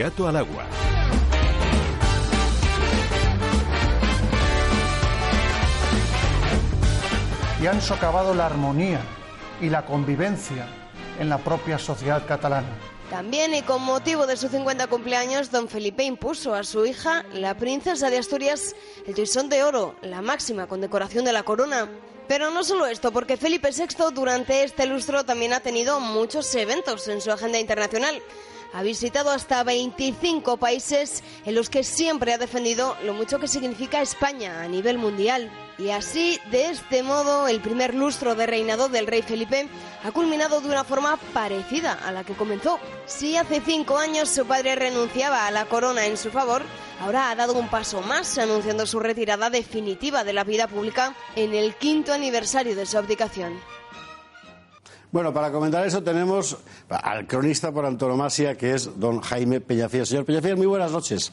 gato al agua. Y han socavado la armonía y la convivencia en la propia sociedad catalana. También y con motivo de su 50 cumpleaños, don Felipe impuso a su hija, la princesa de Asturias, el toisón de oro, la máxima condecoración de la corona. Pero no solo esto, porque Felipe VI durante este lustro también ha tenido muchos eventos en su agenda internacional. Ha visitado hasta 25 países en los que siempre ha defendido lo mucho que significa España a nivel mundial. Y así, de este modo, el primer lustro de reinado del rey Felipe ha culminado de una forma parecida a la que comenzó. Si hace cinco años su padre renunciaba a la corona en su favor, ahora ha dado un paso más anunciando su retirada definitiva de la vida pública en el quinto aniversario de su abdicación. Bueno, para comentar eso tenemos al cronista por antonomasia, que es don Jaime Peñafías. Señor Peñafías, muy buenas noches.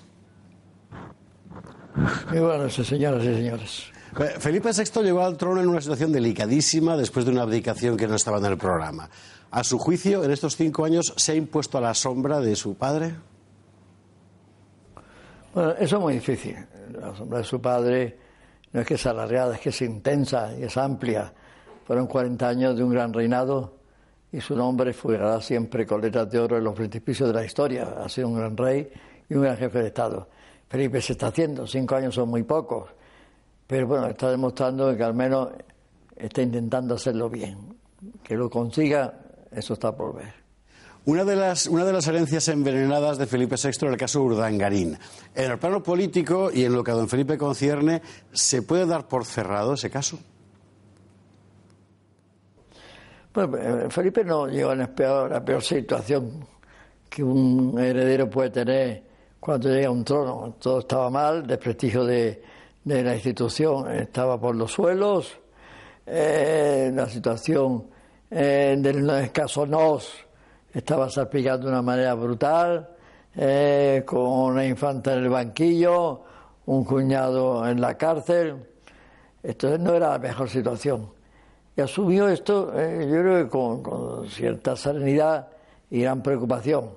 Muy buenas noches, señoras y señores. Felipe VI llegó al trono en una situación delicadísima después de una abdicación que no estaba en el programa. A su juicio, en estos cinco años, ¿se ha impuesto a la sombra de su padre? Bueno, eso es muy difícil. La sombra de su padre no es que sea alargada, es que es intensa y es amplia. Fueron 40 años de un gran reinado y su nombre figurará siempre con letras de oro en los precipicios de la historia. Ha sido un gran rey y un gran jefe de Estado. Felipe se está haciendo, cinco años son muy pocos, pero bueno, está demostrando que al menos está intentando hacerlo bien. Que lo consiga, eso está por ver. Una de, las, una de las herencias envenenadas de Felipe VI era el caso Urdangarín. En el plano político y en lo que a don Felipe concierne, ¿se puede dar por cerrado ese caso? Bueno, Felipe no llegó a la peor, situación que un heredero puede tener cuando llega a un trono. Todo estaba mal, el desprestigio de, de la institución estaba por los suelos, eh, la situación eh, del escaso nos estaba salpicando de una manera brutal, eh, con una infanta en el banquillo, un cuñado en la cárcel. Entonces no era la mejor situación. Y asumió esto, yo creo que con, cierta serenidad y gran preocupación.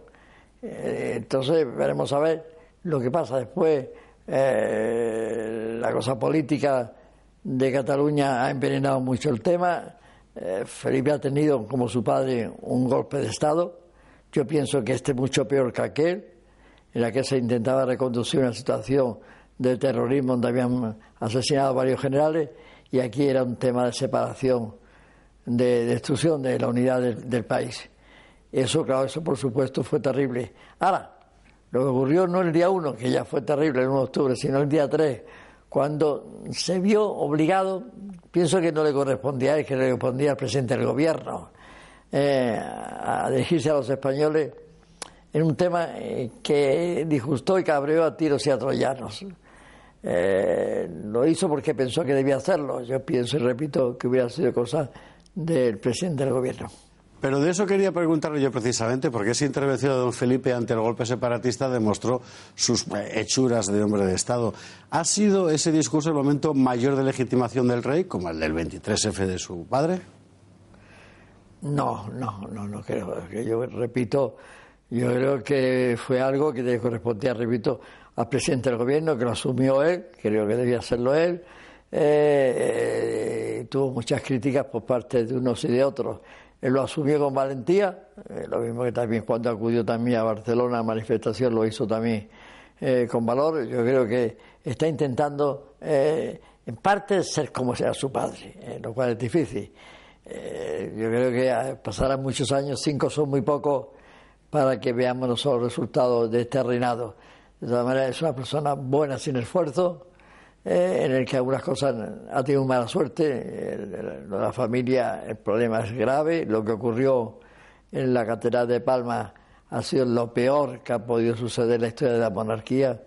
entonces veremos a ver lo que pasa después. la cosa política de Cataluña ha envenenado mucho el tema. Felipe ha tenido, como su padre, un golpe de Estado. Yo pienso que este es mucho peor que aquel, en la que se intentaba reconducir una situación de terrorismo donde habían asesinado varios generales y aquí era un tema de separación, de destrucción de la unidad del, país. Eso, claro, eso por supuesto fue terrible. Ahora, lo que ocurrió no el día 1, que ya fue terrible el 1 de octubre, sino el día 3, cuando se vio obligado, pienso que no le correspondía a él, que le correspondía al presidente del gobierno, eh, a dirigirse a los españoles en un tema eh, que disgustó y cabreó a tiros y a troyanos. Eh, lo hizo porque pensó que debía hacerlo. Yo pienso y repito que hubiera sido cosa del presidente del gobierno. Pero de eso quería preguntarle yo precisamente, porque esa intervención de don Felipe ante el golpe separatista demostró sus hechuras de hombre de Estado. ¿Ha sido ese discurso el momento mayor de legitimación del rey, como el del 23F de su padre? No, no, no, no creo. Yo repito, yo creo que fue algo que le correspondía, repito, al presidente del gobierno, que lo asumió él, creo que debía hacerlo él. Eh, tuvo muchas críticas por parte de unos y de otros. Él lo asumió con valentía, eh, lo mismo que también cuando acudió también a Barcelona a manifestación lo hizo también eh, con valor. Yo creo que está intentando, en parte, ser como sea su padre, lo cual es difícil. yo creo que pasarán muchos años, cinco son muy pocos, para que veamos los resultados de este reinado. De todas maneras, es una persona buena sin esfuerzo, eh, en el que algunas cosas ha tenido mala suerte. la familia, el problema es grave. Lo que ocurrió en la Catedral de Palma ha sido lo peor que ha podido suceder en la historia de la monarquía,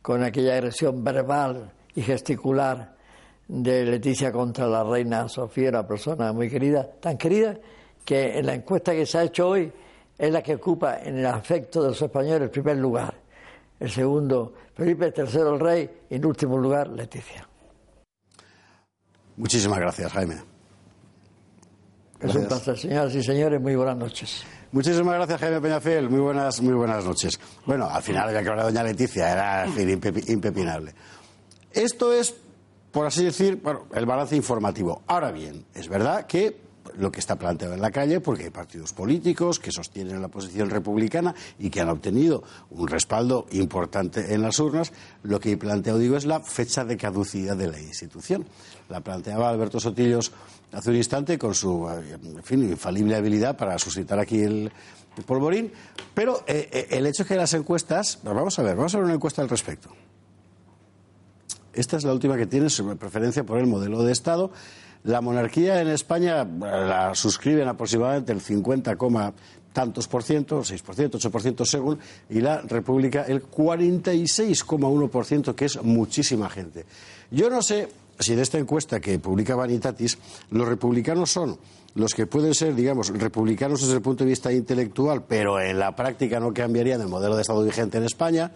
con aquella agresión verbal y gesticular de Leticia contra la reina Sofía, una persona muy querida, tan querida que en la encuesta que se ha hecho hoy es la que ocupa en el afecto de los españoles el primer lugar el segundo Felipe, el tercero el rey y en último lugar Leticia. Muchísimas gracias, Jaime. Es un placer, señoras y señores. Muy buenas noches. Muchísimas gracias, Jaime Peñafiel. Muy buenas, muy buenas noches. Bueno, al final había que hablar de Doña Leticia, era impepinable. Esto es, por así decir, bueno, el balance informativo. Ahora bien, es verdad que lo que está planteado en la calle, porque hay partidos políticos que sostienen la posición republicana y que han obtenido un respaldo importante en las urnas. Lo que he planteado, digo, es la fecha de caducidad de la institución. La planteaba Alberto Sotillos hace un instante con su en fin, infalible habilidad para suscitar aquí el, polvorín. Pero eh, eh, el hecho es que las encuestas, vamos a ver, vamos a ver una encuesta al respecto. Esta es la última que tiene sobre preferencia por el modelo de Estado. La monarquía en España la suscriben aproximadamente el 50, tantos por ciento, 6 por ciento, 8 por ciento según, y la República el 46,1 por ciento, que es muchísima gente. Yo no sé si de esta encuesta que publica Vanitatis, los republicanos son los que pueden ser, digamos, republicanos desde el punto de vista intelectual, pero en la práctica no cambiarían el modelo de Estado vigente en España,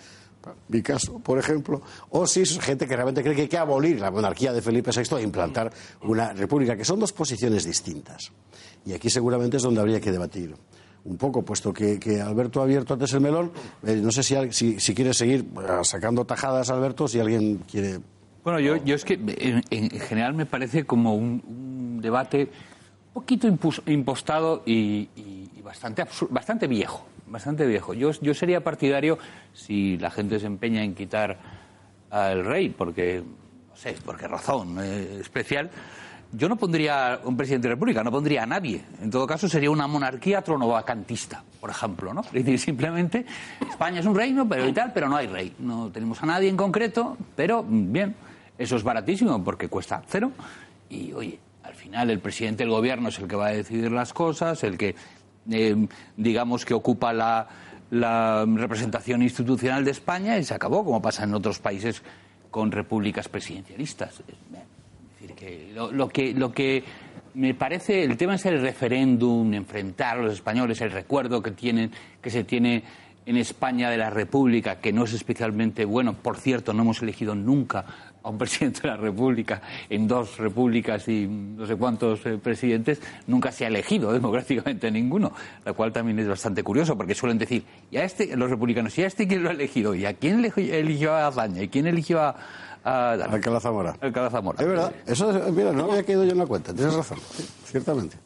mi caso, por ejemplo, o si es gente que realmente cree que hay que abolir la monarquía de Felipe VI e implantar una república, que son dos posiciones distintas. Y aquí seguramente es donde habría que debatir un poco, puesto que, Alberto ha abierto antes el melón. Eh, no sé si, si, quiere seguir eh, sacando tajadas, Alberto, si alguien quiere. Bueno, yo, es que en, general me parece como un, debate un poquito impostado y, bastante, bastante viejo bastante viejo. Yo, yo sería partidario si la gente se empeña en quitar al rey, porque, no sé, por qué razón eh, especial. Yo no pondría un presidente de la República, no pondría a nadie. En todo caso, sería una monarquía tronovacantista, por ejemplo, ¿no? Es decir, simplemente España es un reino, pero y tal, pero no hay rey. No tenemos a nadie en concreto, pero bien, eso es baratísimo porque cuesta cero. Y oye, al final el presidente del gobierno es el que va a decidir las cosas, el que eh, digamos que ocupa la, representación institucional de España y se acabó, como pasa en otros países con repúblicas presidencialistas. Lo, que lo que me parece el tema es el referéndum, enfrentar a los españoles, el recuerdo que tienen, que se tiene en España de la República, que no es especialmente bueno. Por cierto, no hemos elegido nunca a un presidente de la República en dos repúblicas y no sé cuántos eh, presidentes, nunca se ha elegido democráticamente ninguno, lo cual también es bastante curioso, porque suelen decir, y a este, los republicanos, ¿y a este quién lo ha elegido? ¿Y a quién eligió a Azaña? ¿Y quién eligió a, a Alcalá Zamora? Alcalá Zamora. Es verdad, eso, mira, no había caído yo en la cuenta, tienes razón, ciertamente.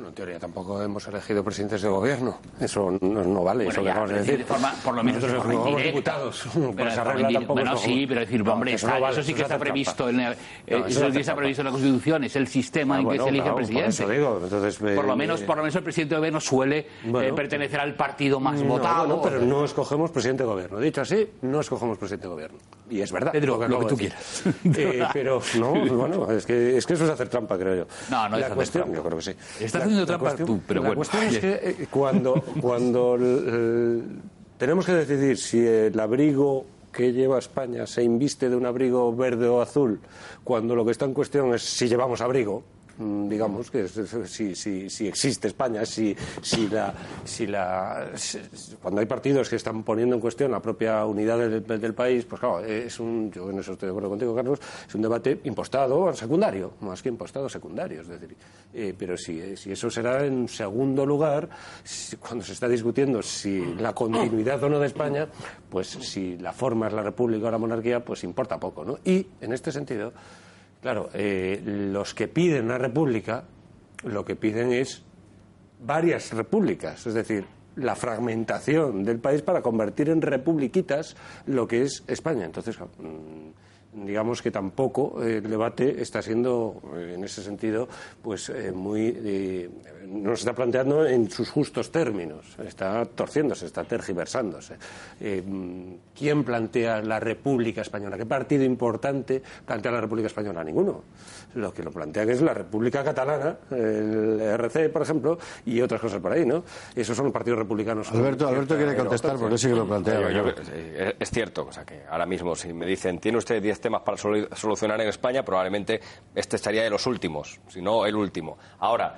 Bueno, en teoría tampoco hemos elegido presidentes de gobierno. Eso no, vale, eso que acabas de decir. De forma, por lo menos Nosotros como diputados. Pero tampoco bueno, sí, pero decir, hombre, eso, sí que está previsto, en, eh, eso, está previsto en la Constitución, es el sistema en que se elige presidente. Por, digo. Entonces, por, lo menos, por lo menos el presidente de gobierno suele eh, pertenecer al partido más votado. No, pero no escogemos presidente de gobierno. Dicho así, no escogemos presidente de gobierno. Y es verdad. Pedro, lo que, tú quieras. Eh, pero, no, bueno, es que, es que eso es hacer trampa, creo yo. No, no es hacer trampa. Yo creo que sí. Estás haciendo trampa tú, pero bueno. La cuestión es que eh, cuando, cuando tenemos que decidir si el abrigo que lleva España se inviste de un abrigo verde o azul, cuando lo que está en cuestión es si llevamos abrigo, digamos, que si, si, si, existe España, si, si la, si la, cuando hay partidos que están poniendo en cuestión la propia unidad del, país, pues claro, es un, yo en eso estoy de acuerdo contigo, Carlos, es un debate impostado secundario, más que impostado secundario, es decir, eh, pero si, si eso será en segundo lugar, cuando se está discutiendo si la continuidad o no de España, pues si la forma es la república o la monarquía, pues importa poco, ¿no? Y, en este sentido, Claro, eh, los que piden una república, lo que piden es varias repúblicas, es decir, la fragmentación del país para convertir en republiquitas lo que es España. Entonces, mm, digamos que tampoco eh, el debate está siendo, eh, en ese sentido, pues eh, muy. no se está planteando en sus justos términos, está torciéndose, está tergiversándose. ¿Quién plantea la República Española? ¿Qué partido importante plantea la República Española? Ninguno. Lo que lo plantea es la República Catalana, el RC, por ejemplo, y otras cosas por ahí, ¿no? Esos son los partidos republicanos. Alberto, Alberto quiere contestar porque sí que lo plantea. es cierto, o sea que ahora mismo si me dicen, ¿tiene usted 10 temas para solucionar en España, probablemente este estaría de los últimos, si no el último. Ahora,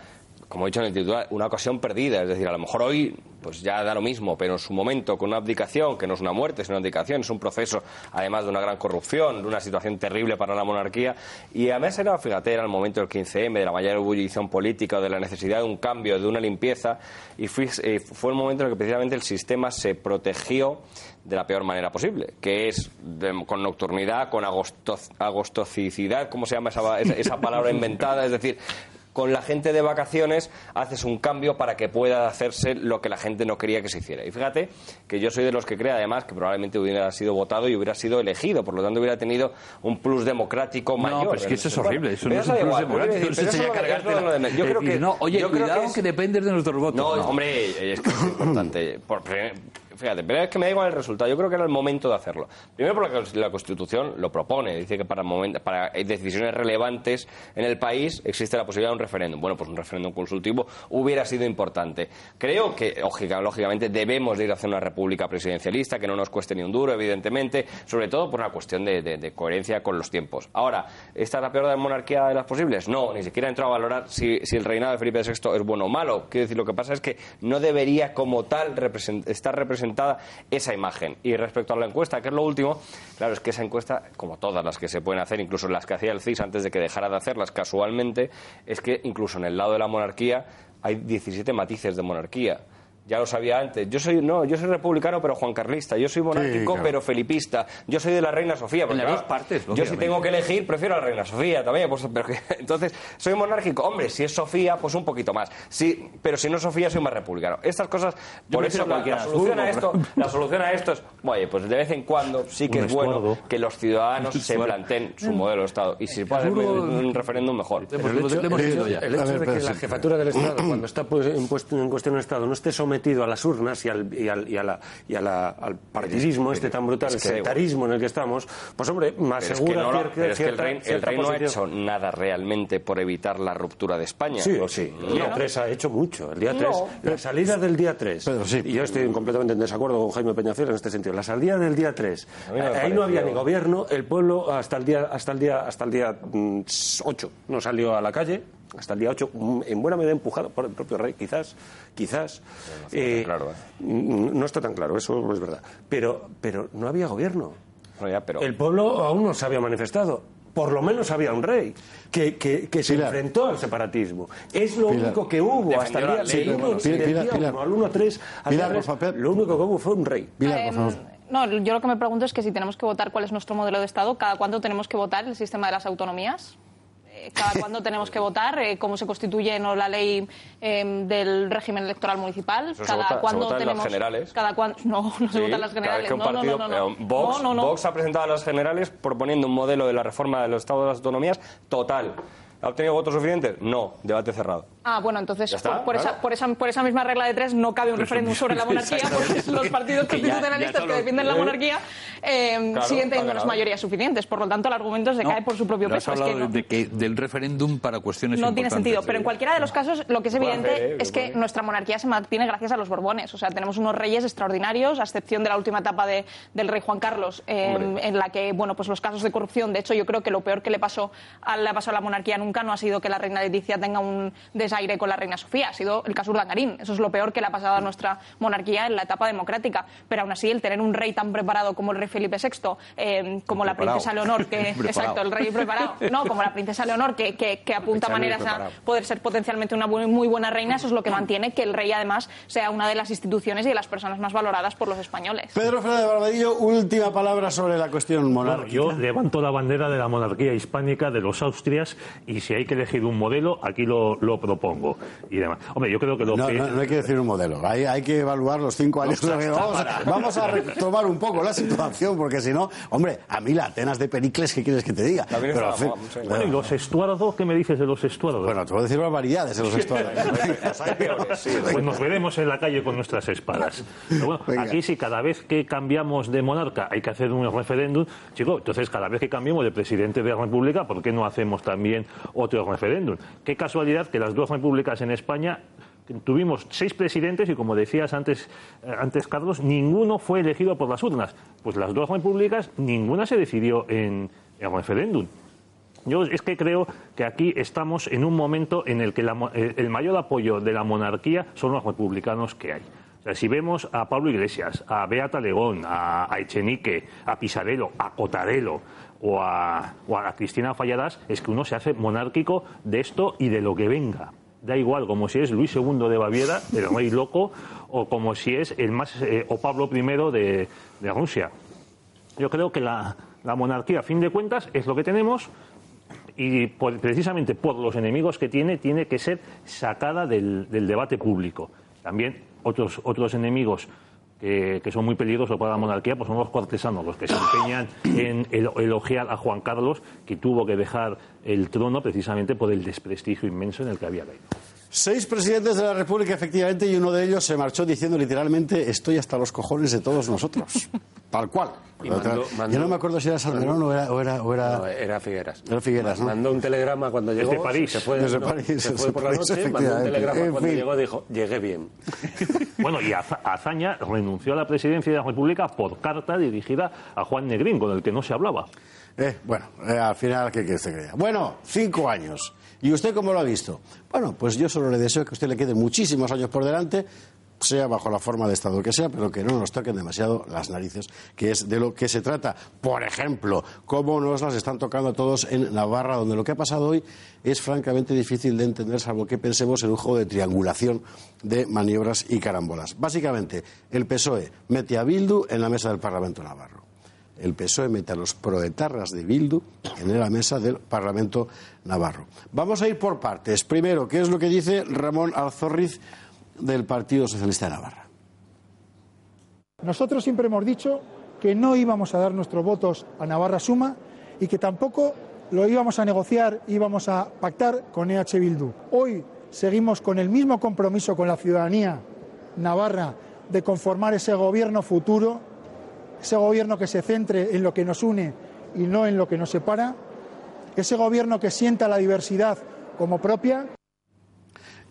como he dicho en el titular, una ocasión perdida. Es decir, a lo mejor hoy pues ya da lo mismo, pero en su momento con una abdicación, que no es una muerte, es una abdicación, es un proceso además de una gran corrupción, de una situación terrible para la monarquía. Y además era, fíjate, era el momento del 15M, de la mayor ebullición política, de la necesidad de un cambio, de una limpieza, y fue, eh, fue el momento en el que precisamente el sistema se protegió de la peor manera posible, que es con nocturnidad, con agosto, agostocicidad, ¿cómo se llama esa- esa palabra inventada? Es decir, con la gente de vacaciones haces un cambio para que pueda hacerse lo que la gente no quería que se hiciera. Y fíjate que yo soy de los que cree, además, que probablemente hubiera sido votado y hubiera sido elegido, por lo tanto hubiera tenido un plus democrático mayor. No, pero es que eso es horrible. Eso no es un plus igual, democrático. Eso sería es es Yo creo que no, oye, yo creo cuidado es- que dependes de nuestros votos. no, No. hombre, es que es importante. Por- fíjate, pero es que me da el resultado. Yo creo que era el momento de hacerlo. Primero porque la Constitución lo propone. Dice que para, para decisiones relevantes en el país existe la posibilidad de un referéndum. Bueno, pues un referéndum consultivo hubiera sido importante. Creo que, lógica- lógicamente, debemos de ir hacia una república presidencialista, que no nos cueste ni un duro, evidentemente, sobre todo por una cuestión de, coherencia con los tiempos. Ahora, ¿esta es la peor de la monarquía de las posibles? No, ni siquiera he entrado a valorar si, el reinado de Felipe VI es bueno o malo. Quiero decir, lo que pasa es que no debería como tal represent- estar representada esa imagen. Y respecto a la encuesta, que es lo último, claro, es que esa encuesta, como todas las que se pueden hacer, incluso las que hacía el CIS antes de que dejara de hacerlas casualmente, es que incluso en el lado de la monarquía hay 17 matices de monarquía. Ya lo sabía antes. Yo soy no, yo soy republicano pero Juan Carlista. Yo soy monárquico claro. pero felipista. Yo soy de la reina Sofía. porque, las dos partes, Yo si tengo que elegir prefiero a la reina Sofía también. pues, pero que- entonces soy monárquico. Hombre, si es Sofía pues un poquito más. Sí, pero si no es Sofía soy más republicano. Estas cosas. por eso la, cualquiera la solución a esto, la solución a esto es, oye, pues de vez en cuando sí que Un es bueno Estuardo. que los ciudadanos se planteen su modelo de Estado y si se puede hacer un referéndum mejor. El hecho de que la jefatura del Estado, cuando está pues, en, cuestión el Estado, no esté sometido a las urnas y al, y al, y a la- y a la- al partidismo este tan brutal, es el que igual. sectarismo en el que estamos, pues hombre, más Pero es que, no el rey, el rey no ha hecho nada realmente por evitar la ruptura de España. Sí, sí. El día 3 ha hecho mucho. El día 3, la salida del día 3. Pedro, sí. Y yo estoy completamente en desacuerdo con Jaime Peñafiel en este sentido. La salida del día 3. A mí no ahí no pareció- había ni gobierno. El pueblo hasta el día hasta el día hasta el día 8 no salió a la calle. Hasta el día 8, en buena medida empujado por el propio rey, quizás, quizás. eh, claro, ¿eh? no está tan claro, eso es verdad. Pero, pero no había gobierno. Bueno, ya, pero El pueblo aún no se había manifestado. Por lo menos había un rey que, que- que se Pilar. enfrentó al separatismo. Es lo Pilar. único que hubo hasta el día, bueno, sí, del Pilar, día Pilar. uno al 1-3. al Pilar, día tres, por favor. Lo único que hubo fue un rey. Pilar, por favor. Em, no, yo lo que me pregunto es que si tenemos que votar cuál es nuestro modelo de Estado, ¿cada cuánto tenemos que votar el sistema de las autonomías? Eh, ¿Cada cuándo tenemos que votar? Eh, ¿Cómo se constituye no, la ley em, del régimen electoral municipal? Eso se ¿Cada vota- se cuándo vota en las tenemos, generales. Cada cuán- no, no se Sí, votan las cada vez generales. que un no, no, partido- no, no, no. eh, Vox, No, no, no. Vox ha presentado a las generales proponiendo un modelo de la reforma de los estados de las autonomías total. ¿Ha obtenido votos suficientes? No, debate cerrado. Ah, bueno, entonces está, por, por claro. esa, por, esa, por esa misma regla de tres no cabe un referéndum sobre la monarquía porque los partidos Que ya- ya constitucionalistas que defienden la monarquía eh, Claro, siguen teniendo las mayorías suficientes. Por lo tanto, el argumento se No, cae por su propio no has peso. Es que hablado no- de que, del referéndum para cuestiones no tiene sentido. Pero en cualquiera de los casos, lo que es evidente hacer, ¿eh? es que nuestra monarquía se mantiene gracias a los Borbones. O sea, tenemos unos reyes extraordinarios, a excepción de la última etapa de- del rey Juan Carlos, eh, Hombre. en la que, bueno, pues los casos de corrupción. De hecho, yo creo que lo peor que le pasó a, le pasó a la monarquía nunca no ha sido que la reina Leticia tenga un desaire con la reina Sofía. Ha sido el caso Urdangarín. Eso es lo peor que le ha pasado a nuestra monarquía en la etapa democrática. Pero aún así, el tener un rey tan preparado como el rey Felipe VI, eh, como la princesa Leonor, que exacto, el rey preparado, no, como la princesa Leonor, que, que, que apunta Preparado maneras a poder ser potencialmente una muy buena reina, eso es lo que mantiene que el rey además sea una de las instituciones y de las personas más valoradas por los españoles. Pedro Fernández Barbadillo, última palabra sobre la cuestión Bueno, monárquica. yo levanto la bandera de la monarquía hispánica de los Austrias y si hay que elegir un modelo, aquí lo, lo propongo. Y demás. Hombre, yo creo que lo No, que... no, no hay que decir un modelo, hay, hay que evaluar los cinco años. vamos, a, vamos a retomar un poco la situación, porque si no, hombre, a mí la Atenas de Pericles, ¿qué quieres que te diga? Pero, moda. Bueno, ¿y los estuardos? ¿Qué me dices de los estuardos? bueno, te voy a decir barbaridades en los peores, sí. Pues nos veremos en la calle con nuestras espadas. Pero bueno, Venga. aquí sí, cada vez que cambiamos de monarca hay que hacer un referéndum. Chico, entonces cada vez que cambiemos de presidente de la República, ¿por qué no hacemos también otro referéndum? Qué casualidad que las dos repúblicas en España tuvimos seis presidentes y como decías antes, eh, antes Carlos, ninguno fue elegido por las urnas. Pues las dos repúblicas, ninguna se decidió en referéndum. Yo es que creo que aquí estamos en un momento en el que la, eh, el mayor apoyo de la monarquía son los republicanos que hay. O sea, si vemos a Pablo Iglesias, a Beata Legón, a, a Echenique, a Pisarello, a Cotarello o a, o a Cristina Falladas, es que uno se hace monárquico de esto y de lo que venga. Da igual, como si es Luis II de Baviera, el rey loco, o como si es el más eh, o Pablo I de, de Rusia. Yo creo que la, la monarquía, a fin de cuentas, es lo que tenemos y por- precisamente por los enemigos que tiene, tiene que ser sacada del, del debate público. También otros, otros enemigos que, que son muy peligrosos para la monarquía pues son los cortesanos, los que se empeñan en el- elogiar a Juan Carlos, que tuvo que dejar el trono precisamente por el desprestigio inmenso en el que había caído. Seis presidentes de la República, efectivamente, y uno de ellos se marchó diciendo literalmente: Estoy hasta los cojones de todos nosotros. Tal cual. Y mandó- mandó- Yo no me acuerdo si era Salmerón o era. O era, o era- No, era Figueras. Era Figueras, ¿no? Mandó un telegrama cuando llegó. Desde París. Se fue, Desde no, París, se desde fue por la noche, mandó un telegrama En cuando fin. llegó dijo, llegué bien. Bueno, y Aza- Azaña renunció a la presidencia de la República por carta dirigida a Juan Negrín, con el que no se hablaba. Eh, bueno, eh, al final, ¿qué quiere usted que diga? Bueno, cinco años. ¿Y usted cómo lo ha visto? Bueno, pues yo solo le deseo que usted le queden muchísimos años por delante, sea bajo la forma de Estado que sea, pero que no nos toquen demasiado las narices, que es de lo que se trata. Por ejemplo, cómo nos las están tocando a todos en Navarra, donde lo que ha pasado hoy es francamente difícil de entender, salvo que pensemos en un juego de triangulación de maniobras y carambolas. Básicamente, el PSOE mete a Bildu en la mesa del Parlamento Navarro el PSOE mete a los proetarras de Bildu en la mesa del Parlamento Navarro. Vamos a ir por partes. Primero, ¿qué es lo que dice Ramón Alzorriz del Partido Socialista de Navarra? Nosotros siempre hemos dicho que no íbamos a dar nuestros votos a Navarra Suma y que tampoco lo íbamos a negociar, íbamos a pactar con EH Bildu. Hoy seguimos con el mismo compromiso con la ciudadanía navarra de conformar ese gobierno futuro, ese gobierno que se centre en lo que nos une y no en lo que nos separa, ese gobierno que sienta la diversidad como propia.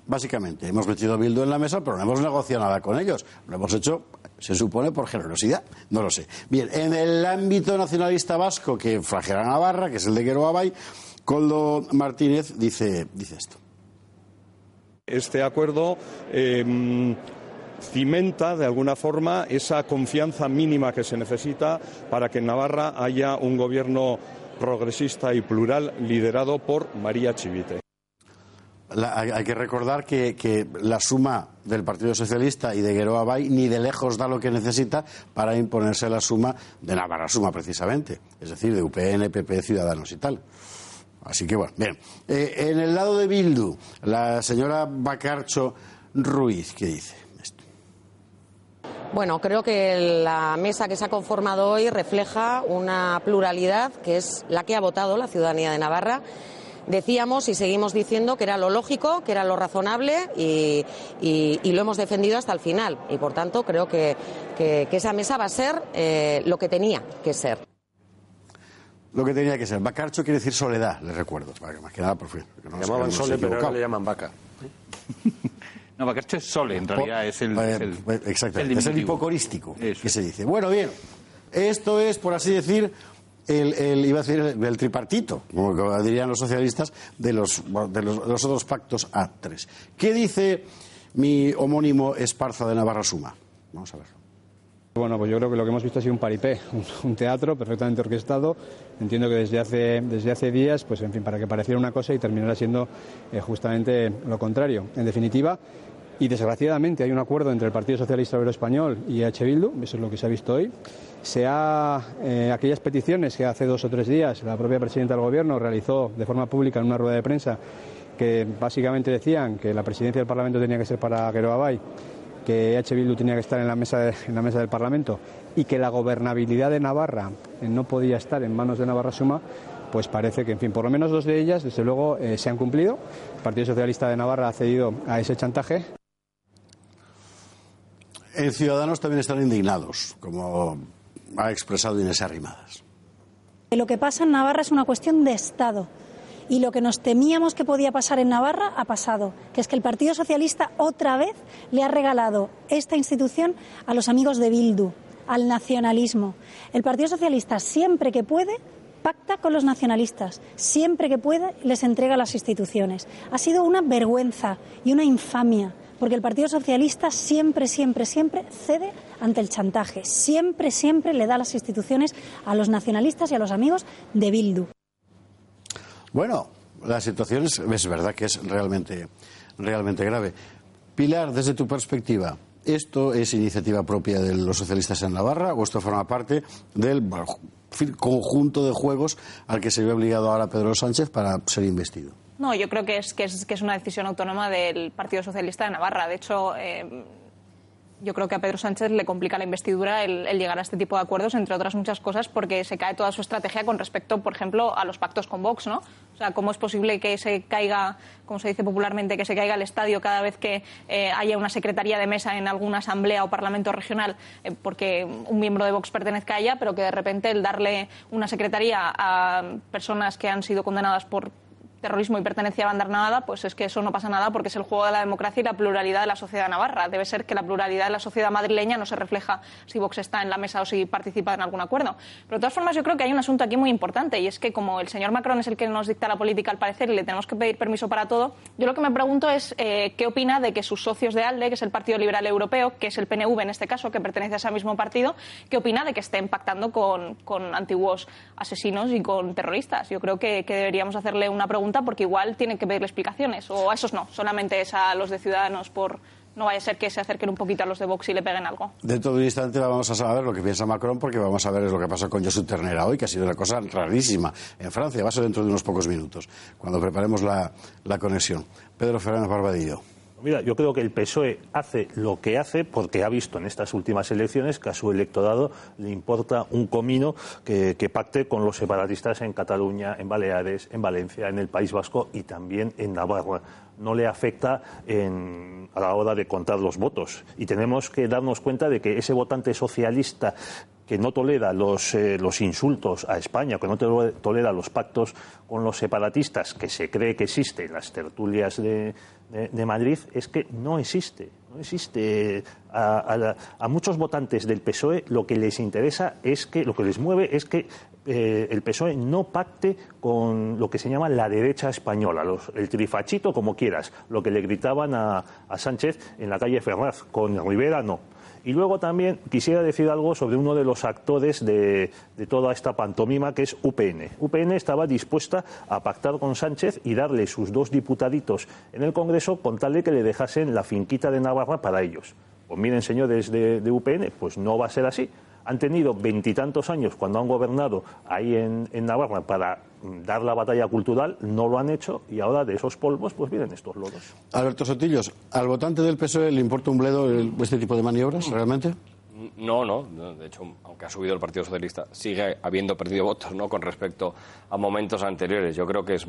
Básicamente, hemos metido a Bildu en la mesa, pero no hemos negociado nada con ellos. Lo hemos hecho, se supone, por generosidad. No lo sé. Bien, en el ámbito nacionalista vasco que flagela Navarra, que es el de Guero Abay, Coldo Martínez dice, dice esto. Este acuerdo eh, cimenta de alguna forma esa confianza mínima que se necesita para que en Navarra haya un gobierno progresista y plural liderado por María Chivite. Hay, que recordar que, que la suma del Partido Socialista y de Gueroa Bay ni de lejos da lo que necesita para imponerse la suma de Navarra Suma, precisamente. Es decir, de UPN, PP, Ciudadanos y tal. Así que bueno, bien. Eh, en el lado de Bildu, la señora Bacarcho Ruiz, ¿qué dice? Bueno, creo que la mesa que se ha conformado hoy refleja una pluralidad que es la que ha votado la ciudadanía de Navarra. Decíamos y seguimos diciendo que era lo lógico, que era lo razonable y, y- y lo hemos defendido hasta el final. Y por tanto creo que, que- que esa mesa va a ser eh, lo que tenía que ser. Lo que tenía que ser. Bacarcho quiere decir soledad, les recuerdo. Para que más que nada, por fin. que no Llamaban Sole, pero ahora le llaman Vaca. No, Bacarcho es Sole, en realidad es el. Eh, es el- eh, exactamente, el es el hipocorístico Eso que se dice. Bueno, bien, esto es, por así decir, el, el- iba a decir el, el tripartito, como dirían los socialistas, de los, de los, de los otros pactos A3. ¿Qué dice mi homónimo Esparza de Navarra Suma? Vamos a verlo. Bueno, pues yo creo que lo que hemos visto ha sido un paripé, un, un teatro perfectamente orquestado. Entiendo que desde hace, desde hace días, pues en fin, para que pareciera una cosa y terminara siendo eh, justamente lo contrario. En definitiva, y desgraciadamente hay un acuerdo entre el Partido Socialista Obrero Español y H. Bildu, eso es lo que se ha visto hoy. Se ha, eh, aquellas peticiones que hace dos o tres días la propia presidenta del Gobierno realizó de forma pública en una rueda de prensa, que básicamente decían que la presidencia del Parlamento tenía que ser para Guero Abay, que EH Bildu tenía que estar en la mesa de- en la mesa del Parlamento y que la gobernabilidad de Navarra eh, no podía estar en manos de Navarra Suma, pues parece que, en fin, por lo menos dos de ellas, desde luego, eh, se han cumplido. El Partido Socialista de Navarra ha cedido a ese chantaje. En Ciudadanos también están indignados, como ha expresado Inés Arrimadas. Lo que pasa en Navarra es una cuestión de Estado. Y lo que nos temíamos que podía pasar en Navarra ha pasado, que es que el Partido Socialista otra vez le ha regalado esta institución a los amigos de Bildu, al nacionalismo. El Partido Socialista siempre que puede pacta con los nacionalistas, siempre que puede les entrega las instituciones. Ha sido una vergüenza y una infamia, porque el Partido Socialista siempre, siempre, siempre cede ante el chantaje, siempre, siempre le da las instituciones a los nacionalistas y a los amigos de Bildu. Bueno, la situación es, es verdad que es realmente, realmente grave. Pilar, desde tu perspectiva, ¿esto es iniciativa propia de los socialistas en Navarra o esto forma parte del conjunto de juegos al que se ve obligado ahora Pedro Sánchez para ser investido? No, yo creo que es, que es, que es una decisión autónoma del Partido Socialista de Navarra. De hecho, eh, yo creo que a Pedro Sánchez le complica la investidura el, llegar a este tipo de acuerdos, entre otras muchas cosas, porque se cae toda su estrategia con respecto, por ejemplo, a los pactos con Vox, ¿no? O sea, ¿cómo es posible que se caiga, como se dice popularmente, que se caiga el estadio cada vez que eh, haya una secretaría de mesa en alguna asamblea o parlamento regional eh, porque un miembro de Vox pertenezca a ella, pero que de repente el darle una secretaría a personas que han sido condenadas por terrorismo y pertenencia a Bandar Navada, pues es que eso no pasa nada porque es el juego de la democracia y la pluralidad de la sociedad navarra. Debe ser que la pluralidad de la sociedad madrileña no se refleja si Vox está en la mesa o si participa en algún acuerdo. Pero de todas formas yo creo que hay un asunto aquí muy importante y es que como el señor Macron es el que nos dicta la política al parecer y le tenemos que pedir permiso para todo, yo lo que me pregunto es eh, qué opina de que sus socios de ALDE, que es el Partido Liberal Europeo, que es el PNV en este caso, que pertenece a ese mismo partido, qué opina de que estén pactando con, con antiguos asesinos y con terroristas. Yo creo que deberíamos hacerle una pregunta porque igual tienen que pedirle explicaciones, o a esos no, solamente es a los de Ciudadanos por no vaya a ser que se acerquen un poquito a los de Vox y le peguen algo. Dentro de un instante vamos a saber lo que piensa Macron, porque vamos a ver lo que pasó con Jesús Ternera hoy, que ha sido una cosa rarísima en Francia. Va a ser dentro de unos pocos minutos, cuando preparemos la, la conexión. Pedro Fernández Barbadillo. Mira, yo creo que el PSOE hace lo que hace porque ha visto en estas últimas elecciones que a su electorado le importa un comino que, pacte con los separatistas en Cataluña, en Baleares, en Valencia, en el País Vasco y también en Navarra. No le afecta en, a la hora de contar los votos. Y tenemos que darnos cuenta de que ese votante socialista que no tolera los, eh, los, insultos a España, que no tolera los pactos con los separatistas, que se cree que existe en las tertulias de, de, Madrid, es que no existe. No existe. A, muchos votantes del PSOE lo que les interesa es que, lo que les mueve es que eh, el PSOE no pacte con lo que se llama la derecha española, los, el trifachito, como quieras, lo que le gritaban a, a Sánchez en la calle Ferraz. Con Rivera no. Y luego también quisiera decir algo sobre uno de los actores de, de, toda esta pantomima, que es UPN. UPN estaba dispuesta a pactar con Sánchez y darle sus dos diputaditos en el Congreso con tal de que le dejasen la finquita de Navarra para ellos. Pues miren, señores de, de UPN, pues no va a ser así. Han tenido veintitantos años cuando han gobernado ahí en, en Navarra para dar la batalla cultural, no lo han hecho y ahora de esos polvos pues vienen estos lodos. Alberto Sotillos, ¿al votante del PSOE le importa un bledo este tipo de maniobras realmente? No, no, de hecho, aunque ha subido el Partido Socialista, sigue habiendo perdido votos ¿no? con respecto a momentos anteriores. Yo creo que es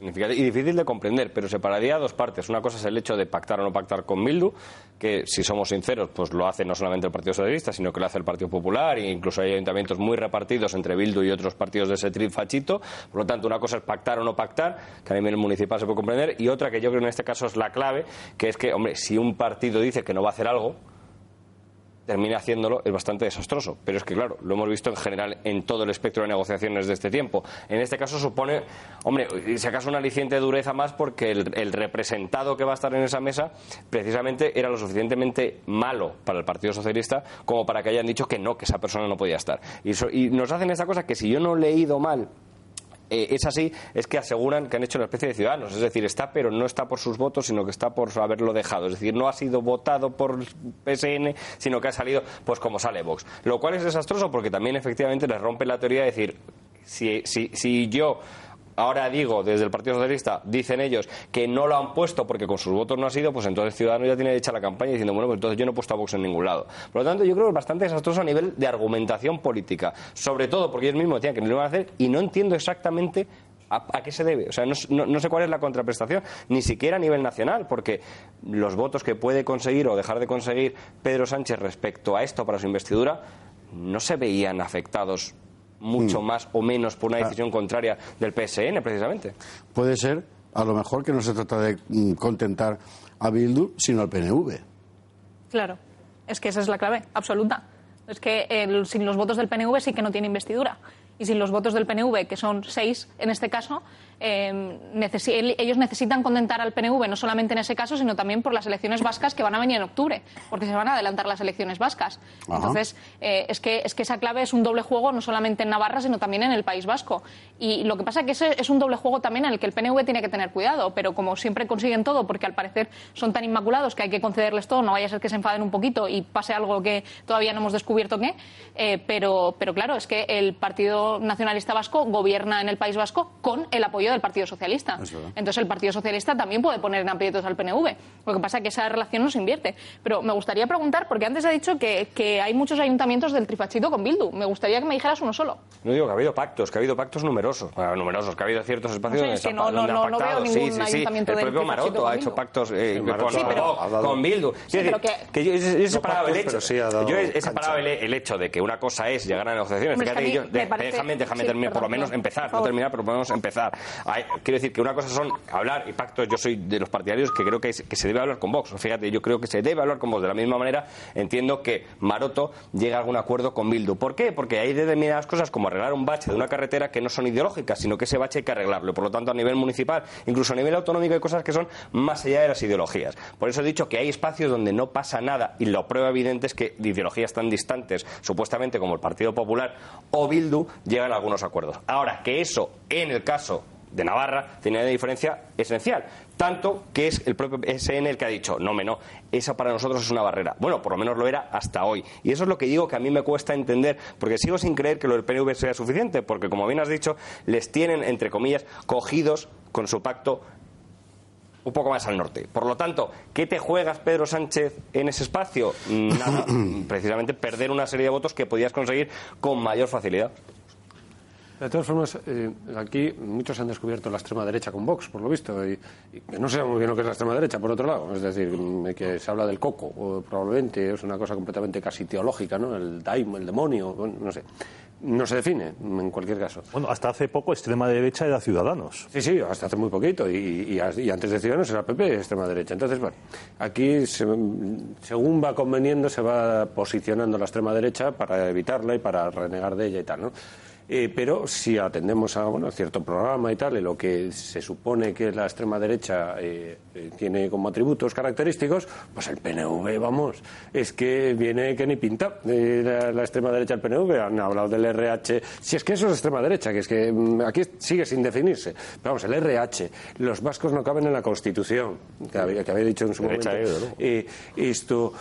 y difícil de comprender, pero separaría dos partes. Una cosa es el hecho de pactar o no pactar con Bildu, que si somos sinceros, pues lo hace no solamente el Partido Socialista, sino que lo hace el Partido Popular e incluso hay ayuntamientos muy repartidos entre Bildu y otros partidos de ese trifachito. Por lo tanto, una cosa es pactar o no pactar, que a nivel municipal se puede comprender, y otra que yo creo en este caso es la clave, que es que, hombre, si un partido dice que no va a hacer algo, termina haciéndolo es bastante desastroso. Pero es que, claro, lo hemos visto en general en todo el espectro de negociaciones de este tiempo. En este caso supone, hombre, si acaso una aliciente dureza más porque el, representado que va a estar en esa mesa precisamente era lo suficientemente malo para el Partido Socialista como para que hayan dicho que no, que esa persona no podía estar. Y, y nos hacen esta cosa que si yo no he leído mal eh, es así, es que aseguran que han hecho una especie de ciudadanos. Es decir, está, pero no está por sus votos, sino que está por haberlo dejado. Es decir, no ha sido votado por PSN, sino que ha salido pues como sale Vox. Lo cual es desastroso porque también efectivamente les rompe la teoría de decir, si, si, si yo ahora digo desde el Partido Socialista, dicen ellos que no lo han puesto porque con sus votos no ha sido, pues entonces Ciudadanos ya tiene hecha la campaña diciendo, bueno, pues entonces yo no he puesto a Vox en ningún lado. Por lo tanto, yo creo que es bastante desastroso a nivel de argumentación política, sobre todo porque ellos mismos decían que no lo iban a hacer y no entiendo exactamente ¿A, ¿A, qué se debe? O sea, no, sé cuál es la contraprestación, ni siquiera a nivel nacional, porque los votos que puede conseguir o dejar de conseguir Pedro Sánchez respecto a esto para su investidura no se veían afectados mucho mm. más o menos por una decisión ah. contraria del PSN, precisamente. Puede ser, a lo mejor, que no se trata de mm, contentar a Bildu, sino al PNV. Claro, es que esa es la clave absoluta. Es que el, sin los votos del PNV sí que no tiene investidura. y sin los votos del PNV, que son seis en este caso, eh, necesi- ellos necesitan contentar al PNV no solamente en ese caso, sino también por las elecciones vascas que van a venir en octubre, porque se van a adelantar las elecciones vascas. Ajá. Entonces, eh, es, que, es que esa clave es un doble juego no solamente en Navarra, sino también en el País Vasco. Y lo que pasa es que ese es un doble juego también en el que el PNV tiene que tener cuidado, pero como siempre consiguen todo, porque al parecer son tan inmaculados que hay que concederles todo, no vaya a ser que se enfaden un poquito y pase algo que todavía no hemos descubierto qué, eh, pero, pero claro, es que el Partido Nacionalista Vasco gobierna en el País Vasco con el apoyo del Partido Socialista. Entonces el Partido Socialista también puede poner en aprietos al PNV. Lo que pasa es que esa relación no se invierte. Pero me gustaría preguntar, porque antes ha dicho que, que hay muchos ayuntamientos del trifachito con Bildu. Me gustaría que me dijeras uno solo. No digo que ha habido pactos, que ha habido pactos numerosos. Bueno, numerosos, que ha habido ciertos espacios No sé, es que no- no- no- veo ningún sí, sí. ayuntamiento El del propio trifachito Maroto con ha hecho pactos eh, Sí, con, Maroto Bildu. Sí, pero que- que yo he, separado pactos, el hecho. pero sí ha dado yo he, separado el, el hecho de que una cosa es llegar a negociaciones. Hombre, es que a yo, me de- parece- déjame, déjame sí, terminar, por lo menos por empezar, no terminar, pero por lo menos empezar. Quiero decir que una cosa son hablar y pactos. Yo soy de los partidarios que creo que, se debe hablar con Vox. Fíjate, yo creo que se debe hablar con Vox. De la misma manera, entiendo que Maroto llega a algún acuerdo con Bildu. ¿Por qué? Porque hay determinadas cosas como arreglar un bache de una carretera que no son ideológicas, sino que ese bache hay que arreglarlo. Por lo tanto, a nivel municipal, incluso a nivel autonómico, hay cosas que son más allá de las ideologías. Por eso he dicho que hay espacios donde no pasa nada y la prueba evidente es que de ideologías tan distantes, supuestamente como el Partido Popular o Bildu, llegan a algunos acuerdos. Ahora, que eso, en el caso de Navarra tiene una diferencia esencial. Tanto que es el propio SN el que ha dicho, no, me no, esa para nosotros es una barrera. Bueno, por lo menos lo era hasta hoy. Y eso es lo que digo que a mí me cuesta entender, porque sigo sin creer que lo del PNV sea suficiente, porque como bien has dicho, les tienen, entre comillas, cogidos con su pacto un poco más al norte. Por lo tanto, ¿qué te juegas, Pedro Sánchez, en ese espacio? Nada, precisamente perder una serie de votos que podías conseguir con mayor facilidad. De todas formas, eh, aquí muchos han descubierto la extrema derecha con Vox, por lo visto, y, y no sabemos muy bien lo que es la extrema derecha, por otro lado. Es decir, mm, que se habla del coco, o probablemente es una cosa completamente casi teológica, ¿no? El daimo, el demonio, bueno, no sé. No se define, en cualquier caso. Bueno, hasta hace poco extrema derecha era Ciudadanos. Sí, sí, hasta hace muy poquito. Y, y- y antes de Ciudadanos era PP, extrema derecha. Entonces, bueno, aquí se- según va conveniendo se va posicionando la extrema derecha para evitarla y para renegar de ella y tal, ¿no? Eh, pero si atendemos a bueno, cierto programa y tal, y lo que se supone que la extrema derecha eh, eh, tiene como atributos característicos, pues el PNV, vamos, es que viene que ni pinta. La, la extrema derecha del PNV han hablado del RH. Si es que eso es extrema derecha, que es que mm, aquí sigue sin definirse. Pero vamos, el RH, los vascos no caben en la Constitución, que había, que había dicho en su Derecha, momento. Eh, esto,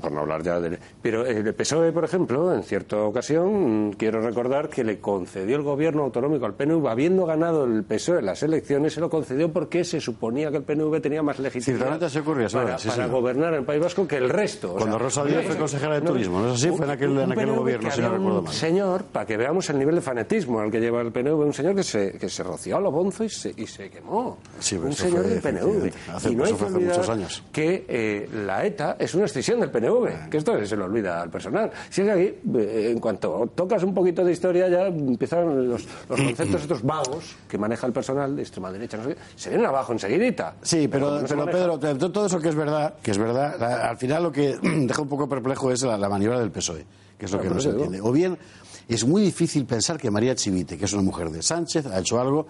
por no hablar ya del. Pero el PSOE, por ejemplo, en cierta ocasión, mm, quiero recordar que le concedió el gobierno autonómico al PNV, habiendo ganado el PSOE las elecciones, se lo concedió porque se suponía que el PNV tenía más legitimidad para, es, sí, para sí. gobernar el País Vasco que el resto. O Cuando sea, Rosa Díaz fue consejera de turismo, ¿no es así? Fue en aquel- en aquel gobierno, si no recuerdo mal. señor, para que veamos el nivel de fanatismo al que lleva el PNV, un señor que se, que se roció a lo bonzo y se, y se quemó. Un señor fue, del PNV. hace- y no hay que muchos años. que eh, la ETA es una extensión del PNV, que esto se le olvida al personal. Si es que aquí, eh, en cuanto tocas un poquito de historia, ya empiezan los, los conceptos estos vagos que maneja el personal de extrema derecha, no sé qué, se vienen abajo enseguidita. Sí, pero, Pedro, todo eso que es verdad, que es verdad, la- al final lo que deja un poco perplejo es la, la maniobra del PSOE, que es lo Claro, que no se digo. entiende. O bien, es muy difícil pensar que María Chivite, que es una mujer de Sánchez, ha hecho algo.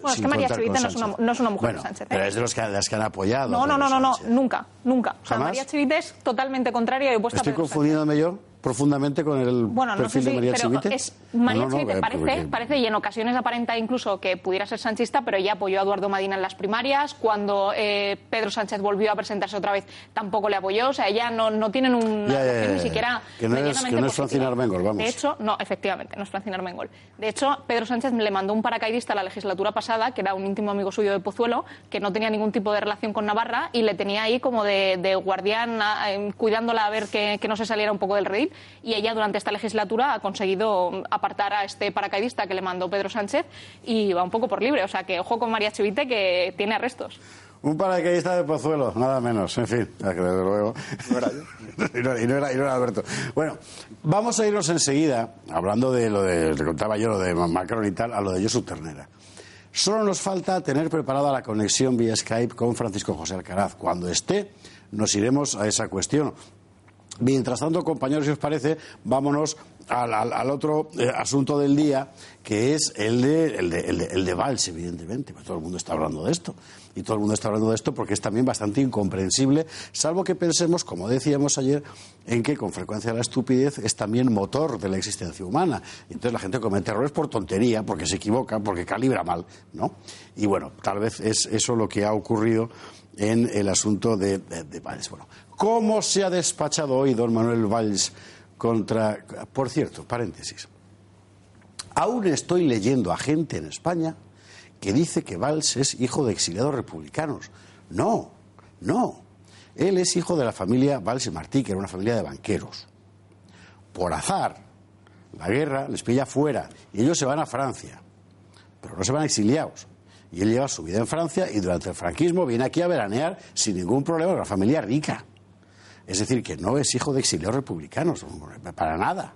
Bueno, es que María Chivite no es, una, Sánchez. no es una mujer Bueno, de Sánchez. ¿eh? Pero es de los que, las que han apoyado. No, no, no, no, nunca, nunca. O sea, ¿Jamás? María Chivite es totalmente contraria y opuesta ¿Estoy a Pedro Sánchez. confundiéndome yo profundamente con el Bueno, no sé perfil si, de María pero Chivite? es María No, no, no, Chivite eh, parece, porque- parece y en ocasiones aparenta incluso que pudiera ser sanchista, pero ella apoyó a Eduardo Madina en las primarias. Cuando eh, Pedro Sánchez volvió a presentarse otra vez, tampoco le apoyó. O sea, ella no, no tienen Ya, ya, ya, ni ya. siquiera Que no es- que no es positiva. Francina Armengol, vamos. De hecho, no, efectivamente, no es Francina Armengol. De hecho, Pedro Sánchez le mandó un paracaidista a la legislatura pasada, que era un íntimo amigo suyo de Pozuelo, que no tenía ningún tipo de relación con Navarra y le tenía ahí como de, de guardián eh, cuidándola a ver que, que no se saliera un poco del redil. Y ella durante esta legislatura ha conseguido apartar a este paracaidista que le mandó Pedro Sánchez y va un poco por libre. O sea que ojo con María Chivite que tiene arrestos. Un paracaidista de Pozuelo, nada menos, en fin, desde luego. y, no, y no era, y no era Alberto. Bueno, vamos a irnos enseguida, hablando de lo de, le contaba yo lo de Macron y tal, a lo de Josu Ternera. Solo nos falta tener preparada la conexión vía Skype con Francisco José Alcaraz. Cuando esté, nos iremos a esa cuestión. Mientras tanto, compañeros, si os parece, vámonos al, al- al otro eh, asunto del día, que es el de, el de, el de, Valls, evidentemente. Pues todo el mundo está hablando de esto. Y todo el mundo está hablando de esto porque es también bastante incomprensible, salvo que pensemos, como decíamos ayer, en que con frecuencia la estupidez es también motor de la existencia humana. Entonces la gente comete errores por tontería, porque se equivoca, porque calibra mal, ¿no? Y bueno, tal vez es eso lo que ha ocurrido en el asunto de, de, de Valls. Bueno, ¿cómo se ha despachado hoy don Manuel Valls contra... Por cierto, paréntesis. Aún estoy leyendo a gente en España que dice que Valls es hijo de exiliados republicanos. No, no. Él es hijo de la familia Valls y Martí, que era una familia de banqueros. Por azar, la guerra les pilla fuera y ellos se van a Francia, pero no se van exiliados. Y él lleva su vida en Francia y durante el franquismo viene aquí a veranear sin ningún problema, una familia rica. Es decir, que no es hijo de exiliados republicanos, para nada.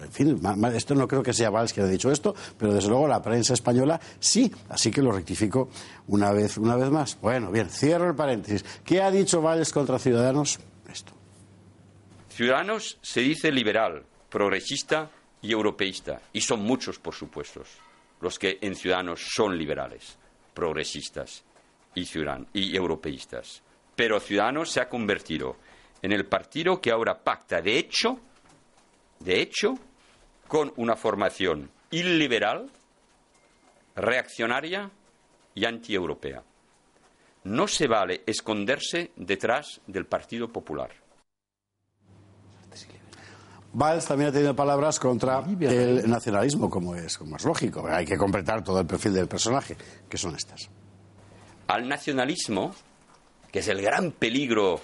En fin, esto no creo que sea Valls que haya dicho esto, pero desde luego la prensa española sí, así que lo rectifico una vez, una vez más. Bueno, bien, cierro el paréntesis. ¿Qué ha dicho Valls contra Ciudadanos? Ciudadanos se dice liberal, progresista y europeísta. Y son muchos, por supuesto, los que en Ciudadanos son liberales, progresistas y, y europeístas. Pero Ciudadanos se ha convertido en el partido que ahora pacta, de hecho, de hecho, con una formación iliberal, reaccionaria y antieuropea. No se vale esconderse detrás del Partido Popular. Valls también ha tenido palabras contra el nacionalismo, como es, como es lógico. Hay que completar todo el perfil del personaje, que son estas. al nacionalismo, que es el gran peligro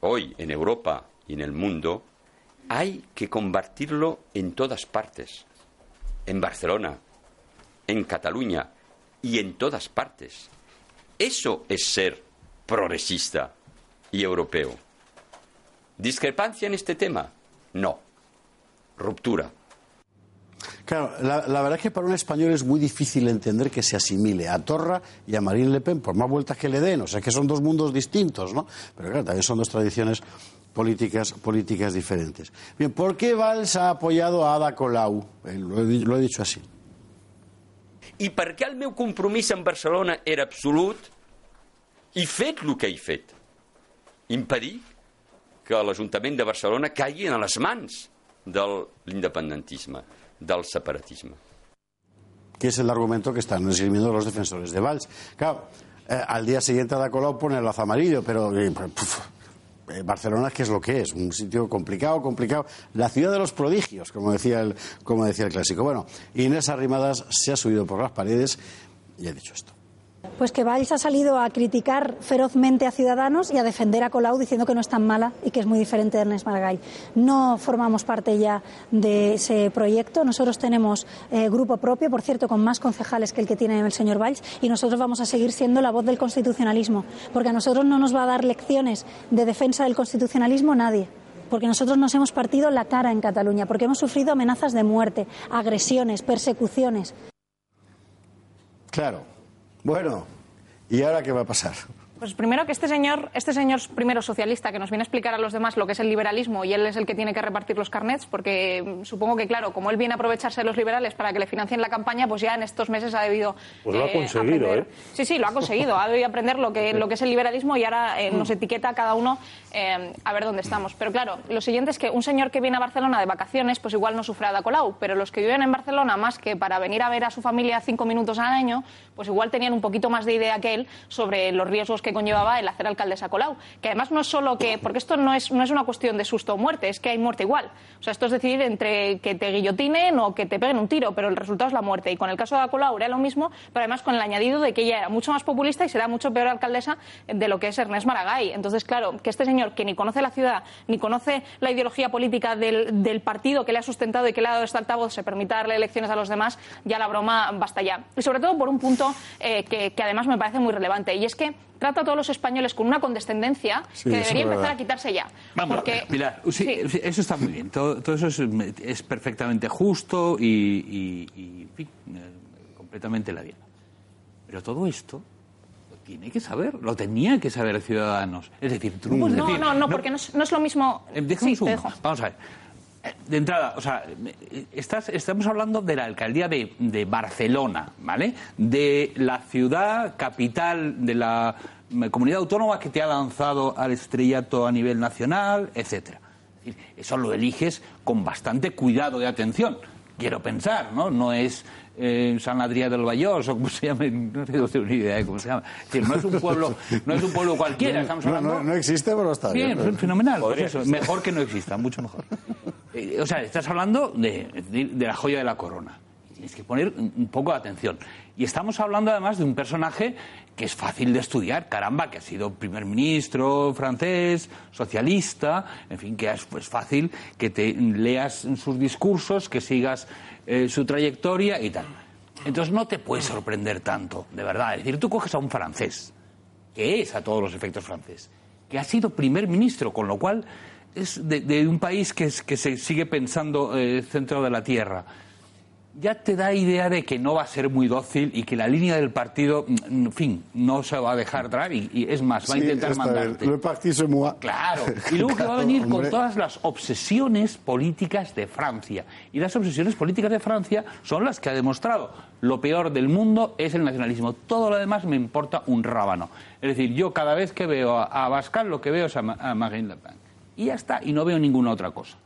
hoy en Europa y en el mundo, hay que combatirlo en todas partes. En Barcelona, en Cataluña y en todas partes. Eso es ser progresista y europeo. ¿Discrepancia en este tema? No. Ruptura. Claro, la, la verdad es que para un español es muy difícil entender que se asimile a Torra y a Marine Le Pen, por más vueltas que le den. O sea, que son dos mundos distintos, ¿no? Pero claro, también son dos tradiciones políticas, políticas diferentes. Bien, ¿por qué Valls ha apoyado a Ada Colau? Eh, lo, he, lo he dicho así. I perquè el meu compromís amb Barcelona era absolut i fet el que he fet. Impedir que l'Ajuntament de Barcelona caigui a les mans de l'independentisme, del separatisme. que es el argumento que están esgrimiendo los defensores de Valls. Claro, eh, al día siguiente Ada Colau pone el lazo amarillo, pero eh, eh, Barcelona, ¿qué es lo que es? Un sitio complicado, complicado. La ciudad de los prodigios, como decía el, como decía el clásico. Bueno, Inés Arrimadas se ha subido por las paredes y ha dicho esto. Pues que Valls ha salido a criticar ferozmente a Ciudadanos y a defender a Colau diciendo que no es tan mala y que es muy diferente de Ernest Maragall. No formamos parte ya de ese proyecto. Nosotros tenemos eh, grupo propio, por cierto, con más concejales que el que tiene el señor Valls, y nosotros vamos a seguir siendo la voz del constitucionalismo, porque a nosotros no nos va a dar lecciones de defensa del constitucionalismo nadie porque nosotros nos hemos partido la cara en Cataluña, porque hemos sufrido amenazas de muerte, agresiones, persecuciones. Claro. Bueno, ¿y ahora qué va a pasar? Pues primero que este señor, este señor primero socialista que nos viene a explicar a los demás lo que es el liberalismo y él es el que tiene que repartir los carnets, porque mm, supongo que claro, como él viene a aprovecharse de los liberales para que le financien la campaña, pues ya en estos meses ha debido Pues lo ha eh, conseguido, aprender- ¿eh? Sí, sí, lo ha conseguido. Ha debido aprender lo que, lo que es el liberalismo y ahora eh, nos etiqueta a cada uno eh, a ver dónde estamos. Pero claro, lo siguiente es que un señor que viene a Barcelona de vacaciones, pues igual no sufre Ada Colau, pero los que viven en Barcelona, más que para venir a ver a su familia cinco minutos al año, pues igual tenían un poquito más de idea que él sobre los riesgos que conllevaba el hacer alcaldesa Colau. Que además no es solo que, porque esto no es, no es una cuestión de susto o muerte, es que hay muerte igual. O sea, esto es decidir entre que te guillotinen o que te peguen un tiro, pero el resultado es la muerte. Y con el caso de Colau era lo mismo, pero además con el añadido de que ella era mucho más populista y será mucho peor alcaldesa de lo que es Ernest Maragall. Entonces, claro, que este señor que ni conoce la ciudad, ni conoce la ideología política del, partido que le ha sustentado y que le ha dado este altavoz, se permita darle elecciones a los demás, ya la broma basta ya. Y sobre todo por un punto eh, que, que además me parece muy relevante, y es que trata a todos los españoles con una condescendencia Sí, que debería empezar verdad. a quitarse ya. Vamos, porque, Pilar, sí, sí. sí, eso está muy bien. Todo, todo eso es, es perfectamente justo y, y- y, en fin, eh, completamente la diana. Pero todo esto lo tiene que saber, lo tenía que saber Ciudadanos. Es decir, tú no no, decir... no, no, porque no es, no es lo mismo. Eh, déjame Sí, un te dejo. Vamos a ver. De entrada, o sea, estás, estamos hablando de la alcaldía de, de Barcelona, ¿vale? De la ciudad capital de la comunidad autónoma que te ha lanzado al estrellato a nivel nacional, etcétera. Eso lo eliges con bastante cuidado de atención. Quiero pensar, ¿no? No es eh, San Adrià del Vallós o como se llama, no tengo ni idea de cómo se llama. Es decir, no es un pueblo, no es un pueblo cualquiera. Estamos No, hablando no, no existe, pero está bien. Bien, fenomenal. Pues eso, mejor que no exista, mucho mejor. Eh, o sea, estás hablando de, de- la joya de la corona. Tienes que poner un un poco de atención. Y estamos hablando además de un personaje que es fácil de estudiar, caramba, que ha sido primer ministro francés, socialista, en fin, que es pues, fácil que te leas sus discursos, que sigas eh, su trayectoria y tal. Entonces no te puede sorprender tanto, de verdad. Es decir, tú coges a un francés, que es a todos los efectos francés, que ha sido primer ministro, con lo cual es de, de un país que, es- que se sigue pensando eh, centro de la tierra. Ya te da idea de que no va a ser muy dócil y que la línea del partido, mm, en fin, no se va a dejar traer y, y es más, va a Sí, intentar bien. mandarte. Le parti c'est moi. Claro. Y luego que va a venir con todas las obsesiones políticas de Francia. Y las obsesiones políticas de Francia son las que ha demostrado. Lo peor del mundo es el nacionalismo. Todo lo demás me importa un rábano. Es decir, yo cada vez que veo a, a Abascal lo que veo es a, Ma- a Marine Le Pen. Y ya está. Y no veo ninguna otra cosa.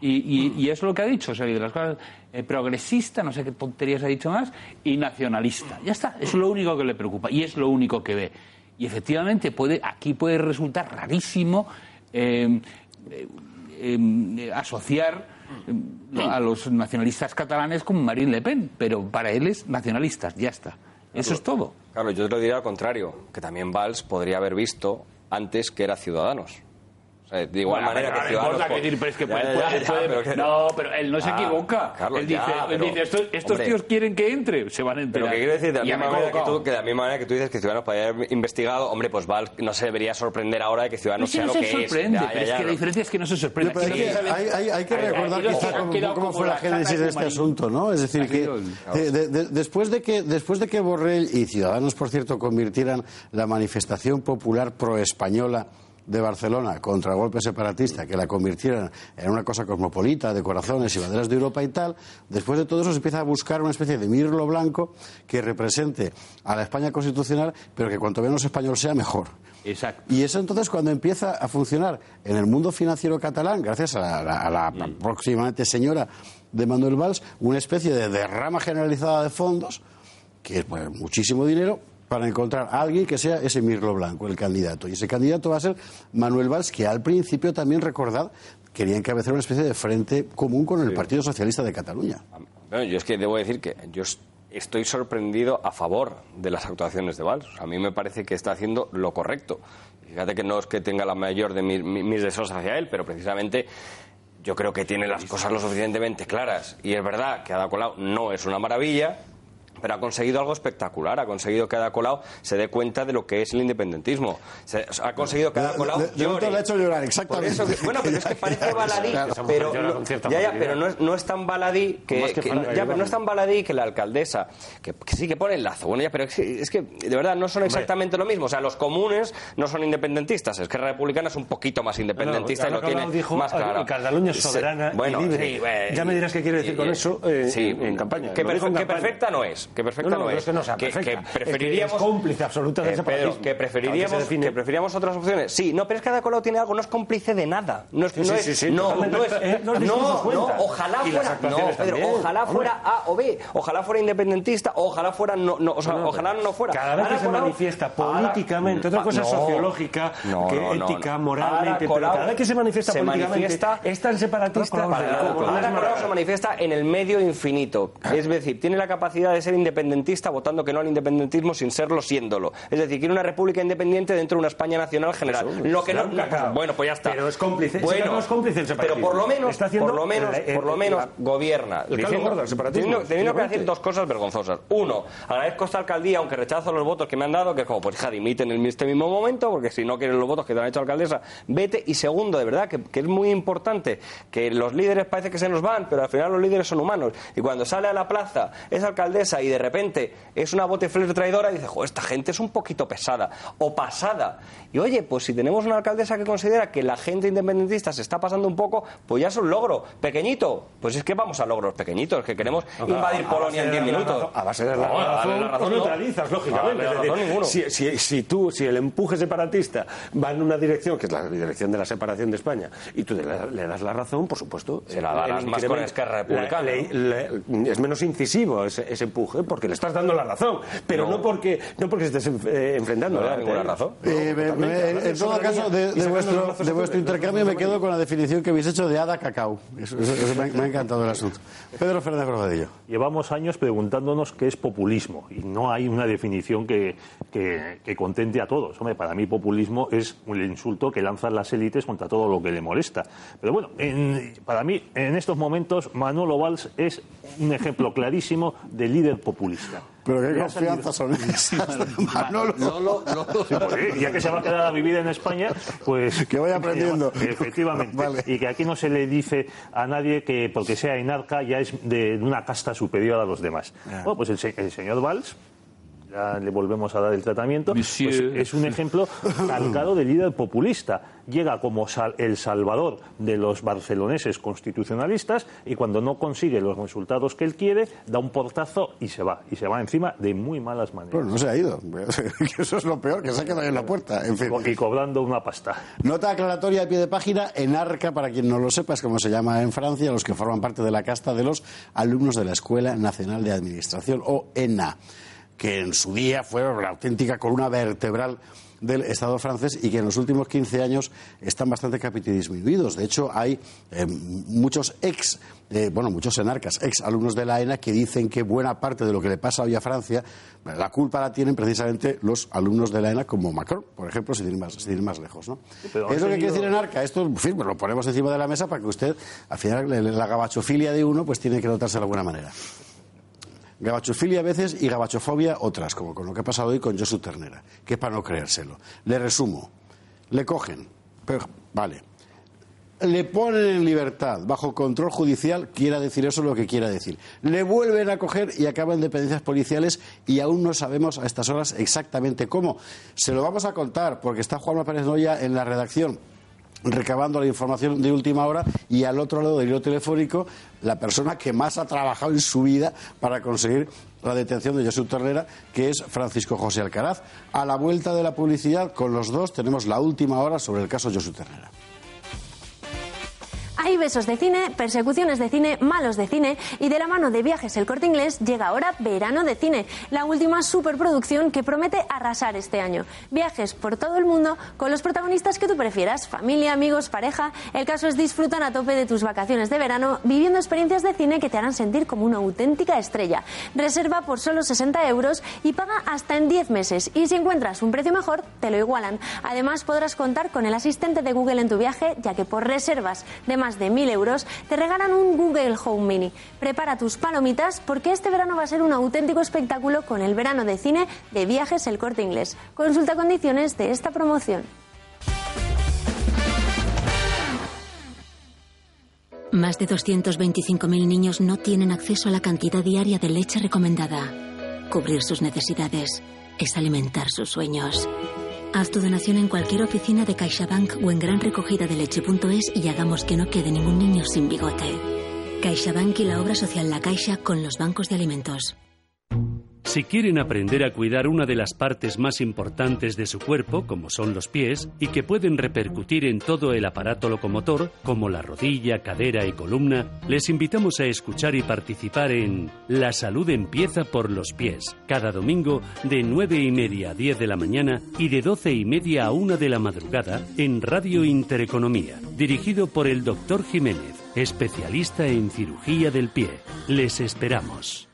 Y, y es lo que ha dicho, o sea, de las cosas eh, progresista, no sé qué tonterías ha dicho más, y nacionalista. Ya está, es lo único que le preocupa y es lo único que ve. Y efectivamente puede, aquí puede resultar rarísimo eh, eh, eh, asociar eh, a los nacionalistas catalanes con Marine Le Pen, pero para él es nacionalistas, ya está. Eso es todo. Claro, yo te lo diría al contrario, que también Valls podría haber visto antes que era Ciudadanos. Sea, de igual manera pero que no Ciudadanos... importa, po- que decir, pero es que Ya, puede- ya, puede- ya, puede- pero no, pero él no se Ah, equivoca. Carlos, él dice, ya, él pero- dice, estos, estos hombre, tíos quieren que entre, se van a enterar. Pero que quiero decir, de la, misma manera que, tú, que de la misma manera que tú dices que Ciudadanos podría haber investigado, hombre, pues Valls no se debería sorprender ahora de que Ciudadanos sea no lo se que sorprende, es. Ya, ya, pero es que la no. diferencia es que no se sorprende. Pero es que no se hay, hay- hay que recordar quizá cómo, fue la génesis de este asunto, ¿no? Es decir, que de- después, de que después de que Borrell y Ciudadanos, por cierto, convirtieran la manifestación popular pro-española de Barcelona contra golpe separatista, que la convirtieran en una cosa cosmopolita, de corazones y banderas de Europa y tal, después de todo eso se empieza a buscar una especie de mirlo blanco que represente a la España constitucional, pero que cuanto menos español sea, mejor. Exacto. Y es entonces cuando empieza a funcionar en el mundo financiero catalán, gracias la- a la Mm. próximamente señora de Manuel Valls, una especie de derrama generalizada de fondos, que es pues, muchísimo dinero, para encontrar a alguien que sea ese Mirlo Blanco, el candidato. Y ese candidato va a ser Manuel Valls, que al principio también, recordad, quería encabezar una especie de frente común con el Partido Socialista de Cataluña. Bueno, yo es que debo decir que yo es- estoy sorprendido a favor de las actuaciones de Valls. A mí me parece que está haciendo lo correcto. Fíjate que no es que tenga la mayor de mis, mis deseos hacia él, pero precisamente yo creo que tiene las cosas lo suficientemente claras. Y es verdad que Ada Colau no es una maravilla, pero ha conseguido algo espectacular. Ha conseguido que Ada Colau se dé cuenta de lo que es el independentismo. Se- ha conseguido que Ada Colau momento le ha hecho llorar, Por exactamente. eso que- bueno, pero es que parece baladí, Claro. pero, no, ya, ya, pero no es, no es tan baladí que, Más que que- Fraga, ya, igual. pero no es tan baladí que la alcaldesa, que, que sí que pone el lazo. Bueno, ya, pero es que, es que, de verdad no son exactamente lo mismo. O sea, los comunes no son independentistas. Es que Republicana es un poquito más independentista No, y lo tiene dijo, más claro. "Ah, Cataluña es Sí, soberana y bueno, libre". sí, bueno, Ya me dirás qué quiere decir con y- eso, eh, sí, en- en campaña. Que, campaña. perfecta no es. Que perfecta No, no, no, es. que no sea que, que Es que preferiríamos. es cómplice absoluta Eh, Pedro, separatismo. que Claro, que preferiríamos, define. que preferiríamos otras opciones. Sí, no, pero es que Ada Colau tiene algo, no es cómplice de nada. No es, Sí, no sí, es, sí, no, no es, Eh, no, no, ojalá fuera, no, Pedro, ojalá fuera A o B, ojalá fuera independentista, ojalá fuera no, no, o sea, ojalá no fuera. Cada vez que se manifiesta políticamente, otra cosa sociológica, que ética, moralmente, pero cada vez que se manifiesta políticamente es tan separatista Ada Colau se manifiesta en el medio infinito. Es decir, tiene la capacidad de ser independentista votando que no al independentismo sin serlo siéndolo. Es decir, quiere una república independiente dentro de una España nacional general. Eso, lo que no, bueno, pues ya está. Pero es cómplice, Bueno, es cómplice pero por lo menos, Está haciendo por lo menos, el- el- por lo menos gobierna. el diciendo- gordo separatismo, teniendo, teniendo que decir dos cosas vergonzosas. Uno, agradezco esta alcaldía, aunque rechazo los votos que me han dado, que es como, pues hija, dimite en este mismo momento, porque si no quieres los votos que te han hecho alcaldesa, vete. Y segundo, de verdad, que, que es muy importante, que los líderes parece que se nos van, pero al final los líderes son humanos. Y cuando sale a la plaza esa alcaldesa y de repente es una Boutefleur traidora y dice, jo, esta gente es un poquito pesada o pasada. Y oye, pues si tenemos una alcaldesa que considera que la gente independentista se está pasando un poco, pues ya es un logro. Pequeñito, pues es que vamos a logros pequeñitos, que queremos No, claro, invadir Polonia en base 10 de la minutos. razón- A base de la No, razón, la razón, o no. neutralizas, lógicamente. No, Es decir, si, si- si tú, si el empuje separatista va en una dirección, que es la dirección de la separación de España, y tú le, le das la razón, por supuesto. Se la darás más con Esquerra Republicana, la- es menos incisivo ese, ese empuje, porque le estás dando la razón, pero no, porque no porque estés eh, enfrentando. No le da ¿eh? ninguna razón. Eh, me- me- en, en todo caso, de, de vuestro, de vuestro intercambio me quedo con la definición que habéis hecho de hada cacao. Eso, eso- eso me, ha- me ha encantado el asunto. Pedro Fernández Rodadillo. Llevamos años preguntándonos qué es populismo y no hay una definición que, que- que contente a todos. Hombre, para mí populismo es un insulto que lanzan las élites contra todo lo que le molesta. Pero bueno, en- para mí en estos momentos Manolo Valls es un ejemplo clarísimo de líder populista. Pero qué confianza son Manolo. Sí, pues ya que se va a quedar a vivir en España, pues... Que vaya aprendiendo. Efectivamente. Y que aquí no se le dice a nadie que porque sea enarca ya es de una casta superior a los demás. Bueno, pues el, el señor Valls, ya le volvemos a dar el tratamiento, pues es un ejemplo calcado de líder populista. Llega como sal- el salvador de los barceloneses constitucionalistas y cuando no consigue los resultados que él quiere, da un portazo y se va. Y se va encima de muy malas maneras. Bueno, no se ha ido. Eso es lo peor, que se ha quedado ahí en la puerta. En fin. Y cobrando una pasta. Nota aclaratoria de pie de página, Enarca, para quien no lo sepa, es como se llama en Francia, los que forman parte de la casta de los alumnos de la Escuela Nacional de Administración, o ENA, que en su día fue la auténtica columna vertebral del Estado francés y que en los últimos 15 años están bastante disminuidos. De hecho, hay eh, muchos ex, eh, bueno, muchos enarcas, ex alumnos de la ENA que dicen que buena parte de lo que le pasa hoy a Francia, la culpa la tienen precisamente los alumnos de la ENA como Macron, por ejemplo, sin ir más, sin ir más lejos. ¿no? es lo que quiere decir enarca. Esto, en fin, pues lo ponemos encima de la mesa para que usted, al final, la gabachofilia de uno, pues tiene que notarse de alguna manera. Gabachofilia a veces y gabachofobia otras, como con lo que ha pasado hoy con Josu Ternera, que es para no creérselo. Le resumo. Le cogen, vale. Le ponen en libertad, bajo control judicial, quiera decir eso lo que quiera decir. Le vuelven a coger y acaban dependencias policiales y aún no sabemos a estas horas exactamente cómo. Se lo vamos a contar porque está Juanma Pérez Noya en la redacción recabando la información de última hora y al otro lado del hilo telefónico la persona que más ha trabajado en su vida para conseguir la detención de Jesús Ternera, que es Francisco José Alcaraz. A la vuelta de la publicidad, con los dos, tenemos la última hora sobre el caso Jesús Ternera. Hay besos de cine, persecuciones de cine, malos de cine y de la mano de viajes el corte inglés llega ahora Verano de Cine, la última superproducción que promete arrasar este año. Viajes por todo el mundo con los protagonistas que tú prefieras, familia, amigos, pareja. El caso es disfrutar a tope de tus vacaciones de verano viviendo experiencias de cine que te harán sentir como una auténtica estrella. Reserva por solo 60 euros y paga hasta en 10 meses. Y si encuentras un precio mejor, te lo igualan. Además podrás contar con el asistente de Google en tu viaje, ya que por reservas de más de 1.000 euros te regalan un Google Home Mini. Prepara tus palomitas porque este verano va a ser un auténtico espectáculo con el verano de cine de viajes El Corte Inglés. Consulta condiciones de esta promoción. Más de 225.000 niños no tienen acceso a la cantidad diaria de leche recomendada. Cubrir sus necesidades es alimentar sus sueños. Haz tu donación en cualquier oficina de CaixaBank o en granrecogidadeleche.es y hagamos que no quede ningún niño sin bigote. CaixaBank y la obra social La Caixa con los bancos de alimentos. Si quieren aprender a cuidar una de las partes más importantes de su cuerpo, como son los pies, y que pueden repercutir en todo el aparato locomotor, como la rodilla, cadera y columna, les invitamos a escuchar y participar en La salud empieza por los pies, cada domingo de 9 y media a 10 de la mañana y de 12 y media a 1 de la madrugada en Radio Intereconomía, dirigido por el doctor Jiménez, especialista en cirugía del pie. Les esperamos.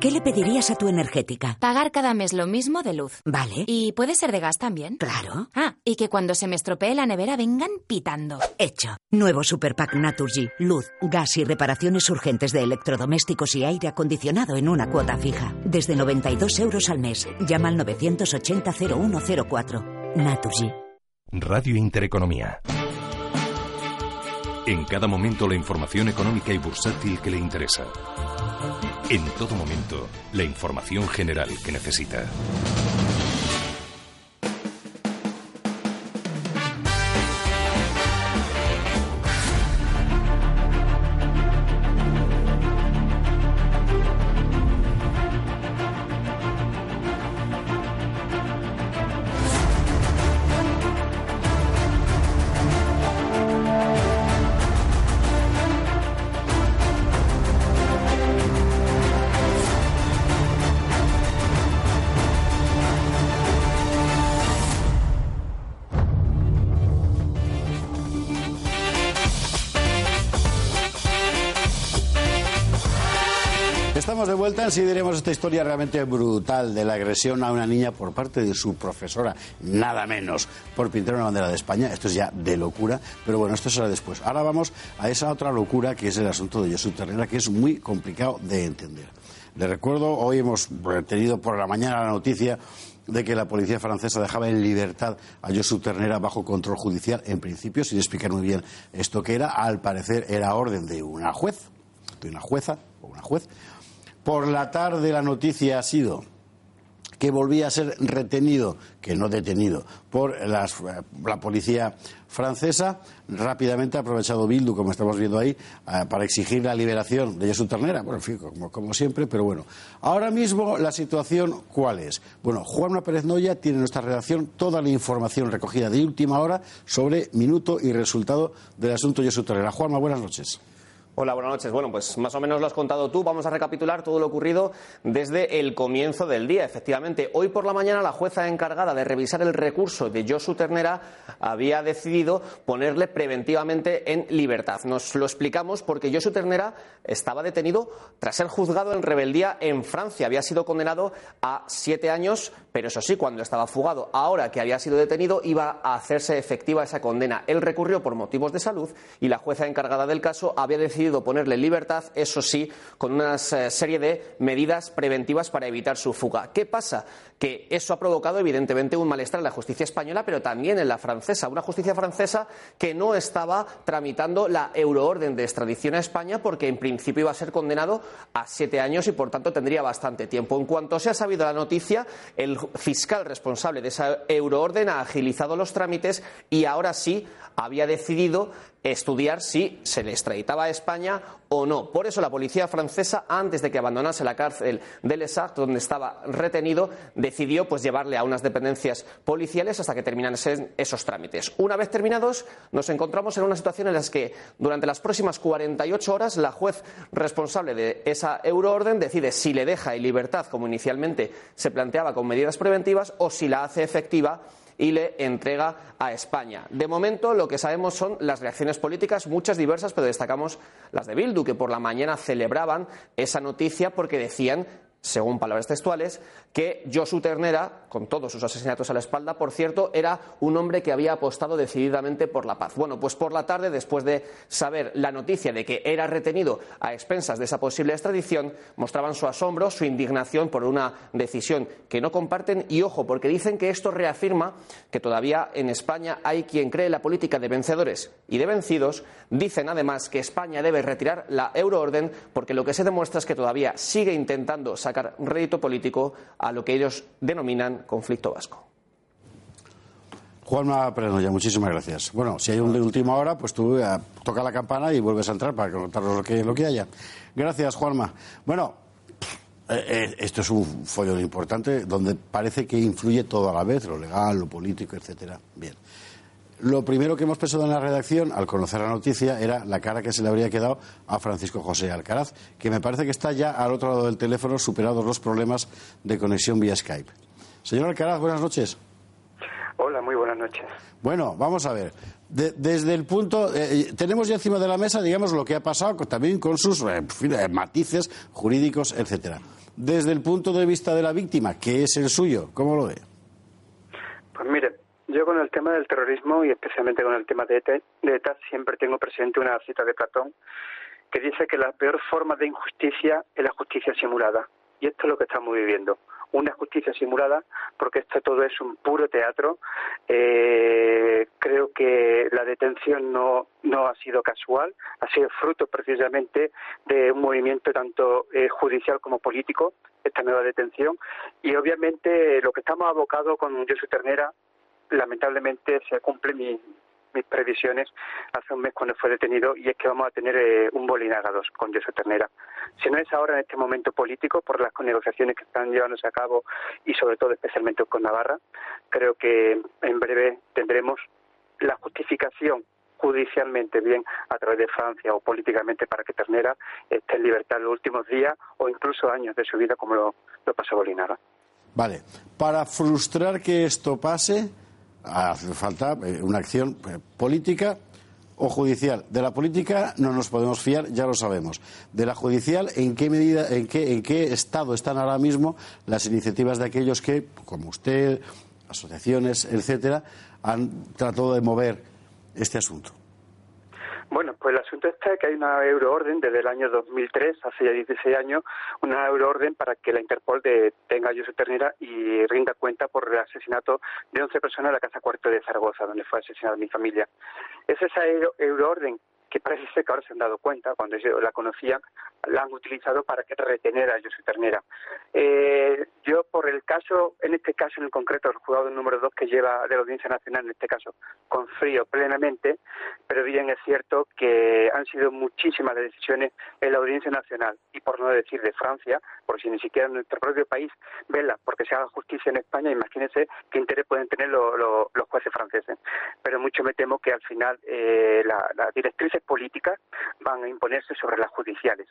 ¿Qué le pedirías a tu energética? Pagar cada mes lo mismo de luz. Vale. ¿Y puede ser de gas también? Claro. Ah, y que cuando se me estropee la nevera vengan pitando. Hecho. Nuevo Superpack Naturgy. Luz, gas y reparaciones urgentes de electrodomésticos y aire acondicionado en una cuota fija. Desde 92 euros al mes. Llama al 980-0104. Naturgy. Radio Intereconomía. En cada momento la información económica y bursátil que le interesa. En todo momento la información general que necesita. Esta historia realmente brutal de la agresión a una niña por parte de su profesora, nada menos, por pintar una bandera de España. Esto es ya de locura, pero bueno, esto será después. Ahora vamos a esa otra locura que es el asunto de Josu Ternera, que es muy complicado de entender. Le recuerdo, hoy hemos tenido por la mañana la noticia de que la policía francesa dejaba en libertad a Josu Ternera bajo control judicial, en principio, sin explicar muy bien esto que era, al parecer era orden de una juez, de una jueza o una juez. Por la tarde la noticia ha sido que volvía a ser retenido, que no detenido, por la policía francesa. Rápidamente ha aprovechado Bildu, como estamos viendo ahí, eh, para exigir la liberación de Jesús Ternera. Bueno, en fin, como, como, siempre, pero bueno. Ahora mismo la situación, ¿cuál es? Bueno, Juanma Pérez Noya tiene en nuestra redacción toda la información recogida de última hora sobre minuto y resultado del asunto Jesús Ternera. Juanma, buenas noches. Hola, buenas noches. Bueno, pues más o menos lo has contado tú. Vamos a recapitular todo lo ocurrido desde el comienzo del día. Efectivamente, hoy por la mañana la jueza encargada de revisar el recurso de Josu Ternera había decidido ponerle preventivamente en libertad. Nos lo explicamos porque Josu Ternera estaba detenido tras ser juzgado en rebeldía en Francia. Había sido condenado a siete años, pero eso sí, cuando estaba fugado. Ahora que había sido detenido, iba a hacerse efectiva esa condena. Él recurrió por motivos de salud y la jueza encargada del caso había decidido ponerle en libertad, eso sí, con una eh, serie de medidas preventivas para evitar su fuga. ¿Qué pasa? Que eso ha provocado, evidentemente, un malestar en la justicia española, pero también en la francesa. Una justicia francesa que no estaba tramitando la euroorden de extradición a España porque, en principio, iba a ser condenado a siete años y, por tanto, tendría bastante tiempo. En cuanto se ha sabido la noticia, el fiscal responsable de esa euroorden ha agilizado los trámites y ahora sí había decidido estudiar si se le extraditaba a España o no. Por eso la policía francesa, antes de que abandonase la cárcel de Les donde estaba retenido, decidió pues llevarle a unas dependencias policiales hasta que terminasen esos trámites. Una vez terminados, nos encontramos en una situación en la que durante las próximas 48 horas la juez responsable de esa euroorden decide si le deja en libertad, como inicialmente se planteaba con medidas preventivas, o si la hace efectiva y le entrega a España. De momento, lo que sabemos son las reacciones políticas, muchas diversas, pero destacamos las de Bildu, que por la mañana celebraban esa noticia porque decían según palabras textuales, que Josu Ternera, con todos sus asesinatos a la espalda, por cierto, era un hombre que había apostado decididamente por la paz. Bueno, pues por la tarde, después de saber la noticia de que era retenido a expensas de esa posible extradición, mostraban su asombro, su indignación por una decisión que no comparten y, ojo, porque dicen que esto reafirma que todavía en España hay quien cree la política de vencedores y de vencidos. Dicen además que España debe retirar la euroorden porque lo que se demuestra es que todavía sigue intentando sacar rédito político a lo que ellos denominan conflicto vasco. Juanma Prenoya, muchísimas gracias. Bueno, si hay un de última hora, pues tú eh, toca la campana y vuelves a entrar para contarnos lo que, lo que haya. Gracias, Juanma. Bueno, eh, eh, esto es un follón importante donde parece que influye todo a la vez, lo legal, lo político, etcétera. Bien. Lo primero que hemos pensado en la redacción, al conocer la noticia, era la cara que se le habría quedado a Francisco José Alcaraz, que me parece que está ya al otro lado del teléfono, superados los problemas de conexión vía Skype. Señor Alcaraz, buenas noches. Hola, muy buenas noches. Bueno, vamos a ver. desde el punto. Eh, tenemos ya encima de la mesa, digamos, lo que ha pasado también con sus eh, eh, matices jurídicos, etcétera. Desde el punto de vista de la víctima, que es el suyo, ¿cómo lo ve? Pues mire, yo con el tema del terrorismo y especialmente con el tema de ETA, ETA siempre tengo presente una cita de Platón que dice que la peor forma de injusticia es la justicia simulada. Y esto es lo que estamos viviendo. una justicia simulada, porque esto todo es un puro teatro. Eh, creo que la detención no, no ha sido casual, ha sido fruto precisamente de un movimiento tanto eh, judicial como político, esta nueva detención. Y obviamente lo que estamos abocados con Josu Ternera, lamentablemente se cumple mi, mis previsiones hace un mes cuando fue detenido y es que vamos a tener eh, un Bolinaga 2 con Josu Ternera. Si no es ahora en este momento político por las negociaciones que están llevándose a cabo y sobre todo especialmente con Navarra, creo que en breve tendremos la justificación judicialmente bien a través de Francia o políticamente para que Ternera esté en libertad los últimos días o incluso años de su vida como lo, lo pasó Bolinaga. Vale, para frustrar que esto pase, hace falta eh, una acción eh, política o judicial. De la política no nos podemos fiar, ya lo sabemos. De la judicial, ¿en qué medida, en qué, en qué estado están ahora mismo las iniciativas de aquellos que, como usted, asociaciones, etcétera, han tratado de mover este asunto? Bueno, pues el asunto está que hay una euroorden desde el año 2003, hace ya 16 años, una euroorden para que la Interpol detenga a José Ternera y rinda cuenta por el asesinato de 11 personas en la Casa Cuarto de Zaragoza, donde fue asesinada mi familia. Es esa euro, euroorden que parece ser que ahora se han dado cuenta, cuando ellos la conocían, la han utilizado para que retener a José Ternera. Eh, yo, por el caso, en este caso en concreto, el juzgado número 2 que lleva de la Audiencia Nacional, en este caso, confío plenamente, pero bien es cierto que han sido muchísimas las decisiones en la Audiencia Nacional, y por no decir de Francia, por si ni siquiera en nuestro propio país vela porque se haga justicia en España, imagínense qué interés pueden tener lo- lo- los jueces franceses. Pero mucho me temo que al final eh, la- las políticas van a imponerse sobre las judiciales.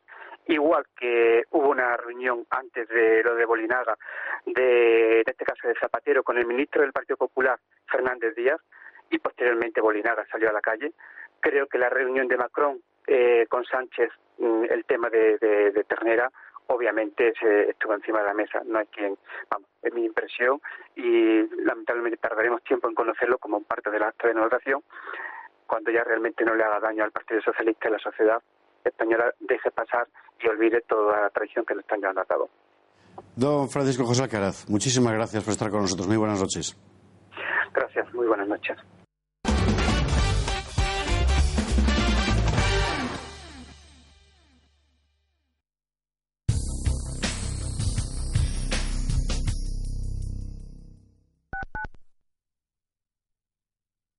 Igual que hubo una reunión antes de lo de Bolinaga, de, en este caso de Zapatero, con el ministro del Partido Popular, Fernández Díaz, y posteriormente Bolinaga salió a la calle. Creo que la reunión de Macron eh, con Sánchez, mm, el tema de, de- Ternera, obviamente se estuvo encima de la mesa. No hay quien, vamos, es mi impresión y lamentablemente tardaremos tiempo en conocerlo como parte del acto de negociación cuando ya realmente no le haga daño al Partido Socialista y la sociedad española deje pasar y olvide toda la traición que le están llevando a cabo. Don Francisco José Alcaraz, muchísimas gracias por estar con nosotros. Muy buenas noches. Gracias, muy buenas noches.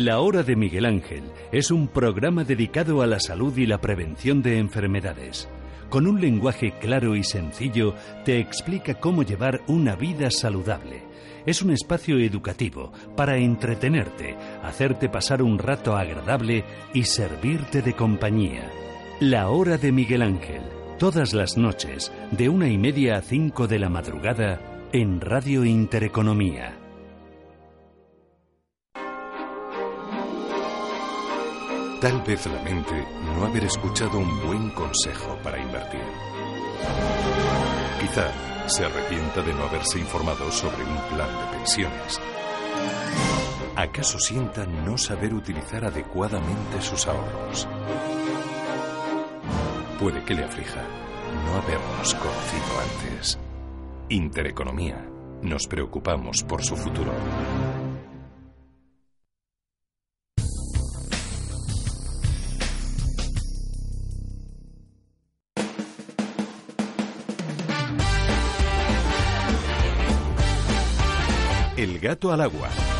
La Hora de Miguel Ángel es un programa dedicado a la salud y la prevención de enfermedades. Con un lenguaje claro y sencillo, te explica cómo llevar una vida saludable. Es un espacio educativo para entretenerte, hacerte pasar un rato agradable y servirte de compañía. La Hora de Miguel Ángel, todas las noches, de una y media a cinco de la madrugada, en Radio Intereconomía. Tal vez lamente no haber escuchado un buen consejo para invertir. Quizá se arrepienta de no haberse informado sobre un plan de pensiones. ¿Acaso sienta no saber utilizar adecuadamente sus ahorros? Puede que le aflija no habernos conocido antes. Intereconomía. Nos preocupamos por su futuro. El gato al agua.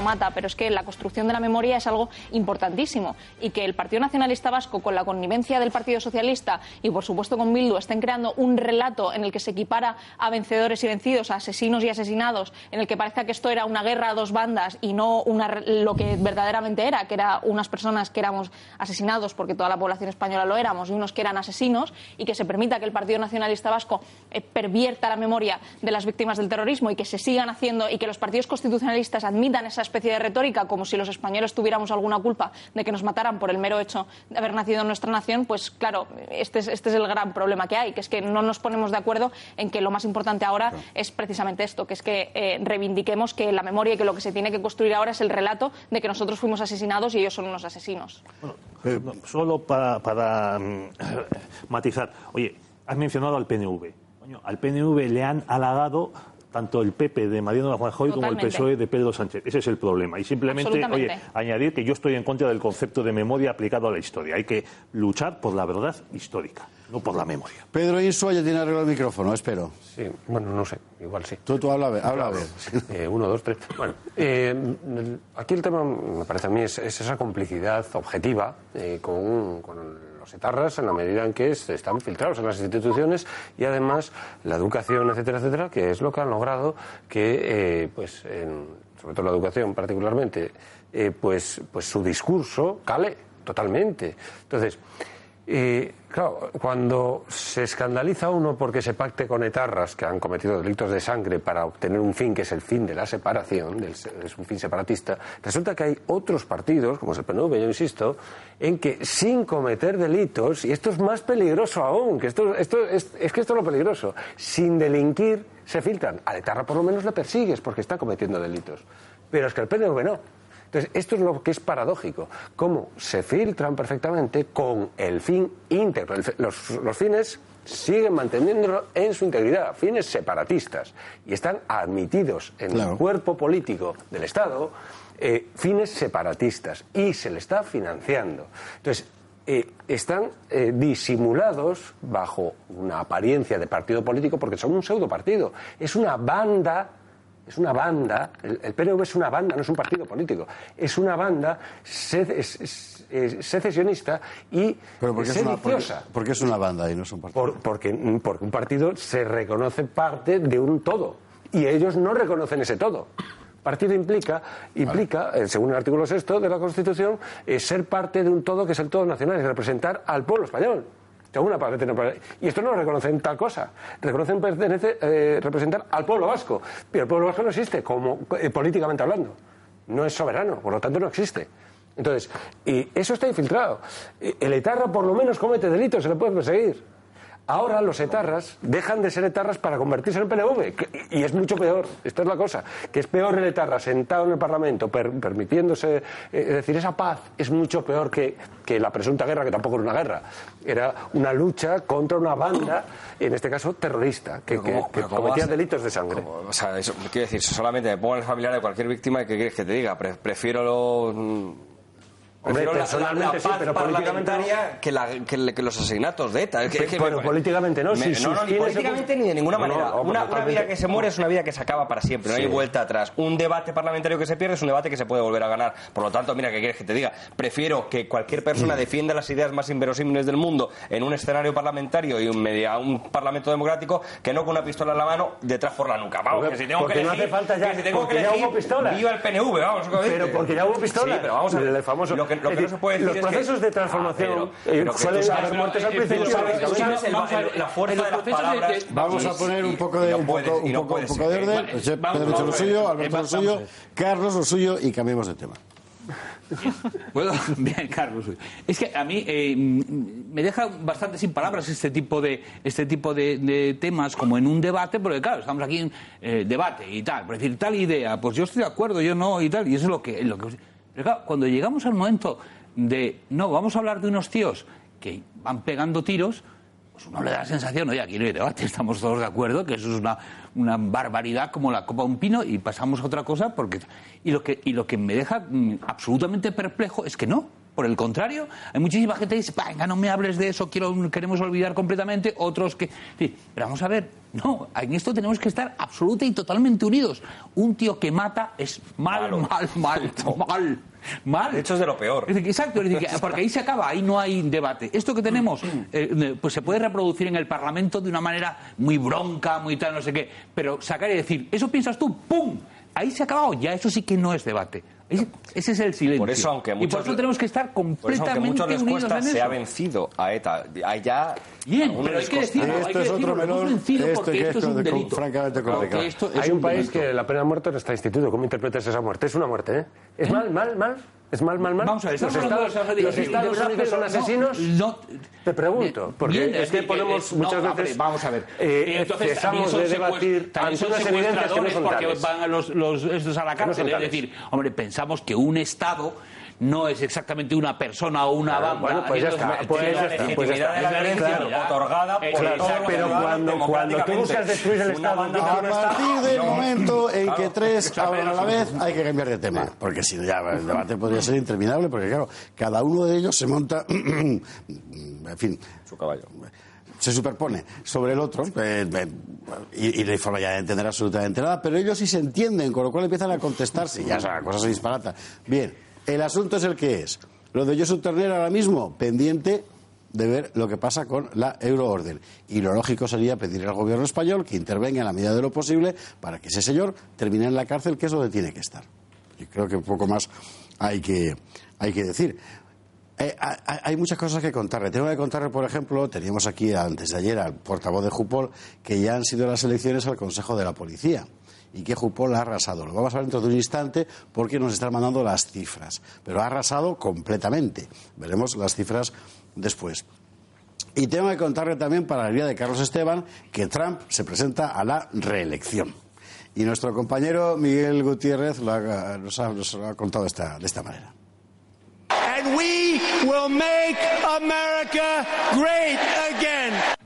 Mata, pero es que la construcción de la memoria es algo importantísimo. Y que el Partido Nacionalista Vasco, con la connivencia del Partido Socialista y por supuesto con Bildu, estén creando un relato en el que se equipara a vencedores y vencidos, a asesinos y asesinados, en el que parezca que esto era una guerra a dos bandas y no lo que verdaderamente era, que era unas personas que éramos asesinados porque toda la población española lo éramos y unos que eran asesinos y que se permita que el Partido Nacionalista Vasco eh, pervierta la memoria de las víctimas del terrorismo y que se sigan haciendo y que los partidos constitucionalistas admitan esa especie de retórica como si los españoles tuviéramos alguna culpa de que nos mataran por el mero hecho de haber nacido en nuestra nación, pues claro, este es, este es el gran problema que hay, que es que no nos ponemos de acuerdo en que lo más importante ahora es precisamente esto, que es que eh, reivindiquemos que la memoria y que lo que se tiene que construir ahora es el relato de que nosotros fuimos asesinados y ellos son unos asesinos. No, solo para, para, mm, matizar. Oye, has mencionado al PNV. Coño, al PNV le han halagado tanto el PP de Mariano Rajoy como el. PSOE E de Pedro Sánchez. Ese es el problema. Y simplemente, oye, añadir que yo estoy en contra del concepto de memoria aplicado a la historia. Hay que luchar por la verdad histórica, no por la memoria. Pedro Insua ya tiene arreglado el micrófono, espero. Sí, bueno, no sé, igual sí. Tú, tú habla, a ver, habla. Eh, uno, dos, tres. Bueno, eh, aquí el tema, me parece a mí, es, es esa complicidad objetiva eh, con, con los etarras en la medida en que es- están filtrados en las instituciones y además la educación, etcétera, etcétera, que es lo que han logrado que, eh, pues, en- sobre todo la educación particularmente, eh, pues, pues su discurso cale totalmente. Entonces, eh, claro, cuando se escandaliza uno porque se pacte con etarras que han cometido delitos de sangre para obtener un fin que es el fin de la separación, es un fin separatista, resulta que hay otros partidos, como es el PNV, yo insisto, en que sin cometer delitos, y esto es más peligroso aún, que esto, esto es, es que esto es lo peligroso, sin delinquir se filtran. Al etarra por lo menos le persigues porque está cometiendo delitos. Pero es que el PNV no. Entonces, esto es lo que es paradójico. Cómo se filtran perfectamente con el fin íntegro. Los fines siguen manteniéndolo en su integridad, fines separatistas. Y están admitidos en el cuerpo político del Estado eh, fines separatistas. Y se le está financiando. Entonces, eh, están eh, disimulados bajo una apariencia de partido político porque son un pseudo partido. Es una banda es una banda, el, el PNV es una banda, no es un partido político, es una banda sece- es- es- es secesionista y Pero porque es, una, porque, sediciosa. porque es una banda y no es un partido. Por- porque, porque un partido se reconoce parte de un todo y ellos no reconocen ese todo. Partido implica, implica eh, según el artículo sexto de la Constitución, eh, ser parte de un todo que es el todo nacional y representar al pueblo español. Y esto no reconocen tal cosa. Reconocen eh, representar al pueblo vasco. Pero el pueblo vasco no existe, como eh, políticamente hablando. No es soberano, por lo tanto no existe. Entonces, y eso está infiltrado. El etarra por lo menos comete delitos, se le puede perseguir. Ahora los etarras dejan de ser etarras para convertirse en PNV. que- Y es mucho peor. Esta es la cosa. Que es peor el etarra sentado en el Parlamento, per- permitiéndose. eh, es decir, esa paz es mucho peor que, que la presunta guerra, que tampoco era una guerra. Era una lucha contra una banda, en este caso terrorista, que, que- ¿cómo- que cometía delitos de sangre. O sea, eso, quiero decir, solamente me pongo en el familiar de cualquier víctima, ¿qué quieres que te diga? Pre- prefiero lo. Hombre, la- personalmente la, la sí, paz pero políticamente parlamentaria que, la- que los asesinatos de ETA. Es que- Pero me- políticamente no, me- si no, no, ni políticamente ni de ninguna No, manera. no, una, vida que se muere es una vida que se acaba para siempre, no Sí. hay vuelta atrás. Un debate parlamentario que se pierde es un debate que se puede volver a ganar. Por lo tanto, mira, ¿qué quieres que te diga? Prefiero que cualquier persona defienda las ideas más inverosímiles del mundo en un escenario parlamentario y un, media, un parlamento democrático que no con una pistola en la mano detrás por la nuca. Vamos, Porque- que si tengo que no elegir, hace falta ya, que si tengo que ya elegir, hubo pistolas. viva el PNV, vamos. Pero porque ya hubo pistolas. Sí, pero vamos a ver. El famoso- Lo que, lo que es no decir, se puede decir los es que- procesos de transformación, Ah, pero- eh, pero que suelen tú sabes- haber muertes al principio, la fuerza de las palabras. Vamos a poner un poco de orden. Pedro lo suyo, Eh, Alberto lo suyo. Carlos lo suyo y cambiemos de tema. ¿Puedo? Bien, Carlos. Es que a mí eh, me deja bastante sin palabras este tipo de este tipo de, de temas como en un debate, porque claro, estamos aquí en eh, debate y tal, por decir tal idea, pues yo estoy de acuerdo, yo no y tal, y eso es lo que, lo que pero claro, cuando llegamos al momento de no, vamos a hablar de unos tíos que van pegando tiros, pues uno le da la sensación, oye, aquí no hay debate, estamos todos de acuerdo, que eso es una, una barbaridad como la copa de un pino y pasamos a otra cosa porque... Y lo que, y lo que me deja mm, absolutamente perplejo es que no, por el contrario, hay muchísima gente que dice, venga, no me hables de eso, quiero, queremos olvidar completamente, otros que... Sí, pero vamos a ver, no, en esto tenemos que estar absoluta y totalmente unidos. Un tío que mata es mal, mal, mal, mal. Mal. De hecho, es de lo peor. Exacto, porque ahí se acaba, ahí no hay debate. Esto que tenemos, eh, pues se puede reproducir en el Parlamento de una manera muy bronca, muy tal, no sé qué, pero sacar y decir, ¿eso piensas tú? ¡Pum! Ahí se ha acabado, ya eso sí que no es debate. Ese, ese es el silencio. Por eso, aunque a y por muchos eso tenemos que estar Por eso, aunque completamente muchos les unidos cuesta, en se eso. ha vencido a ETA. Ya. Bien, pero hay que decirlo, hay que Esto es otro decirlo, melón, vencido esto porque que esto es un delito. francamente esto es Hay un país delito. que la pena de muerte no está instituido. ¿Cómo interpretas esa muerte? Es una muerte, ¿eh? ¿Es mal, mal, mal? ¿Es mal, mal, mal? Vamos a ver, ¿Los Estados, los Estados Unidos son no, asesinos? no, Te pregunto, porque Bien, es que ponemos es- muchas no, veces... hombre, vamos a ver. eh, entonces también cesamos de debatir ante unas evidencias que no son porque tales. van a los, los- estos a la cárcel. es decir, hombre, pensamos que un Estado no es exactamente una persona o una banda. bueno, pues ya está, pues ya está, pues ya está. otorgada por Exacto. todos los Pero cuando, cuando tú buscas destruir el Estado... A partir del momento en que tres hablan a la vez, hay que cambiar de tema. Porque si no, ya el debate podría ser interminable, porque claro, cada uno de ellos se monta, en fin, Su caballo. se superpone sobre el otro eh, eh, y, y no hay forma ya de entender absolutamente nada, pero ellos sí se entienden, con lo cual empiezan a contestarse y ya la cosa se disparata. Bien, el asunto es el que es. Lo de Josu Turner ahora mismo, pendiente de ver lo que pasa con la euroorden. Y lo lógico sería pedir al gobierno español que intervenga en la medida de lo posible para que ese señor termine en la cárcel, que es donde tiene que estar. Y creo que un poco más hay que, hay que decir. Eh, ha- ha- hay muchas cosas que contarle. Tengo que contarle, por ejemplo, teníamos aquí antes de ayer al portavoz de Jupol, que ya han sido las elecciones al Consejo de la Policía y que Jupol ha arrasado. Lo vamos a ver dentro de un instante porque nos están mandando las cifras. Pero ha arrasado completamente. Veremos las cifras después. Y tengo que contarle también, para la vida de Carlos Esteban, que Trump se presenta a la reelección. Y nuestro compañero Miguel Gutiérrez ha- nos, ha, lo ha contado esta, de esta manera.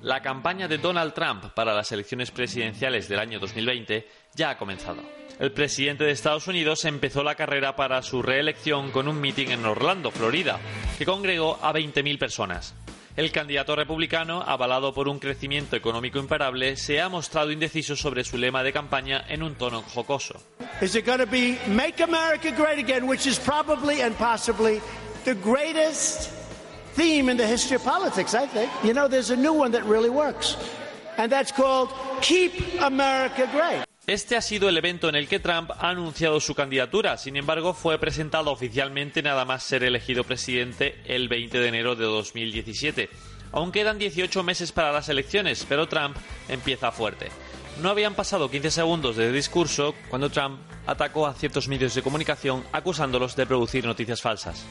La campaña de Donald Trump para las elecciones presidenciales del año 2020 ya ha comenzado. El presidente de Estados Unidos empezó la carrera para su reelección con un mitin en Orlando, Florida, que congregó a 20.000 personas. El candidato republicano, avalado por un crecimiento económico imparable, se ha mostrado indeciso sobre su lema de campaña en un tono jocoso. Is it going to be make America great again, which is probably and possibly the greatest theme in the history of politics, I think. You know, there's a new one that really works, and that's called Keep America Great. Este ha sido el evento en el que Trump ha anunciado su candidatura. Sin embargo, fue presentado oficialmente nada más ser elegido presidente el 20 de enero de 2017. Aún quedan 18 meses para las elecciones, pero Trump empieza fuerte. No habían pasado 15 segundos de discurso cuando Trump atacó a ciertos medios de comunicación acusándolos de producir noticias falsas.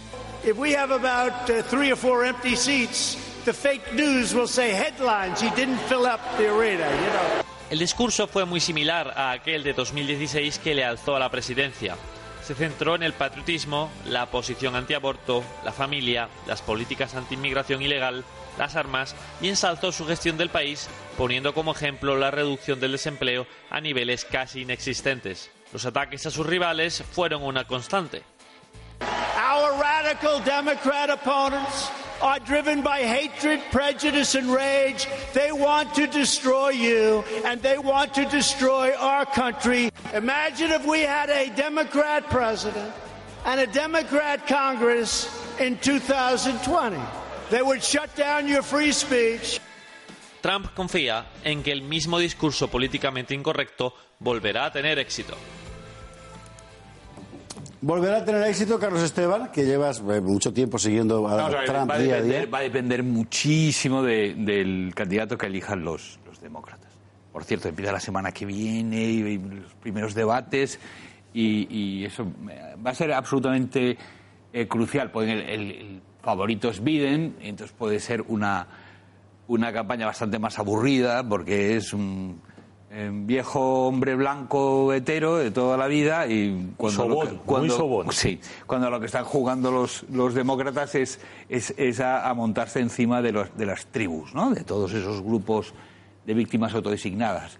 If we have about uh, three or four empty seats, the fake news will say headlines. He didn't arena, you. El discurso fue muy similar a aquel de 2016 que le alzó a la presidencia. Se centró en el patriotismo, la posición antiaborto, la familia, las políticas antiinmigración ilegal, las armas y ensalzó su gestión del país, poniendo como ejemplo la reducción del desempleo a niveles casi inexistentes. Los ataques a sus rivales fueron una constante. Are driven by hatred, prejudice, and rage. They want to destroy you, and they want to destroy our country. Imagine if we had a Democrat president and a Democrat Congress in 2020. They would shut down your free speech. Trump confía en que el mismo discurso políticamente incorrecto volverá a tener éxito. Volverá a tener éxito Carlos Esteban, que llevas eh, mucho tiempo siguiendo a ver, Trump va, a día a depender, día. va a depender muchísimo de- del candidato que elijan los, los demócratas. Por cierto, empieza la semana que viene y, los primeros debates y, y eso eh, va a ser absolutamente eh, crucial. Porque el, el- el favorito es Biden, entonces puede ser una, una campaña bastante más aburrida porque es un eh, viejo hombre blanco hetero de toda la vida y cuando lo que- muy cuando- sobón. Sí, cuando lo que están jugando los, los demócratas es, es, es a, a montarse encima de, los, de las tribus, ¿no? de todos esos grupos de víctimas autodesignadas.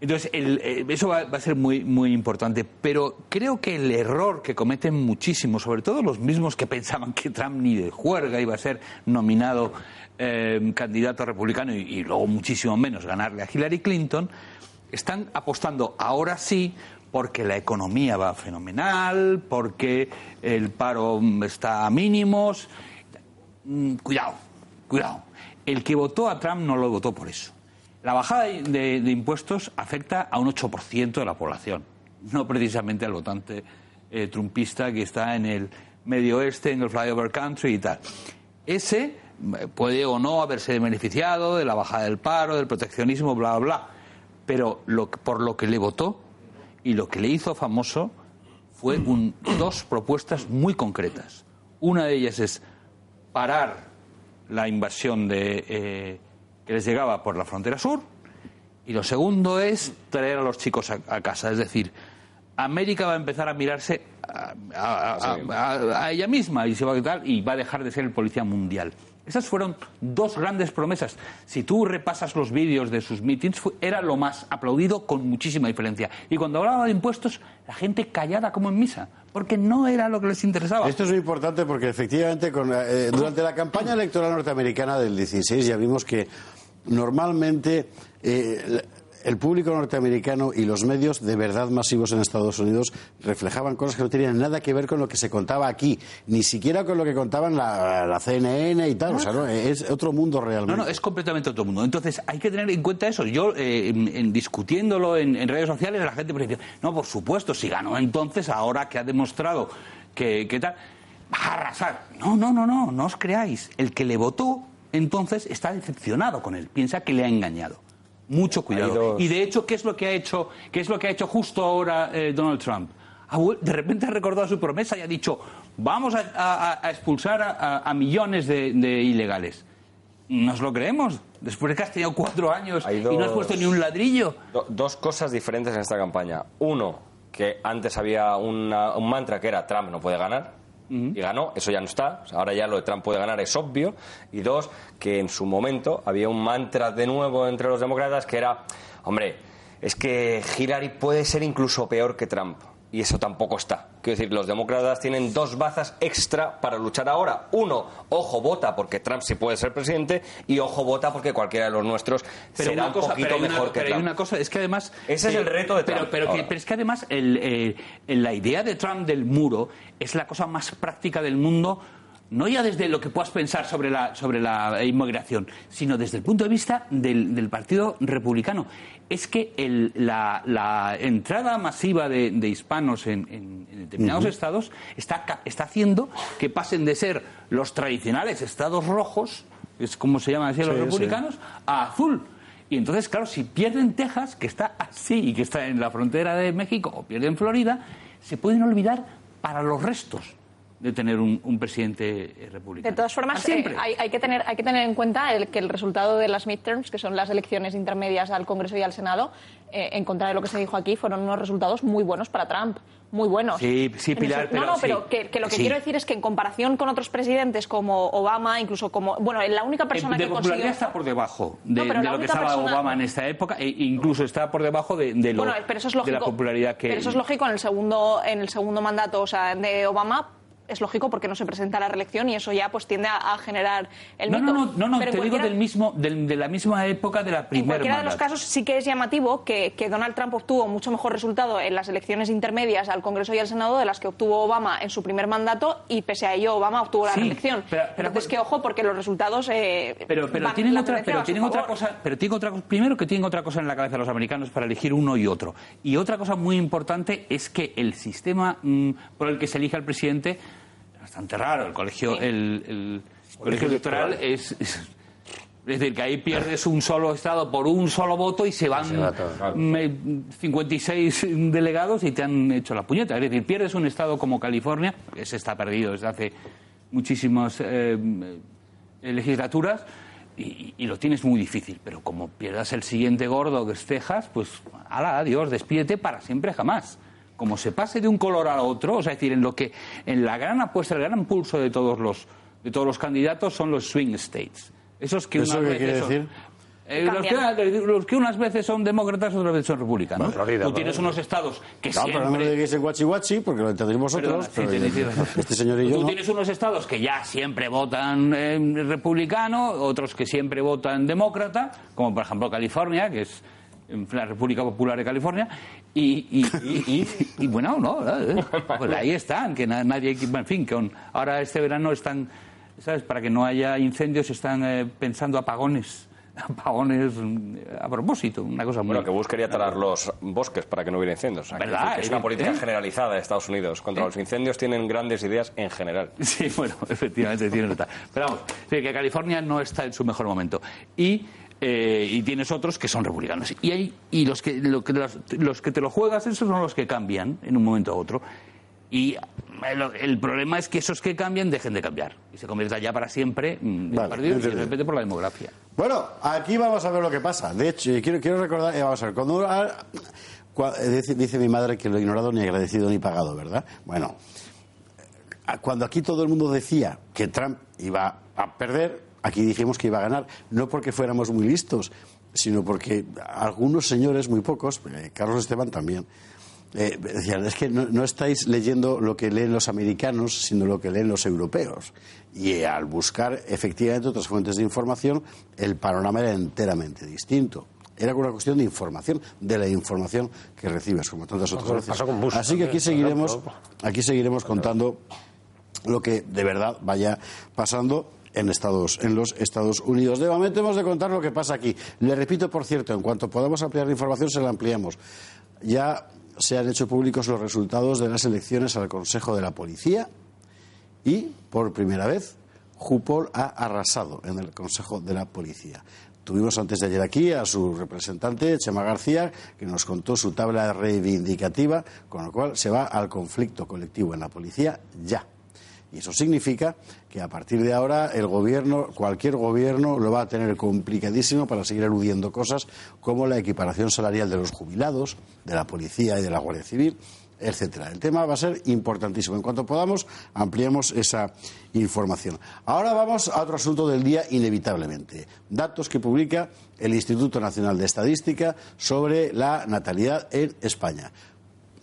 Entonces, el- eh, eso va, va a ser muy, muy importante. Pero creo que el error que cometen muchísimo, sobre todo los mismos que pensaban que Trump ni de juerga iba a ser nominado eh, candidato republicano y, luego muchísimo menos ganarle a Hillary Clinton, están apostando ahora sí porque la economía va fenomenal, porque el paro mm, está a mínimos. Mm, Cuidado, cuidado. El que votó a Trump no lo votó por eso. La bajada de, impuestos afecta a un 8% de la población, no precisamente al votante eh, trumpista que está en el medio oeste, en el flyover country y tal. Ese puede o no haberse beneficiado de la bajada del paro, del proteccionismo, bla, bla, bla. Pero lo, por lo que le votó y lo que le hizo famoso fue un- dos propuestas muy concretas. Una de ellas es parar la invasión de, eh, que les llegaba por la frontera sur y lo segundo es traer a los chicos a, a casa. Es decir, América va a empezar a mirarse a, a- a- ella misma y, se va a y va a dejar de ser el policía mundial. Esas fueron dos grandes promesas. Si tú repasas los vídeos de sus meetings, era lo más aplaudido con muchísima diferencia. Y cuando hablaba de impuestos, la gente callada como en misa, porque no era lo que les interesaba. Esto es muy importante porque efectivamente eh, durante la campaña electoral norteamericana del 16 ya vimos que normalmente eh, el- público norteamericano y los medios de verdad masivos en Estados Unidos reflejaban cosas que no tenían nada que ver con lo que se contaba aquí, ni siquiera con lo que contaban la, la CNN y tal. O sea, ¿no? es otro mundo realmente. No, no, es completamente otro mundo. Entonces, hay que tener en cuenta eso. Yo, eh, en, en discutiéndolo en, en redes sociales, la gente dice, no, por supuesto, si ganó entonces, ahora que ha demostrado que, que tal, va a arrasar. No, no, no, no, no os creáis. El que le votó, entonces, está decepcionado con él. Piensa que le ha engañado. Mucho cuidado. Y de hecho, ¿qué es lo que ha hecho, qué es lo que ha hecho justo ahora eh, Donald Trump? De repente ha recordado su promesa y ha dicho, vamos a, a- a expulsar a, millones de, de ilegales. ¿Nos lo creemos? Después de que has tenido cuatro años y no has puesto ni un ladrillo. Do- dos cosas diferentes en esta campaña. Uno, que antes había una- un mantra que era Trump no puede ganar. Y ganó, eso ya no está. Ahora ya lo de Trump puede ganar es obvio. Y dos, que en su momento había un mantra de nuevo entre los demócratas que era, hombre, es que Hillary puede ser incluso peor que Trump. Y eso tampoco está. Quiero decir, los demócratas tienen dos bazas extra para luchar ahora. Uno, ojo, vota porque Trump sí puede ser presidente. Y ojo, vota porque cualquiera de los nuestros Pero será una cosa, un poquito pero hay una, mejor que pero hay Trump. una cosa, es que además... Ese es el reto de Trump Pero, que- es que además el, eh, la idea de Trump del muro es la cosa más práctica del mundo, no ya desde lo que puedas pensar sobre la, sobre la inmigración, sino desde el punto de vista del, del Partido Republicano. Es que el- la, la entrada masiva de, de hispanos en, en- en determinados estados está, está haciendo que pasen de ser los tradicionales estados rojos, es como se llaman así los Sí, sí. republicanos, a azul. Y entonces, claro, si pierden Texas, que está así y que está en la frontera de México, o pierden Florida, se pueden olvidar para los restos de tener un, un presidente eh, republicano. De todas formas, Ah, siempre. eh, hay, hay que tener, hay que tener en cuenta el, que el resultado de las midterms, que son las elecciones intermedias al Congreso y al Senado, eh, en contra de lo que se dijo aquí, fueron unos resultados muy buenos para Trump. Muy buenos. Sí, sí, Pilar, pero No, no, sí. pero que, que lo que Sí. quiero decir es que en comparación con otros presidentes como Obama, incluso como. Bueno, la única persona Eh, de que popularidad consiguió. está por debajo de, No, lo que estaba persona- Obama en esta época e incluso está por debajo de, de lo- Bueno, pero eso es de lógico. la popularidad que... Pero eso es lógico en el segundo, en el segundo mandato, o sea, de Obama. Es lógico porque no se presenta a la reelección y eso ya pues tiende a, a generar el No, mito. no, no, no, no, en te digo del mismo, del- de la misma época de la En primera cualquiera de los casos sí que es llamativo que, que Donald Trump obtuvo mucho mejor resultado en las elecciones intermedias al Congreso y al Senado de las que obtuvo Obama en su primer mandato y pese a ello Obama obtuvo la Sí, reelección. pero- pero- Entonces que ojo porque los resultados eh, Pero, pero van- tienen otra, pero tienen otra cosa, pero tienen otra cosa- primero que tienen otra cosa en la cabeza los americanos para elegir uno y otro. Y otra cosa muy importante es que el sistema mm, por el que se elige al presidente es bastante raro. El colegio, el, el colegio electoral es, es- es decir, que ahí pierdes un solo estado por un solo voto y se van me- 56 delegados y te han hecho la puñeta. Es decir, pierdes un estado como California, que se está perdido desde hace muchísimas eh, eh, legislaturas, y, y lo tienes muy difícil. Pero como pierdas el siguiente gordo que es Texas, pues, ala, adiós, despídete para siempre jamás. Como se pase de un color al otro, o sea, es decir, en lo que en la gran apuesta, el gran pulso de todos los de todos los candidatos son los swing states. Esos que ¿Eso qué quiere esos- decir? Eh, los, que, los que unas veces son demócratas, otras veces son republicanos. Florida, Tú tienes unos estados que No, pero no me siempre... lo digáis en guachi guachi, porque lo entendéis vosotros. Perdona, sí, pero sí, sí, sí. este señor y yo Tú no. tienes unos estados que ya siempre votan eh, republicano, otros que siempre votan demócrata, como por ejemplo California, que es en la República Popular de California, y, y, y- y- bueno, no, eh, pues ahí están, que na- nadie, en fin, que ahora este verano están, ¿sabes? Para que no haya incendios, están eh, pensando apagones, apagones mm, a propósito, una cosa muy... Bueno, que Bush quería talar los bosques para que no hubiera incendios. Que ¿Verdad? es una política ¿Eh? generalizada de Estados Unidos. Contra los incendios tienen grandes ideas en general. Sí, bueno, efectivamente tiene nota. Pero vamos, sí, que California no está en su mejor momento. Y, eh, y tienes otros que son republicanos. Y, hay, y los, que, lo que- los, los que te lo juegas, esos son los que cambian en un momento a otro. Y el, el problema es que esos que cambian dejen de cambiar. Y se convierta ya para siempre en Vale, partido y de entendido. repente por la demografía. Bueno, aquí vamos a ver lo que pasa. De hecho, y quiero, quiero recordar, eh, vamos a ver, cuando ah, eh, dice, dice mi madre que lo ignorado ni agradecido ni pagado, ¿verdad? Bueno, eh, cuando aquí todo el mundo decía que Trump iba a perder, aquí dijimos que iba a ganar, no porque fuéramos muy listos, sino porque algunos señores, muy pocos, eh, Carlos Esteban también, eh, decían, es que no, no estáis leyendo lo que leen los americanos, sino lo que leen los europeos. Y eh, al buscar efectivamente otras fuentes de información, el panorama era enteramente distinto. Era una cuestión de información, de la información que recibes, como tantas otras veces. Así que aquí seguiremos, aquí seguiremos contando lo que de verdad vaya pasando en Estados, en los Estados Unidos. De momento hemos de contar lo que pasa aquí. Le repito, por cierto, en cuanto podamos ampliar la información, se la ampliamos. Ya se han hecho públicos los resultados de las elecciones al Consejo de la Policía y, por primera vez, Jupol ha arrasado en el Consejo de la Policía. Tuvimos antes de ayer aquí a su representante, Chema García, que nos contó su tabla reivindicativa, con lo cual se va al conflicto colectivo en la policía ya. Y eso significa que a partir de ahora el gobierno, cualquier gobierno, lo va a tener complicadísimo para seguir eludiendo cosas como la equiparación salarial de los jubilados, de la policía y de la Guardia Civil, etcétera. El tema va a ser importantísimo. En cuanto podamos, ampliamos esa información. Ahora vamos a otro asunto del día, inevitablemente. Datos que publica el Instituto Nacional de Estadística sobre la natalidad en España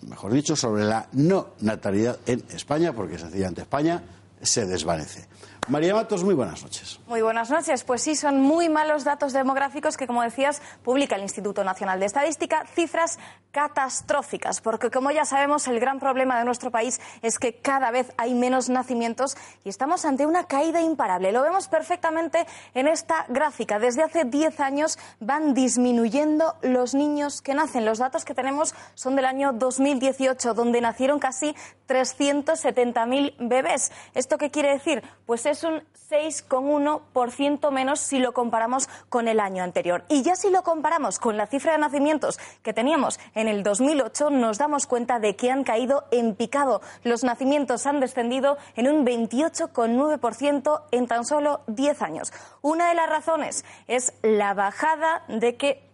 mejor dicho, sobre la no natalidad en España, porque sencillamente España se desvanece. María Matos, muy buenas noches. Muy buenas noches. Pues sí, son muy malos datos demográficos que, como decías, publica el Instituto Nacional de Estadística, cifras catastróficas, porque como ya sabemos, el gran problema de nuestro país es que cada vez hay menos nacimientos y estamos ante una caída imparable. Lo vemos perfectamente en esta gráfica. Desde hace 10 años van disminuyendo los niños que nacen. Los datos que tenemos son del año 2018, donde nacieron casi 370.000 bebés. ¿Esto qué quiere decir? Pues es un 6,1% menos si lo comparamos con el año anterior. Y ya si lo comparamos con la cifra de nacimientos que teníamos en el 2008, nos damos cuenta de que han caído en picado. Los nacimientos han descendido en un 28,9% en tan solo 10 años. Una de las razones es la bajada de que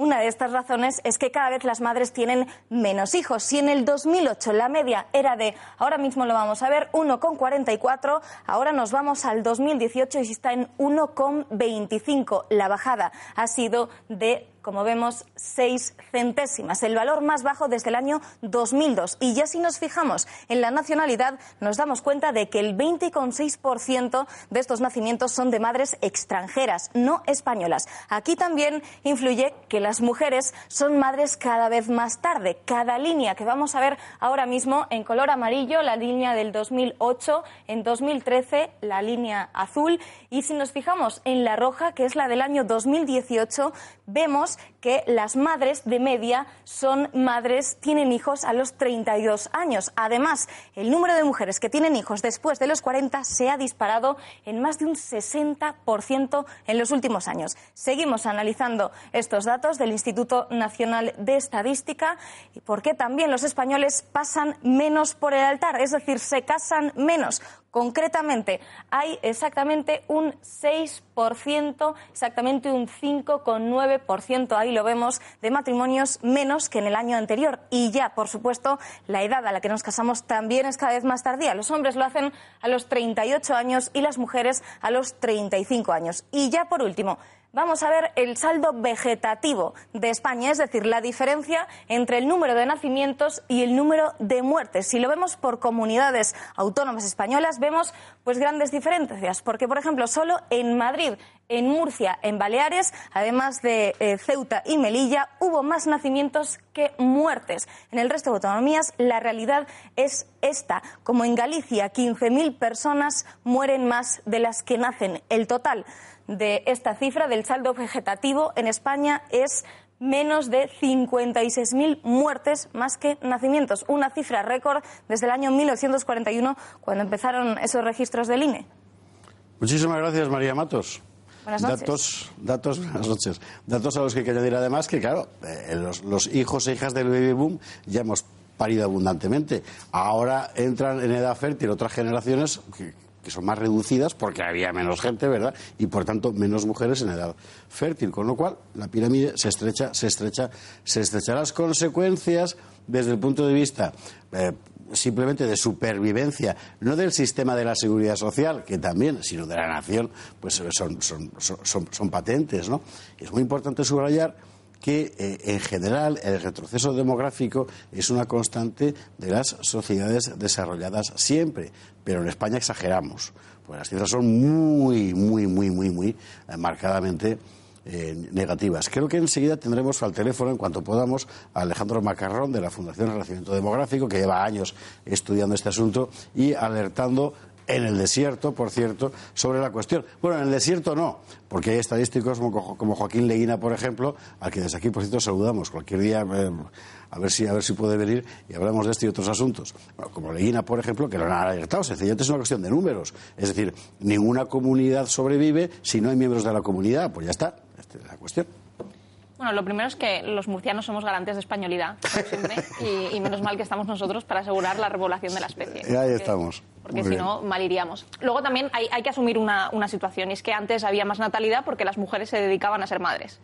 una de estas razones es que cada vez las madres tienen menos hijos. Si en el 2008 la media era de, ahora mismo lo vamos a ver, 1,44, ahora nos vamos al 2018 y está en 1,25. La bajada ha sido de como vemos, seis centésimas, el valor más bajo desde el año 2002. Y ya si nos fijamos en la nacionalidad, nos damos cuenta de que el 20,6% de estos nacimientos son de madres extranjeras, no españolas. Aquí también influye que las mujeres son madres cada vez más tarde. Cada línea que vamos a ver ahora mismo en color amarillo, la línea del 2008, en 2013 la línea azul. Y si nos fijamos en la roja, que es la del año 2018, vemos house que las madres de media son madres, tienen hijos a los 32 años. Además, el número de mujeres que tienen hijos después de los 40 se ha disparado en más de un 60% en los últimos años. Seguimos analizando estos datos del Instituto Nacional de Estadística y por qué también los españoles pasan menos por el altar, es decir, se casan menos. Concretamente, hay exactamente un 6%, exactamente un 5,9%, ahí lo vemos, de matrimonios menos que en el año anterior. Y ya, por supuesto, la edad a la que nos casamos también es cada vez más tardía. Los hombres lo hacen a los 38 años y las mujeres a los 35 años. Y ya, por último, vamos a ver el saldo vegetativo de España, es decir, la diferencia entre el número de nacimientos y el número de muertes. Si lo vemos por comunidades autónomas españolas, vemos pues grandes diferencias, porque por ejemplo, solo en Madrid, en Murcia, en Baleares, además de eh, Ceuta y Melilla, hubo más nacimientos que muertes. En el resto de autonomías la realidad es esta. Como en Galicia, 15.000 personas mueren más de las que nacen. El total de esta cifra del saldo vegetativo en España es menos de 56.000 muertes más que nacimientos, una cifra récord desde el año 1941 cuando empezaron esos registros del INE. Muchísimas gracias, María Matos. Buenas noches. Datos, datos, buenas noches. Datos a los que hay que añadir además que, claro, eh, los, los hijos e hijas del baby boom ya hemos parido abundantemente. Ahora entran en edad fértil otras generaciones que, que son más reducidas porque había menos gente, ¿verdad? Y por tanto menos mujeres en edad fértil, con lo cual la pirámide se estrecha, se estrecha, se estrecha. Las consecuencias desde el punto de vista eh, simplemente de supervivencia, no del sistema de la seguridad social, que también, sino de la nación, pues son, son, son, son patentes, ¿no? Es muy importante subrayar que eh, en general el retroceso demográfico es una constante de las sociedades desarrolladas siempre, pero en España exageramos, pues las cifras son muy, muy, muy, muy, muy eh, marcadamente eh, negativas. Creo que enseguida tendremos al teléfono, en cuanto podamos, a Alejandro Macarrón de la Fundación Renacimiento Demográfico, que lleva años estudiando este asunto y alertando en el desierto, por cierto, sobre la cuestión. Bueno, en el desierto no, porque hay estadísticos como, como Joaquín Leguina, por ejemplo, al que desde aquí, por cierto, saludamos. Cualquier día, eh, a, ver si, a ver si puede venir y hablamos de este y otros asuntos. Bueno, como Leguina, por ejemplo, que lo han alertado. Sencillamente es una cuestión de números. Es decir, ninguna comunidad sobrevive si no hay miembros de la comunidad. Pues ya está. Esta es la cuestión. Bueno, lo primero es que los murcianos somos garantes de españolidad, siempre, y, y menos mal que estamos nosotros para asegurar la repoblación de la especie. Y ahí estamos. Porque si no, mal iríamos. Luego también hay, hay que asumir una, una situación, y es que antes había más natalidad porque las mujeres se dedicaban a ser madres.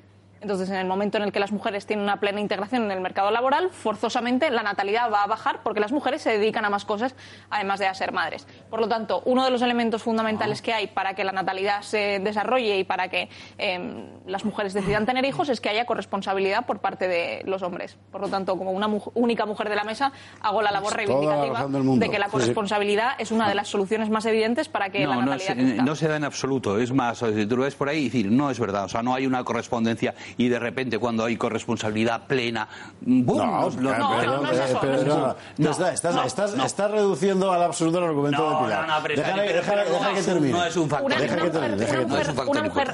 Entonces, en el momento en el que las mujeres tienen una plena integración en el mercado laboral, forzosamente la natalidad va a bajar porque las mujeres se dedican a más cosas, además de a ser madres. Por lo tanto, uno de los elementos fundamentales que hay para que la natalidad se desarrolle y para que eh, las mujeres decidan tener hijos es que haya corresponsabilidad por parte de los hombres. Por lo tanto, como una mu- única mujer de la mesa, hago la labor Pues la reivindicativa de que la Sí, sí. corresponsabilidad es una de las soluciones más evidentes para que la No, no, natalidad se, crezca. no se da en absoluto. Es más, tú lo ves por ahí y decir, no es verdad. O sea, no hay una correspondencia y de repente cuando hay corresponsabilidad plena, ¡bum! No. No, no, no. estás reduciendo al absurdo el argumento de Pilar. no, no, pero déjale, pero- déjale- pero déjale no que es un- termine. no es un factor.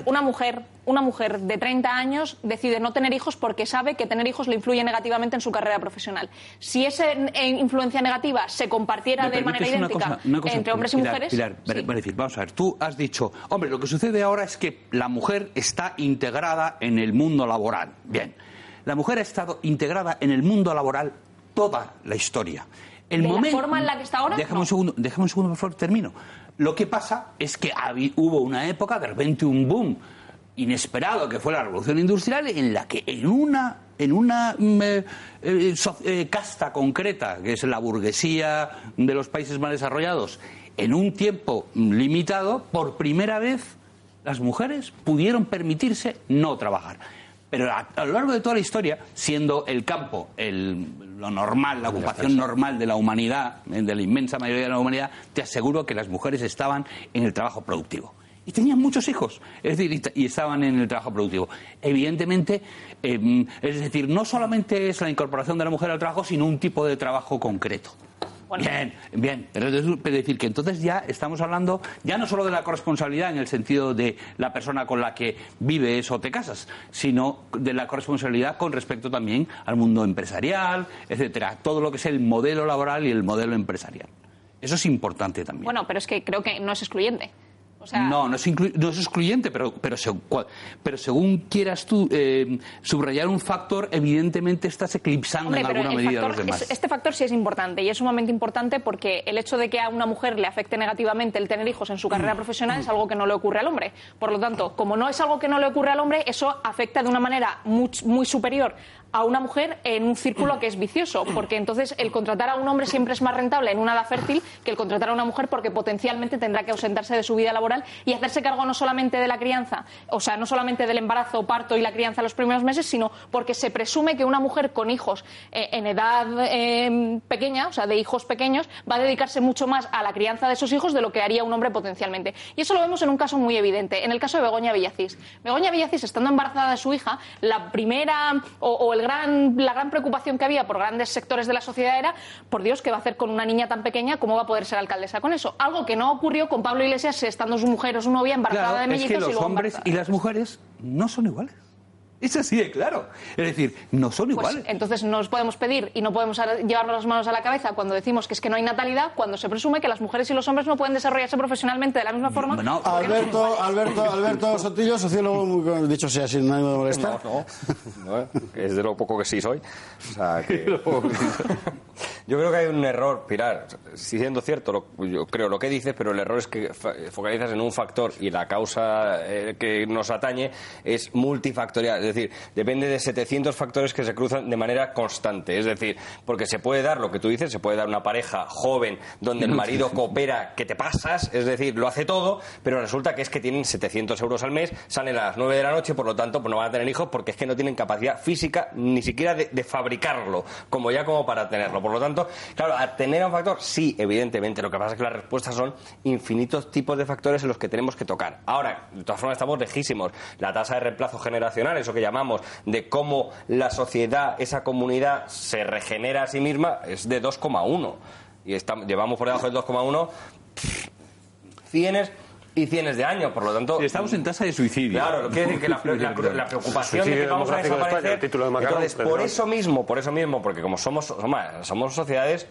Una, mujer, una mujer- de 30 años decide no tener hijos porque sabe que tener hijos le influye negativamente en su carrera profesional. Si esa eh, influencia negativa se compartiera ¿Me de manera idéntica cosa- una cosa, entre hombres y mujeres, Pilar, vamos a ver, tú has dicho, hombre, lo que sucede ahora es que la mujer está integrada en el mundo laboral. Bien, la mujer ha estado integrada en el mundo laboral toda la historia. El ¿De la forma en la que está ahora? Déjame No. un segundo, déjame un segundo, por favor, termino. Lo que pasa es que hubo una época, de repente un boom inesperado, que fue la revolución industrial, en la que en una, en una mm, eh, eh, so- eh, casta concreta, que es la burguesía de los países más desarrollados, en un tiempo mm, limitado, por primera vez las mujeres pudieron permitirse no trabajar. Pero a, a lo largo de toda la historia, siendo el campo el- lo normal, la ocupación normal de la humanidad, eh, de la inmensa mayoría de la humanidad, te aseguro que las mujeres estaban en el trabajo productivo. Y tenían muchos hijos, es decir, y estaban en el trabajo productivo. Evidentemente, eh, es decir, no solamente es la incorporación de la mujer al trabajo, sino un tipo de trabajo concreto. Bien, bien. Pero decir que entonces ya estamos hablando ya no solo de la corresponsabilidad en el sentido de la persona con la que vives o te casas, sino de la corresponsabilidad con respecto también al mundo empresarial, etcétera. Todo lo que es el modelo laboral y el modelo empresarial. Eso es importante también. bueno, pero es que creo que no es excluyente. O sea, No, no es, inclu- no es excluyente, pero, pero, seg- cua- pero según quieras tú eh, subrayar un factor, evidentemente estás eclipsando Hombre, en alguna medida a factor- los demás. es- este factor sí es importante y es sumamente importante porque el hecho de que a una mujer le afecte negativamente el tener hijos en su Mm. carrera profesional es algo que no le ocurre al hombre. Por lo tanto, como no es algo que no le ocurre al hombre, eso afecta de una manera muy, muy superior a una mujer en un círculo que es vicioso, porque entonces el contratar a un hombre siempre es más rentable en una edad fértil que el contratar a una mujer porque potencialmente tendrá que ausentarse de su vida laboral y hacerse cargo no solamente de la crianza, o sea, no solamente del embarazo, parto y la crianza los primeros meses, sino porque se presume que una mujer con hijos eh, en edad eh, pequeña, o sea, de hijos pequeños, va a dedicarse mucho más a la crianza de esos hijos de lo que haría un hombre potencialmente. Y eso lo vemos en un caso muy evidente, en el caso de Begoña Villacís. Begoña Villacís, estando embarazada de su hija, la primera o el gran, la gran preocupación que había por grandes sectores de la sociedad era, por Dios, ¿qué va a hacer con una niña tan pequeña? ¿Cómo va a poder ser alcaldesa con eso? Algo que no ocurrió con Pablo Iglesias estando su mujer o su novia embarazada de Claro, es mellizos que y los hombres y las mujeres no son iguales. Es así de claro. Es decir, no son Pues, iguales. entonces nos podemos pedir y no podemos llevarnos las manos a la cabeza cuando decimos que es que no hay natalidad, cuando se presume que las mujeres y los hombres no pueden desarrollarse profesionalmente de la misma forma. no Alberto. Alberto, Alberto Sotillo, sociólogo, muy- dicho sea sin ánimo de molestar. No, no, no, que es de lo poco que sí soy. O sea, que... Yo creo que hay un error, Pilar, si siendo cierto, lo- yo creo lo que dices, pero el error es que focalizas en un factor y la causa eh, que nos atañe es multifactorial, es decir, depende de 700 factores que se cruzan de manera constante, es decir, porque se puede dar lo que tú dices, se puede dar una pareja joven donde el marido coopera que te pasas, es decir, lo hace todo, pero resulta que es que tienen 700 euros al mes, salen a las 9 de la noche, por lo tanto, pues no van a tener hijos porque es que no tienen capacidad física ni siquiera de, de fabricarlo, como ya como para tenerlo. Por lo tanto, claro, a tener un factor, sí, evidentemente, lo que pasa es que las respuestas son infinitos tipos de factores en los que tenemos que tocar. Ahora, de todas formas, estamos lejísimos. La tasa de reemplazo generacional, eso que llamamos, de cómo la sociedad, esa comunidad, se regenera a sí misma, es de 2,1. Y estamos, llevamos por debajo del 2,1 cienes y cienes de años, por lo tanto... estamos en tasa de suicidio. Claro, quiere decir que la, la- la preocupación de que vamos a demográfico de España, desaparecer... el título de Macarrón, Entonces, por no. eso mismo, por eso mismo, porque como somos, somos sociedades...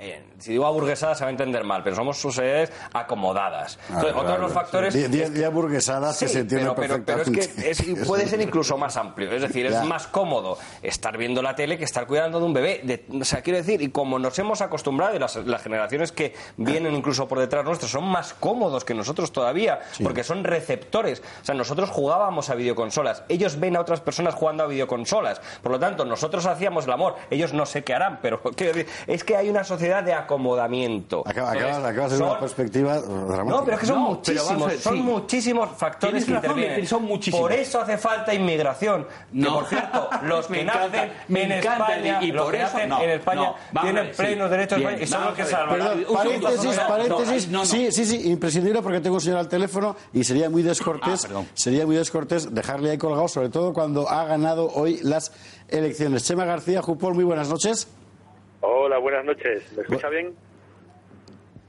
eh, si digo aburguesadas se va a entender mal, pero somos sociedades acomodadas. Entonces, Ah, otro de los factores... Di- es di burguesadas que Sí, se entienden pero, pero- pero es que es- puede ser incluso más amplio. Es decir, Ya. es más cómodo estar viendo la tele que estar cuidando de un bebé. De- o sea, quiero decir, y como nos hemos acostumbrado, y las, las generaciones que vienen incluso por detrás nuestros son más cómodos que nosotros todavía, porque son receptores. O sea, nosotros jugábamos a videoconsolas, ellos ven a otras personas jugando a videoconsolas. Por lo tanto, nosotros hacíamos el amor, ellos no sé qué harán, pero quiero decir, es que hay una sociedad de acomodamiento. Acaba- Entonces, de son- una perspectiva dramática. no, pero es que son No, muchísimos, ver, son sí. muchísimos factores que razón, intervienen. Son muchísimos. Por eso hace falta inmigración. Que, No. por cierto, los que nacen me en España, y los por que eso- nacen no, en España tienen plenos derechos Bien, y son los que salvan. Paréntesis, no, no, paréntesis. Sí, sí, sí, imprescindible porque tengo un señor al teléfono y sería muy descortés, Ah, sería muy descortés dejarle ahí colgado, sobre todo cuando ha ganado hoy las elecciones. Chema García, Jupol, muy buenas noches. Hola, buenas noches. ¿Me escucha bien?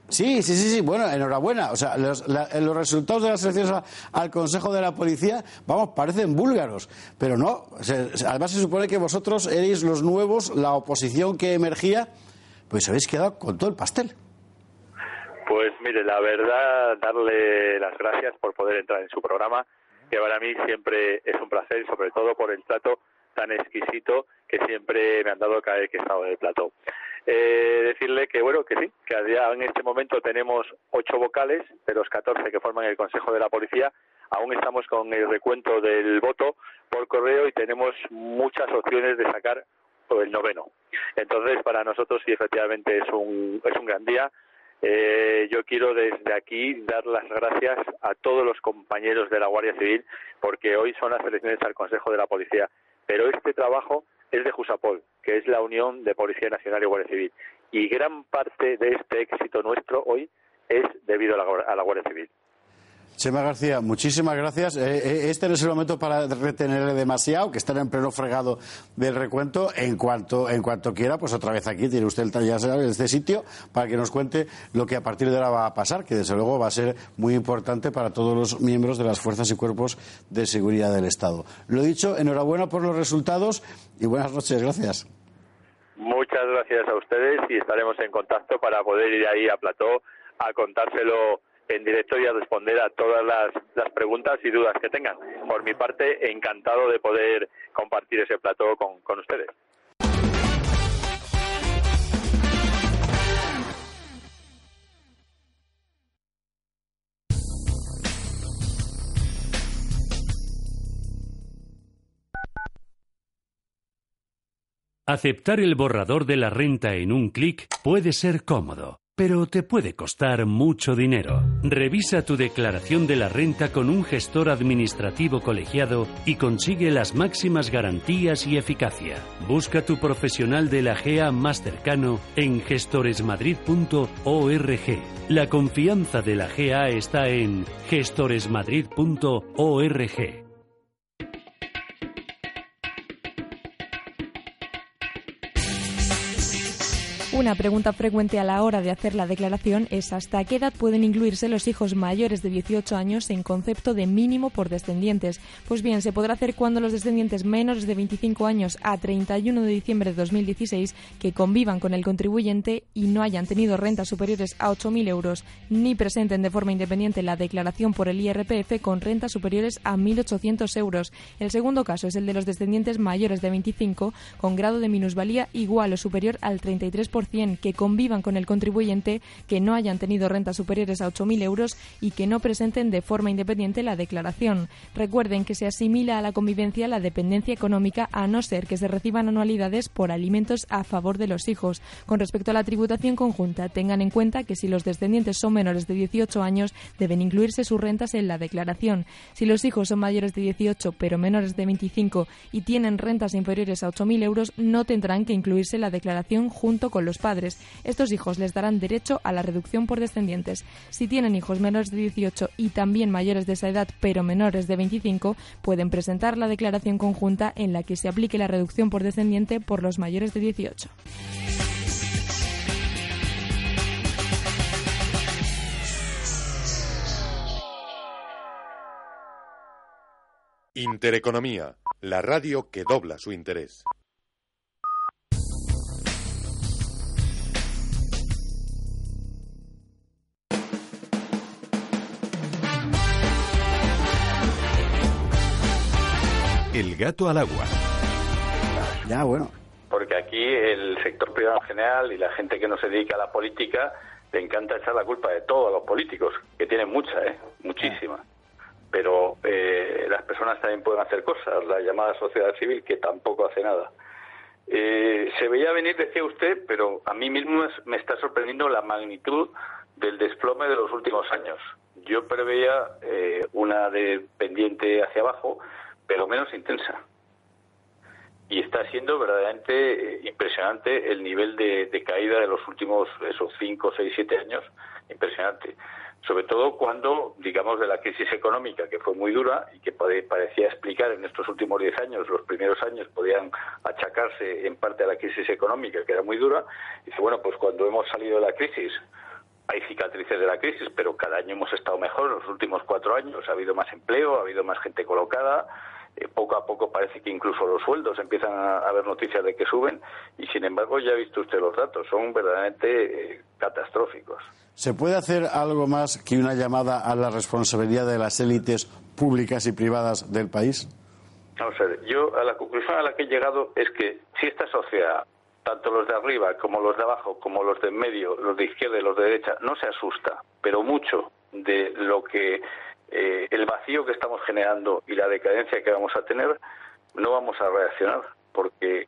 Sí, sí, sí, sí, bueno, enhorabuena. O sea, los, la- los resultados de las elecciones al Consejo de la Policía, vamos, parecen búlgaros, pero no. Se- se- además se supone que vosotros erais los nuevos, la oposición que emergía, pues habéis quedado con todo el pastel. Pues mire, la verdad, darle las gracias por poder entrar en su programa, que para mí siempre es un placer, sobre todo por el trato tan exquisito que siempre me han dado cada vez que he estado en el plató. Eh, decirle que, bueno, que sí, que en este momento tenemos ocho vocales de los 14 que forman el Consejo de la Policía. Aún estamos con el recuento del voto por correo y tenemos muchas opciones de sacar el noveno. Entonces, para nosotros sí, efectivamente, es un, es un gran día. Eh, yo quiero desde aquí dar las gracias a todos los compañeros de la Guardia Civil porque hoy son las elecciones al Consejo de la Policía. Pero este trabajo es de Jusapol, que es la Unión de Policía Nacional y Guardia Civil. Y gran parte de este éxito nuestro hoy es debido a la, a la Guardia Civil. Chema García, muchísimas gracias. Eh, eh, este no es el momento para retenerle demasiado, que estará en pleno fregado del recuento. En cuanto, en cuanto quiera, pues otra vez aquí tiene usted el, ya sabe, este sitio para que nos cuente lo que a partir de ahora va a pasar, que desde luego va a ser muy importante para todos los miembros de las fuerzas y cuerpos de seguridad del Estado. Lo dicho, enhorabuena por los resultados y buenas noches. Gracias. Muchas gracias a ustedes y estaremos en contacto para poder ir ahí a Plató a contárselo en directo y a responder a todas las, preguntas y dudas que tengan. Por mi parte, encantado de poder compartir ese plató con, con ustedes. Aceptar el borrador de la renta en un clic puede ser cómodo, pero te puede costar mucho dinero. Revisa tu declaración de la renta con un gestor administrativo colegiado y consigue las máximas garantías y eficacia. Busca tu profesional de la GEA más cercano en gestoresmadrid.org. La confianza de la GEA está en gestoresmadrid.org. Una pregunta frecuente a la hora de hacer la declaración es hasta qué edad pueden incluirse los hijos mayores de 18 años en concepto de mínimo por descendientes. Pues bien, se podrá hacer cuando los descendientes menores de 25 años a 31 de diciembre de 2016 que convivan con el contribuyente y no hayan tenido rentas superiores a 8.000 euros ni presenten de forma independiente la declaración por el IRPF con rentas superiores a 1.800 euros. El segundo caso es el de los descendientes mayores de 25 con grado de minusvalía igual o superior al 33% que convivan con el contribuyente, que no hayan tenido rentas superiores a 8.000 euros y que no presenten de forma independiente la declaración. Recuerden que se asimila a la convivencia la dependencia económica a no ser que se reciban anualidades por alimentos a favor de los hijos. Con respecto a la tributación conjunta, tengan en cuenta que si los descendientes son menores de 18 años, deben incluirse sus rentas en la declaración. Si los hijos son mayores de 18 pero menores de 25 y tienen rentas inferiores a 8.000 euros, no tendrán que incluirse la declaración junto con los padres. Estos hijos les darán derecho a la reducción por descendientes. Si tienen hijos menores de 18 y también mayores de esa edad pero menores de 25, pueden presentar la declaración conjunta en la que se aplique la reducción por descendiente por los mayores de 18. Intereconomía, la radio que dobla su interés. El gato al agua. Ya, bueno. Porque aquí el sector privado en general y la gente que no se dedica a la política le encanta echar la culpa de todo a los políticos, que tienen mucha, ¿eh? Muchísima. Pero eh, las personas también pueden hacer cosas, la llamada sociedad civil que tampoco hace nada. Eh, se veía venir, decía usted, pero a mí mismo me está sorprendiendo la magnitud del desplome de los últimos años. Yo preveía eh, una de pendiente hacia abajo, pero menos intensa. Y está siendo verdaderamente eh, impresionante el nivel de, de caída de los últimos esos 5, 6, 7 años. Impresionante. Sobre todo cuando, digamos, de la crisis económica, que fue muy dura y que pare- parecía explicar en estos últimos 10 años, los primeros años podían achacarse en parte a la crisis económica, que era muy dura. Dice, bueno, pues cuando hemos salido de la crisis, hay cicatrices de la crisis, pero cada año hemos estado mejor. Los últimos cuatro años ha habido más empleo, ha habido más gente colocada. Eh, poco a poco parece que incluso los sueldos empiezan a haber noticias de que suben. Y sin embargo, ya ha visto usted los datos, son verdaderamente eh, catastróficos. ¿Se puede hacer algo más que una llamada a la responsabilidad de las élites públicas y privadas del país? Vamos a ver, yo a la conclusión a la que he llegado es que si esta sociedad, tanto los de arriba como los de abajo, como los de en medio, los de izquierda y los de derecha, no se asusta, pero mucho de lo que eh, el vacío que estamos generando y la decadencia que vamos a tener, no vamos a reaccionar, porque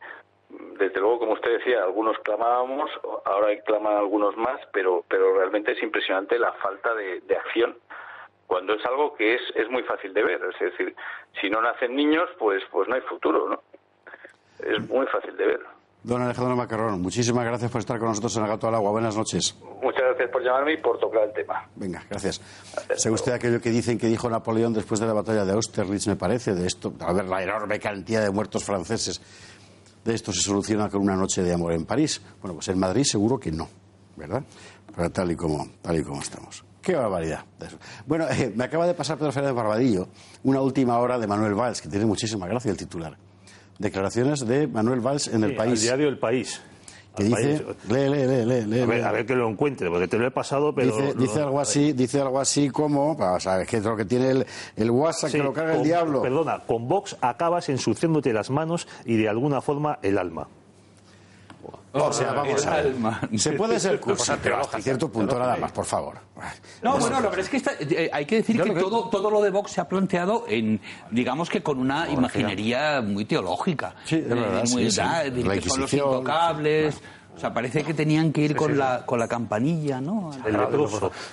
mm, desde luego, como usted decía, algunos clamábamos, ahora claman algunos más, pero, pero realmente es impresionante la falta de, de acción cuando es algo que es, es muy fácil de ver. Es decir, si no nacen niños, pues, pues no hay futuro, ¿no? Es muy fácil de ver. Don Alejandro Macarrón, muchísimas gracias por estar con nosotros en el Gato al Agua. Buenas noches. Muchas gracias por llamarme y por tocar el tema. Venga, gracias. ¿Sabe usted aquello que dicen que dijo Napoleón después de la batalla de Austerlitz, me parece, de esto, a ver la enorme cantidad de muertos franceses? De esto se soluciona con una noche de amor en París. Bueno, pues en Madrid seguro que no, ¿verdad? Pero tal y como, tal y como estamos. Qué barbaridad. Bueno, eh, me acaba de pasar Pedro Fernández Barbadillo una última hora de Manuel Valls, que tiene muchísima gracia el titular. Declaraciones de Manuel Valls en el Sí, país. al diario El País. Que dice, País. lee, lee, lee, lee, lee, a, ver, a ver que lo encuentre, porque te lo he pasado, pero... dice, lo- dice algo así, dice algo así como, o sea, es que es lo que tiene el, el WhatsApp Sí, que lo carga el diablo. Perdona, con Vox acabas ensuciándote las manos y de alguna forma el alma. O sea, vamos El a ver. Se puede ser cursi, pero hasta cierto punto nada más, por favor. No, bueno, la verdad es que está- eh, hay que decir que que- todo, todo lo de Vox se ha planteado en, digamos que con una imaginería muy teológica. Sí, verdad, muy- sí, sí. da- decir La que son los intocables. O sea, parece que tenían que ir con, La, con la campanilla, ¿no?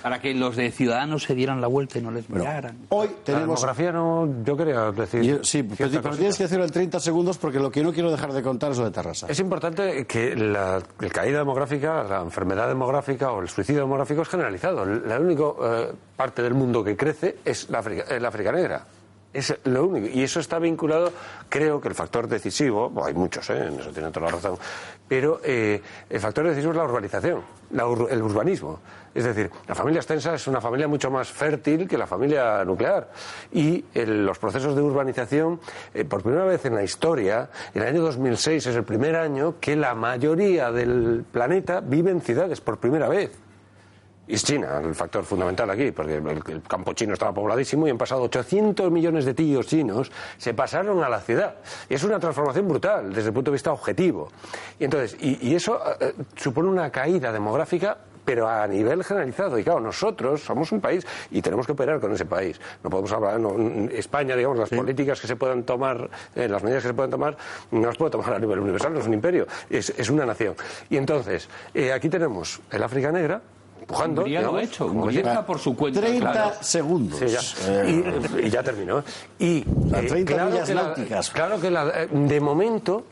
Para que los de Ciudadanos se dieran la vuelta y no les miraran. Hoy La tenemos... demografía no, yo quería decir. Yo- sí, pero, tienes que hacerlo en 30 segundos porque lo que no quiero dejar de contar es lo de Tarrasa. Es importante que la, la caída demográfica, la enfermedad demográfica o el suicidio demográfico es generalizado. La única eh, parte del mundo que crece es la África, la África negra. Es lo único. Y eso está vinculado, creo que el factor decisivo, hay muchos, ¿eh? en eso tiene toda la razón, pero eh, el factor decisivo es la urbanización, la ur- el urbanismo. Es decir, la familia extensa es una familia mucho más fértil que la familia nuclear. Y el- los procesos de urbanización, eh, por primera vez en la historia, el año 2006 es el primer año que la mayoría del planeta vive en ciudades, por primera vez. Y es China el factor fundamental aquí, porque el, el campo chino estaba pobladísimo y han pasado 800 millones de tíos chinos, se pasaron a la ciudad. Y es una transformación brutal desde el punto de vista objetivo. Y entonces, y, y eso eh, supone una caída demográfica pero a nivel generalizado. Y claro, nosotros somos un país y tenemos que operar con ese país. No podemos hablar, no, España, digamos, las políticas que se puedan tomar, eh, las medidas que se puedan tomar, no las puede tomar a nivel universal, no es un imperio, es, es una nación. Y entonces, eh, aquí tenemos el África Negra, empujando. Hungría lo ha digamos, hecho, Hungría está por su cuenta. 30 claro. segundos. Sí, ya. Eh, Y, y ya terminó. Y Las eh, 30 claro, millas que la, náuticas. claro que la- eh, de momento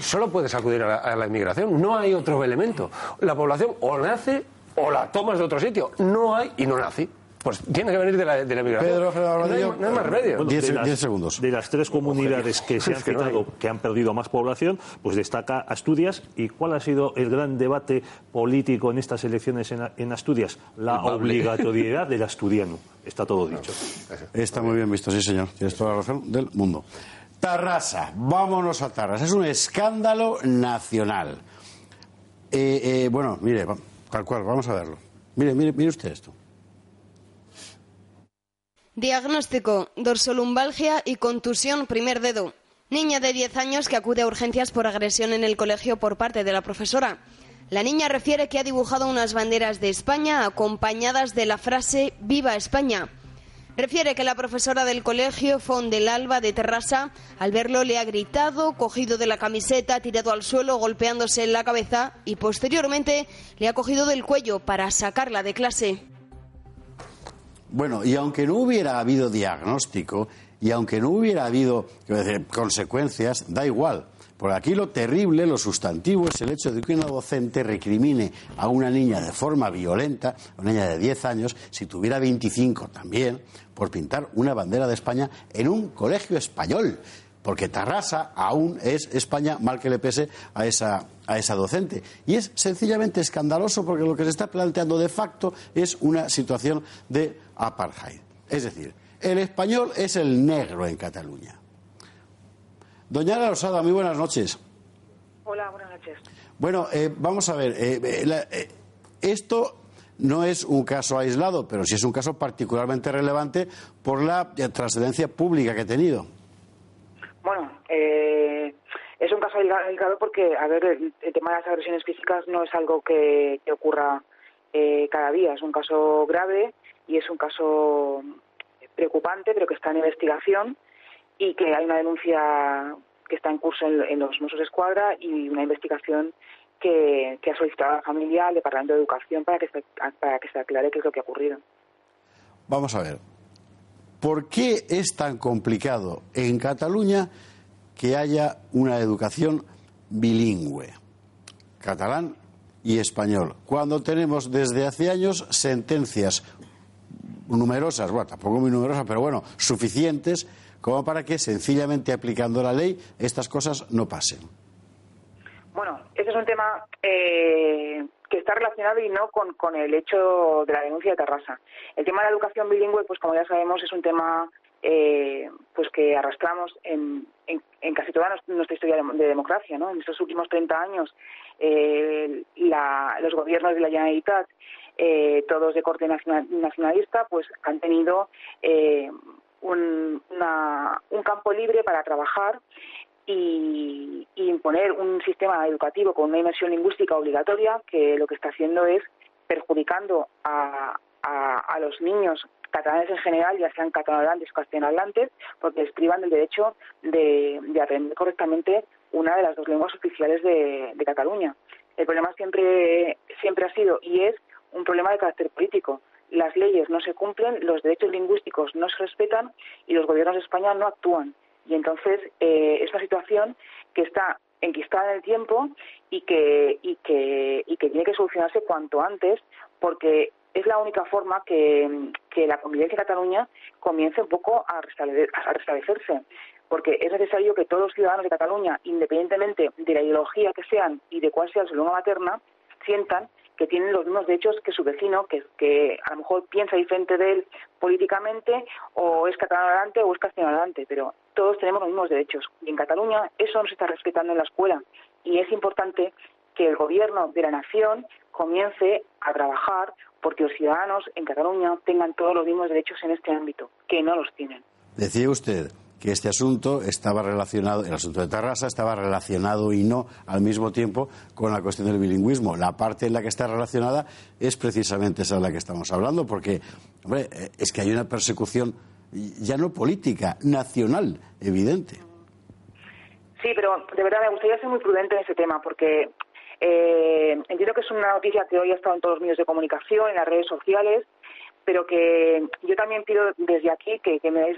solo puedes acudir a la, a la inmigración. No hay otro elemento. La población o nace o la tomas de otro sitio. No hay y no nace. Pues tiene que venir de la, de la inmigración. Pedro Fernández no, hay, Rodríguez, no hay más remedio. Bueno, Diez- de las- diez segundos. De las tres comunidades que se han Es que no que han perdido más población, pues destaca Asturias. ¿Y cuál ha sido el gran debate político en estas elecciones en, en Asturias? La obligatoriedad del asturiano. Está todo dicho. Está muy bien visto, sí, señor. Tienes toda la razón del mundo. Tarrasa, vámonos a Tarrasa. Es un escándalo nacional. Eh, eh, bueno, mire, tal cual, vamos a verlo. Mire, mire, mire usted esto. Diagnóstico, dorsolumbalgia y contusión primer dedo. Niña de 10 años que acude a urgencias por agresión en el colegio por parte de la profesora. La niña refiere que ha dibujado unas banderas de España acompañadas de la frase Viva España. Refiere que la profesora del colegio Fon del Alba de Terrassa, al verlo le ha gritado, cogido de la camiseta, tirado al suelo, golpeándose en la cabeza y posteriormente le ha cogido del cuello para sacarla de clase. Bueno, y aunque no hubiera habido diagnóstico y aunque no hubiera habido consecuencias, da igual. Por aquí lo terrible, lo sustantivo, es el hecho de que una docente recrimine a una niña de forma violenta, a una niña de 10 años, si tuviera 25 también, por pintar una bandera de España en un colegio español. Porque Tarrasa aún es España, mal que le pese a esa, a esa docente. Y es sencillamente escandaloso porque lo que se está planteando de facto es una situación de apartheid. Es decir, el español es el negro en Cataluña. Doña Ana Rosada, muy buenas noches. Hola, buenas noches. Bueno, eh, vamos a ver, eh, eh, la- eh, esto no es un caso aislado, pero sí es un caso particularmente relevante por la eh, trascendencia pública que ha tenido. Bueno, eh, es un caso aislado porque, a ver, el, el tema de las agresiones físicas no es algo que, que ocurra eh, cada día. Es un caso grave y es un caso preocupante, pero que está en investigación y que hay una denuncia que está en curso en, los Mossos de Escuadra y una investigación que, ha solicitado la familia al Departamento de Educación para que para que se aclare qué es lo que ha ocurrido. Vamos a ver, ¿por qué es tan complicado en Cataluña que haya una educación bilingüe, catalán y español, cuando tenemos desde hace años sentencias numerosas, bueno, tampoco muy numerosas, pero bueno, suficientes como para que sencillamente aplicando la ley estas cosas no pasen? Bueno, ese es un tema eh, que está relacionado y no con, con el hecho de la denuncia de Tarrasa. El tema de la educación bilingüe, pues como ya sabemos, es un tema eh, pues que arrastramos en, en, casi toda nuestra historia de, de democracia. ¿no? En estos últimos 30 años, eh, la- los gobiernos de la Generalitat, eh, todos de corte nacional- nacionalista, pues han tenido eh, un, una- un campo libre para trabajar y, imponer un sistema educativo con una inmersión lingüística obligatoria que lo que está haciendo es perjudicando a, a, los niños catalanes en general, ya sean catalanohablantes o castellanohablantes, porque les privan del derecho de, de aprender correctamente una de las dos lenguas oficiales de, de Cataluña. El problema siempre, siempre ha sido y es un problema de carácter político. Las leyes no se cumplen, los derechos lingüísticos no se respetan y los gobiernos de España no actúan. Y entonces eh, es una situación que está enquistada en el tiempo y que, y, que, y que tiene que solucionarse cuanto antes porque es la única forma que, la convivencia en Cataluña comience un poco a, restable- a restablecerse porque es necesario que todos los ciudadanos de Cataluña, independientemente de la ideología que sean y de cuál sea su lengua materna, sientan que tienen los mismos derechos que su vecino, que, que a lo mejor piensa diferente de él políticamente, o es catalán o es castellano pero todos tenemos los mismos derechos. Y en Cataluña eso no se está respetando en la escuela. Y es importante que el gobierno de la nación comience a trabajar porque los ciudadanos en Cataluña tengan todos los mismos derechos en este ámbito, que no los tienen. Decía usted que este asunto estaba relacionado, el asunto de Tarrasa estaba relacionado y no al mismo tiempo con la cuestión del bilingüismo. La parte en la que está relacionada es precisamente esa de la que estamos hablando, porque hombre, es que hay una persecución ya no política, nacional, evidente. Sí, pero de verdad me gustaría ser muy prudente en ese tema porque eh, entiendo que es una noticia que hoy ha estado en todos los medios de comunicación, en las redes sociales, pero que yo también pido desde aquí que, me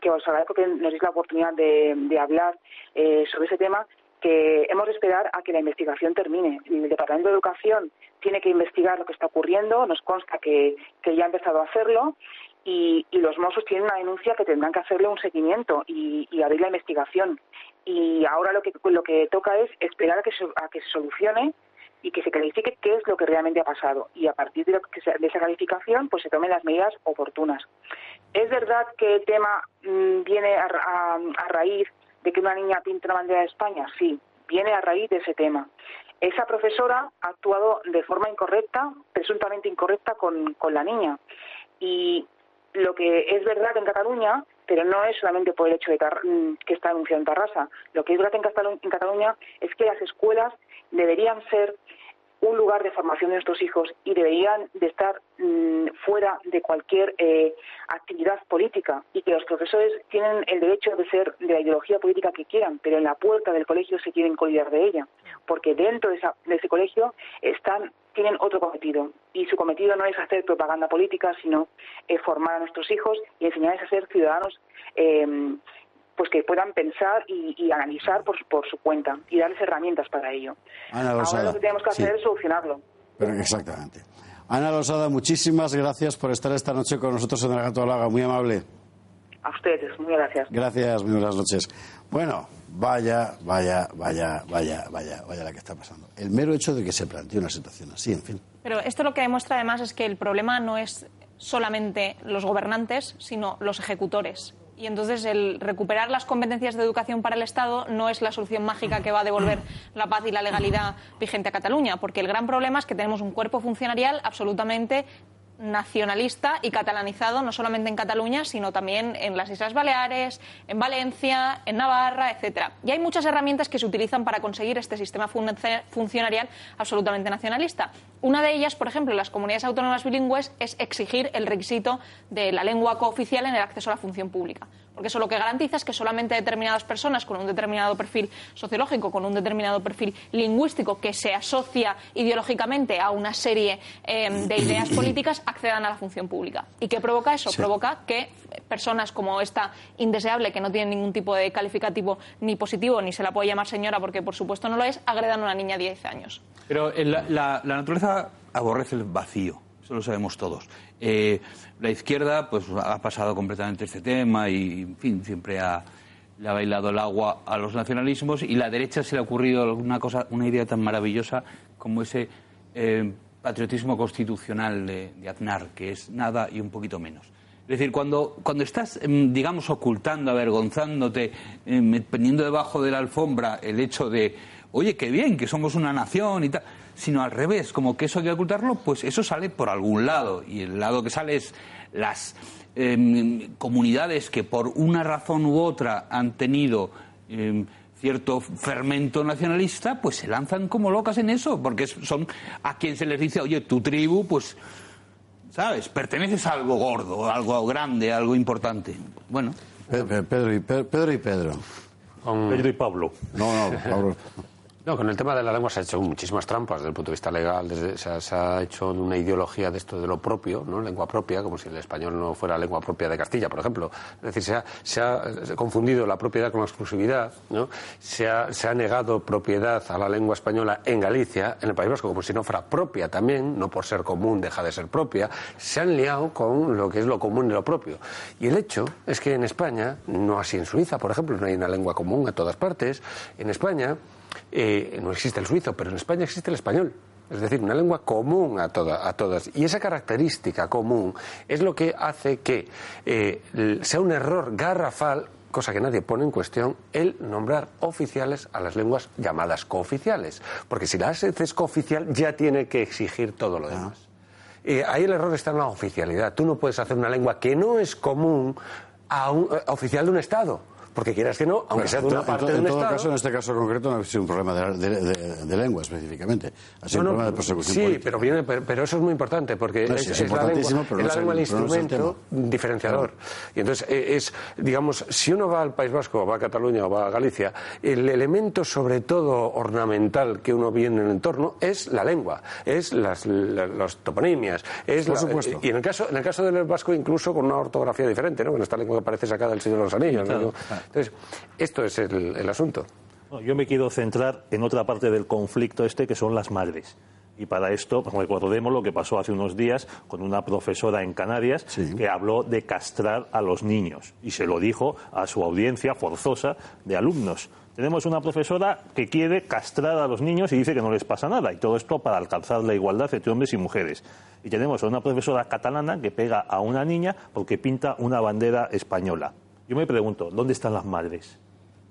que os agradezco que nos deis la oportunidad de, hablar eh, sobre ese tema, que hemos de esperar a que la investigación termine. El Departamento de Educación tiene que investigar lo que está ocurriendo, nos consta que, ya ha empezado a hacerlo y, y los Mossos tienen una denuncia que tendrán que hacerle un seguimiento y, y abrir la investigación. Y ahora lo que, lo que toca es esperar a que, a que se solucione y que se clarifique qué es lo que realmente ha pasado. Y a partir de, lo que se- de esa calificación, pues se tomen las medidas oportunas. Es verdad que el tema mm, viene a, ra- a- a raíz de que una niña pinta una bandera de España. Sí, viene a raíz de ese tema. Esa profesora ha actuado de forma incorrecta, presuntamente incorrecta con, con la niña. Y lo que es verdad en Cataluña, pero no es solamente por el hecho de mm, que está anunciado en Tarrasa, lo que es verdad en Cataluña es que las escuelas deberían ser un lugar de formación de nuestros hijos y deberían de estar mm, fuera de cualquier eh, actividad política y que los profesores tienen el derecho de ser de la ideología política que quieran, pero en la puerta del colegio se quieren colgar de ella, porque dentro de, esa- de ese colegio están tienen otro cometido y su cometido no es hacer propaganda política, sino eh, formar a nuestros hijos y enseñarles a ser ciudadanos eh, pues que puedan pensar y, y analizar por, su- por su cuenta y darles herramientas para ello. Ana Ahora lo que tenemos que hacer Sí. es solucionarlo. Pero exactamente. Ana Losada, muchísimas gracias por estar esta noche con nosotros en el Gato Laga. Muy amable. A ustedes, muy gracias. Gracias, muy buenas noches. Bueno, vaya, vaya, vaya, vaya, vaya, vaya la que está pasando. El mero hecho de que se plantee una situación así, en fin. Pero esto lo que demuestra además es que el problema no es solamente los gobernantes, sino los ejecutores. Y entonces el recuperar las competencias de educación para el Estado no es la solución mágica que va a devolver la paz y la legalidad vigente a Cataluña, porque el gran problema es que tenemos un cuerpo funcionarial absolutamente nacionalista y catalanizado no solamente en Cataluña, sino también en las Islas Baleares, en Valencia, en Navarra, etcétera. Y hay muchas herramientas que se utilizan para conseguir este sistema funcionarial absolutamente nacionalista. Una de ellas, por ejemplo, en las comunidades autónomas bilingües es exigir el requisito de la lengua cooficial en el acceso a la función pública. Porque eso lo que garantiza es que solamente determinadas personas con un determinado perfil sociológico, con un determinado perfil lingüístico que se asocia ideológicamente a una serie eh, de ideas políticas accedan a la función pública. ¿Y qué provoca eso? Provoca que personas como esta indeseable, que no tiene ningún tipo de calificativo ni positivo, ni se la puede llamar señora porque por supuesto no lo es, agredan a una niña de 10 años. Pero eh, la, la- la naturaleza aborrece el vacío, eso lo sabemos todos. Eh, la izquierda pues ha pasado completamente este tema y, en fin, siempre ha, le ha bailado el agua a los nacionalismos y la derecha se le ha ocurrido una cosa, una idea tan maravillosa como ese eh, patriotismo constitucional de, de Aznar, que es nada y un poquito menos. Es decir, cuando, cuando estás, em, digamos, ocultando, avergonzándote, em, poniendo debajo de la alfombra el hecho de, oye, qué bien, que somos una nación y tal, sino al revés, como que eso hay que ocultarlo, pues eso sale por algún lado. Y el lado que sale es las em, comunidades que por una razón u otra han tenido em, cierto fermento nacionalista, pues se lanzan como locas en eso, porque son a quien se les dice, oye, tu tribu, pues, ¿sabes? Perteneces a algo gordo, a algo grande, a algo importante. Bueno. Pedro y Pedro. Y Pedro. Pedro y Pablo. No, no, Pablo. No, con el tema de la lengua se ha hecho muchísimas trampas desde el punto de vista legal. Desde, se, ha, hecho una ideología de esto de lo propio, ¿no? Lengua propia, como si el español no fuera lengua propia de Castilla, por ejemplo. Es decir, se ha, confundido la propiedad con la exclusividad. Se ha, se ha negado propiedad a la lengua española en Galicia, en el País Vasco, como si no fuera propia también, no por ser común deja de ser propia. Se han liado con lo que es lo común y lo propio. Y el hecho es que en España, no así en Suiza, por ejemplo, no hay una lengua común a todas partes. En España eh, no existe el suizo, pero en España existe el español. Es decir, una lengua común a, toda, a todas. Y esa característica común es lo que hace que eh, sea un error garrafal cosa que nadie pone en cuestión, el nombrar oficiales a las lenguas llamadas cooficiales. Porque si la haces cooficial, ya tiene que exigir todo lo demás. Eh, ahí el error está en la oficialidad. Tú no puedes hacer una lengua que no es común a un a oficial de un Estado porque quieras que no, aunque bueno, sea de una en parte to, de un en todo Estado. caso, en este caso concreto, no ha sido un problema de, de, de, de lengua específicamente, ha sido No, un problema de persecución sí, política. pero, viene, pero, pero eso es muy importante porque No, es, sí, es es la lengua, pero es la el- lengua instrumento diferenciador. Y entonces eh, es, digamos, si uno va al País Vasco, o va a Cataluña o va a Galicia, el elemento sobre todo ornamental que uno ve en el entorno es la lengua, es las, la- las toponimias, es Por la- supuesto. y en el caso en el caso del vasco incluso con una ortografía diferente, ¿no? Con esta lengua que parece sacada del Señor de los Anillos. ¿no? Entonces, esto es el, el asunto. Yo me quiero centrar en otra parte del conflicto este, que son las madres. Y para esto, pues, recordemos lo que pasó hace unos días con una profesora en Canarias que habló de castrar a los niños y se lo dijo a su audiencia forzosa de alumnos. Tenemos una profesora que quiere castrar a los niños y dice que no les pasa nada. Y todo esto para alcanzar la igualdad entre hombres y mujeres. Y tenemos a una profesora catalana que pega a una niña porque pinta una bandera española. Yo me pregunto, ¿dónde están las madres?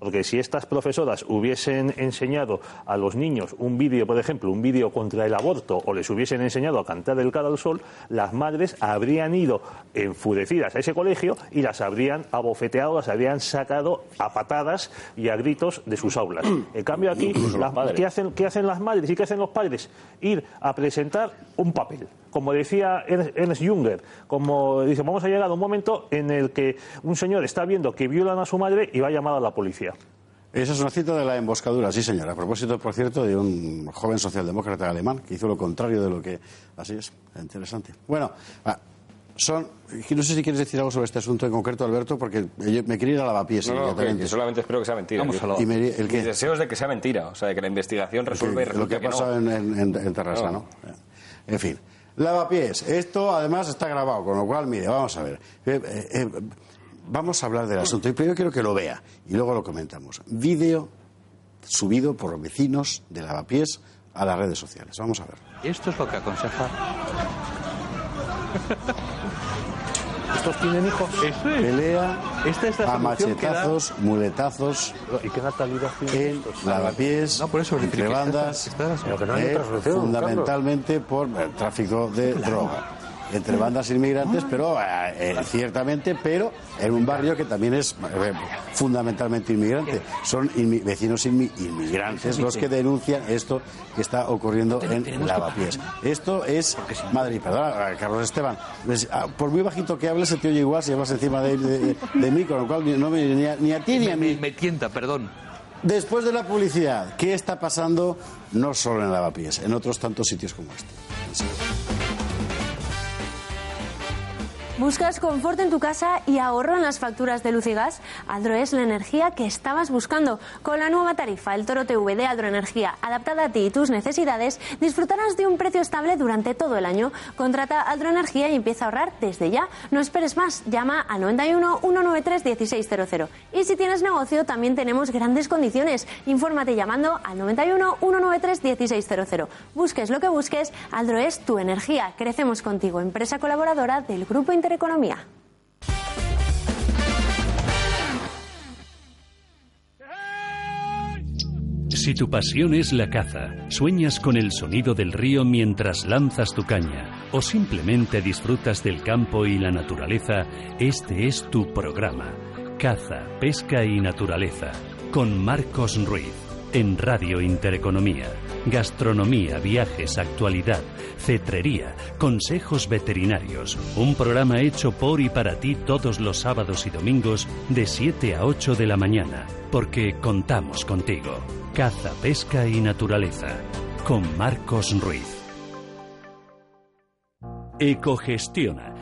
Porque si estas profesoras hubiesen enseñado a los niños un vídeo, por ejemplo, un vídeo contra el aborto, o les hubiesen enseñado a cantar el cara al sol, las madres habrían ido enfurecidas a ese colegio y las habrían abofeteado, las habrían sacado a patadas y a gritos de sus aulas. En cambio aquí, las- ¿qué, hacen, ¿qué hacen las madres y qué hacen los padres? Ir a presentar un papel. Como decía Ernst Junger, como dice, vamos a llegar a un momento en el que un señor está viendo que violan a su madre y va a llamar a la policía. Esa es una cita de la emboscadura, sí señora. A propósito, por cierto, de un joven socialdemócrata alemán que hizo lo contrario de lo que... Así es, interesante. Bueno, ah, son... No sé si quieres decir algo sobre este asunto en concreto, Alberto, porque yo me quería ir a lavapiés No, no, que, inmediatamente. que solamente espero que sea mentira. Vamos a lo- ¿Y me- el? Mis deseos de que sea mentira, o sea, de que la investigación resuelva y lo que ha no. pasado en, en, en- en Terrassa, ¿no? En fin. Lavapiés. Esto además está grabado, con lo cual, mire, vamos a ver. Eh, eh, eh, vamos a hablar del asunto. Y primero quiero que lo vea y luego lo comentamos. Vídeo subido por vecinos de Lavapiés a las redes sociales. Vamos a ver. Esto es lo que aconseja. ¿Estos tienen hijos? Pelea Esta es la a que da- machetazos, muletazos ¿Y qué natalidad en Lavapiés, No, por eso, entre bandas, está- está- Pero que no hay eh, fundamentalmente por el tráfico de droga. Entre bandas inmigrantes, pero eh, eh, ciertamente, pero en un barrio que también es eh, fundamentalmente inmigrante. Son inmi- vecinos inmi- inmigrantes los que denuncian esto que está ocurriendo en Lavapiés. Esto es, madre y perdona, Carlos Esteban, pues, ah, por muy bajito que hables se te oye igual si llevas encima de, de- de mí, con lo cual no me ni a, ni a ti ni a Me, mí. me tienta, perdón. Después de la publicidad, ¿qué está pasando no solo en Lavapiés, en otros tantos sitios como este? ¿Buscas confort en tu casa y ahorro en las facturas de luz y gas? Aldro es la energía que estabas buscando. Con la nueva tarifa, el Toro TV de Aldroenergía, adaptada a ti y tus necesidades, disfrutarás de un precio estable durante todo el año. Contrata Aldroenergía y empieza a ahorrar desde ya. No esperes más, llama al 91 193 1600. Y si tienes negocio, también tenemos grandes condiciones. Infórmate llamando al 91 193 1600. Busques lo que busques, Aldro es tu energía. Crecemos contigo, empresa colaboradora del Grupo Intereconomía. Si tu pasión es la caza, sueñas con el sonido del río mientras lanzas tu caña, o simplemente disfrutas del campo y la naturaleza, este es tu programa. Caza, pesca y naturaleza. con Marcos Ruiz en Radio Intereconomía. Gastronomía, viajes, actualidad, cetrería, consejos veterinarios. Un programa hecho por y para ti todos los sábados y domingos de 7 a 8 de la mañana. Porque contamos contigo. Caza, pesca y naturaleza. Con Marcos Ruiz. Ecogestiona,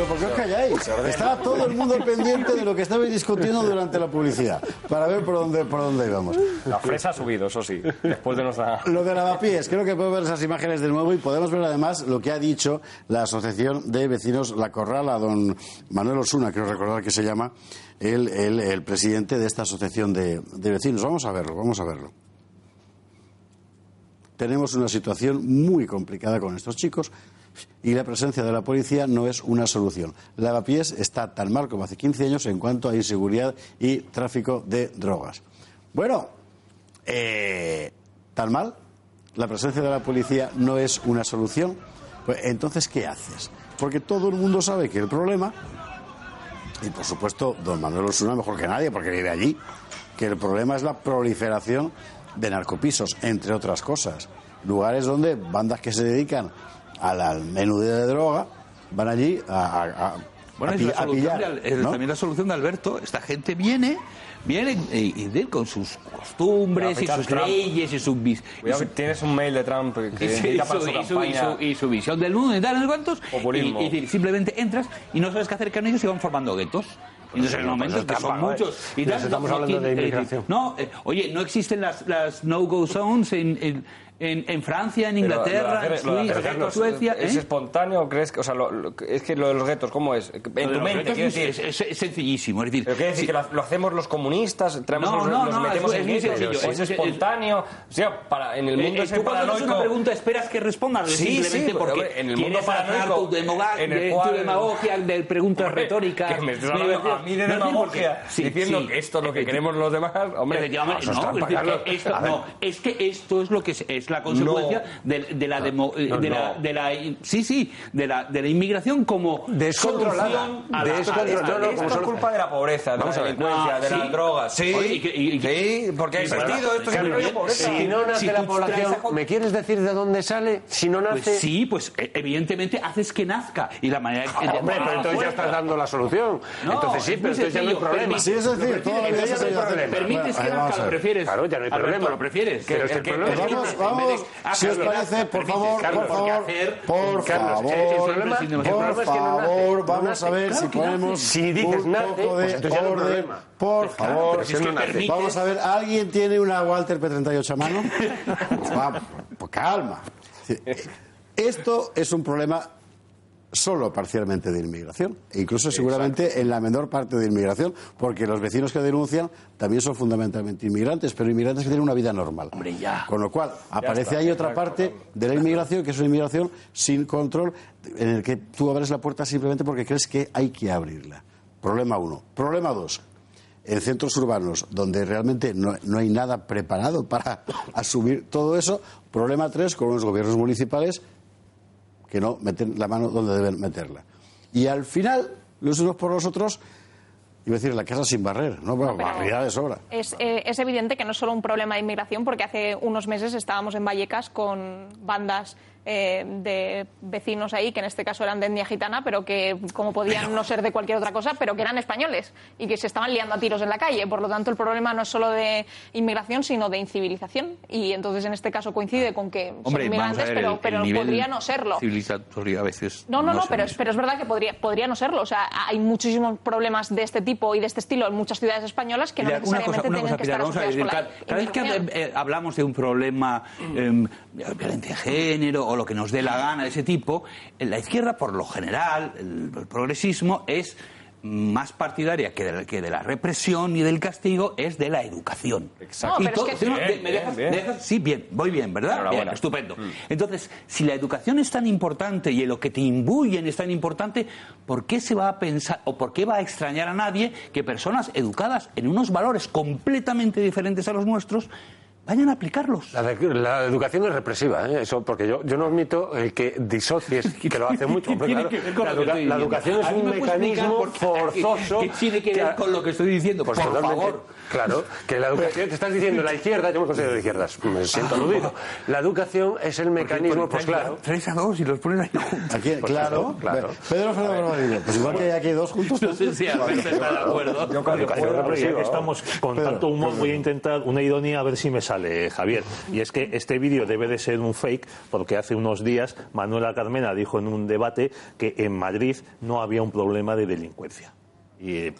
Pero ¿por qué os calláis? Estaba todo el mundo pendiente de lo que estabais discutiendo durante la publicidad, para ver por dónde, por dónde íbamos. La fresa ha subido, eso sí. Después de nuestra. Lo de lavapiés, creo que podemos ver esas imágenes de nuevo y podemos ver además lo que ha dicho la Asociación de Vecinos La Corral a don Manuel Osuna, creo recordar que se llama el, el- el presidente de esta asociación de, de vecinos. Vamos a verlo, vamos a verlo. Tenemos una situación muy complicada con estos chicos y la presencia de la policía no es una solución. Lavapiés está tan mal como hace 15 años en cuanto a inseguridad y tráfico de drogas. Bueno, eh, ¿tan mal? ¿La presencia de la policía no es una solución? Pues entonces, ¿qué haces? Porque todo el mundo sabe que el problema, y por supuesto, don Manuel Osuna mejor que nadie porque vive allí, que el problema es la proliferación de narcopisos, entre otras cosas. Lugares donde bandas que se dedican al, al menudeo de droga van allí a, a- a- Bueno, a es pi- la a solución pillar, de ¿no? también la solución de Alberto. Esta gente viene, viene y, y de- con sus costumbres y sus Trump. leyes y sus... y su- que tienes un mail de Trump que y su, su y su- campaña. y su- y su visión del mundo y tal, no sé cuántos. Populismo. Y, simplemente entras y no sabes qué hacer con ellos y van formando guetos. Entonces en el no, momento pues en que son mal, ¿eh? muchos y Pero tal, estamos no- no hablando de inmigración. No, eh, oye, no existen las, las no-go zones en, en, en, en Francia, en Inglaterra, en Suiza, Suecia. ¿Es ¿eh? espontáneo? ¿Crees que, o sea, lo- lo- es que lo de los guetos, ¿cómo es? En Lo tu mente, retos quiero es, decir. es- es sencillísimo. Es decir, ¿Pero quiere decir que lo, hacemos los comunistas? Traemos No, los, no, los no, metemos es- en es sencillo, ¿O es- es es- espontáneo? O sea, para, en el mundo Eh, ese tú cuando haces una pregunta esperas que respondas Sí, simplemente sí, porque en el mundo paranoico, tu, demoga- en el cual- tu demagogia de preguntas Hombre, retóricas. Me estás hablando a mí de demagogia, diciendo que esto es lo que queremos los demás, hombre, es es no, es que esto es lo que es, es la consecuencia No. de, de la demo- eh, No, de, la, de la sí sí de la de la inmigración como Descontrolada. a la- Descontrolada. a- No, no, a- como Esto solo- es culpa de la pobreza, de la Vamos a ver. delincuencia, de sí. las drogas. Sí, Oye, y que- y- y- sí, porque hay sentido, esto claro, pobreza. Si no nace Si la población, ¿me quieres decir de dónde sale? Si no nace... Pues sí, pues eh, evidentemente haces que nazca y la manera Ah, hombre, pero entonces ya estás dando la solución. No, entonces sí, es pero entonces ya no hay problema. Sí, es decir, toda la vida Entonces se ya no hay problema. Permites que nazca, lo prefieres. Claro, ya no hay problema. lo prefieres. Pero es el problema. Vamos, vamos, Ah, si os parece, por favor, Carlos, por favor, hacer- por Carlos, favor, el problema- el por problema es que no nace, favor, vamos a ver si Claro ponemos Si dices un poco pues de no hay orden. Por Pues claro, favor, pero si es que permites- vamos a ver, ¿alguien tiene una Walter P38 a mano? Va, pues calma. Esto es un problema solo parcialmente de inmigración, e incluso seguramente en la menor parte de inmigración, porque los vecinos que denuncian también son fundamentalmente inmigrantes, pero inmigrantes que tienen una vida normal. Hombre, ya. Con lo cual, aparece está, ahí otra está, parte de la inmigración, que es una inmigración sin control, en el que tú abres la puerta simplemente porque crees que hay que abrirla. Problema uno. Problema dos. En centros urbanos, donde realmente no, no hay nada preparado para asumir todo eso. Problema tres, con los gobiernos municipales que no meten la mano donde deben meterla. Y al final, los unos por los otros, iba a decir la casa sin barrer, no, bueno, barrida de sobra. Es, eh, es evidente que no es solo un problema de inmigración, porque hace unos meses estábamos en Vallecas con bandas eh, de vecinos ahí, que en este caso eran de etnia gitana, pero que como podían no ser de cualquier otra cosa, pero que eran españoles y que se estaban liando a tiros en la calle. Por lo tanto, el problema no es solo de inmigración, sino de incivilización. Y entonces en este caso coincide con que son Hombre, inmigrantes, ver, pero, el- pero el nivel podría no serlo. civilizatorio a veces No, no, no, pero, es, pero es verdad que podría, podría no serlo. O sea, hay muchísimos problemas de este tipo y de este estilo en muchas ciudades españolas que no necesariamente una tienen cosa, que Pilar, estar vamos a la cada, cada vez que hablamos de un problema eh, de violencia de género o lo que nos dé la gana de ese tipo, eh, la izquierda, por lo general, el, el progresismo, es más partidaria que de, la, que de la represión y del castigo es de la educación. Exacto. Y No, pero todo- es que- ¿me Bien, dejas- bien, me bien. dejas? Sí, bien, voy bien, ¿verdad? Bien, estupendo. Mm. Entonces, si la educación es tan importante y en lo que te imbuyen es tan importante, ¿por qué se va a pensar o por qué va a extrañar a nadie que personas educadas en unos valores completamente diferentes a los nuestros vayan a aplicarlos? La, la educación es represiva, ¿eh? eso porque yo, yo no admito el que disocies, que lo hace mucho. hombre, claro. la, educa- educación es ¿A mí un me mecanismo forzoso. qué tiene que ver con lo que estoy diciendo? Pues Por totalmente. favor. Claro, que la educación, te estás diciendo la izquierda, yo me considero de izquierdas, me siento aludido. La educación es el mecanismo, pues claro. Tres a dos y los pones ahí juntos. Aquí, Pues claro, claro, claro. Pedro Fernández pues igual que hay aquí dos juntos. No sé si Alberto está de acuerdo. Yo creo que Educación puede, represiva, ya que vamos. estamos con Pedro, tanto humor, voy a intentar una ironía a ver si me sale, Javier. Y es que este vídeo debe de ser un fake, porque hace unos días Manuela Carmena dijo en un debate que en Madrid no había un problema de delincuencia. Y eh,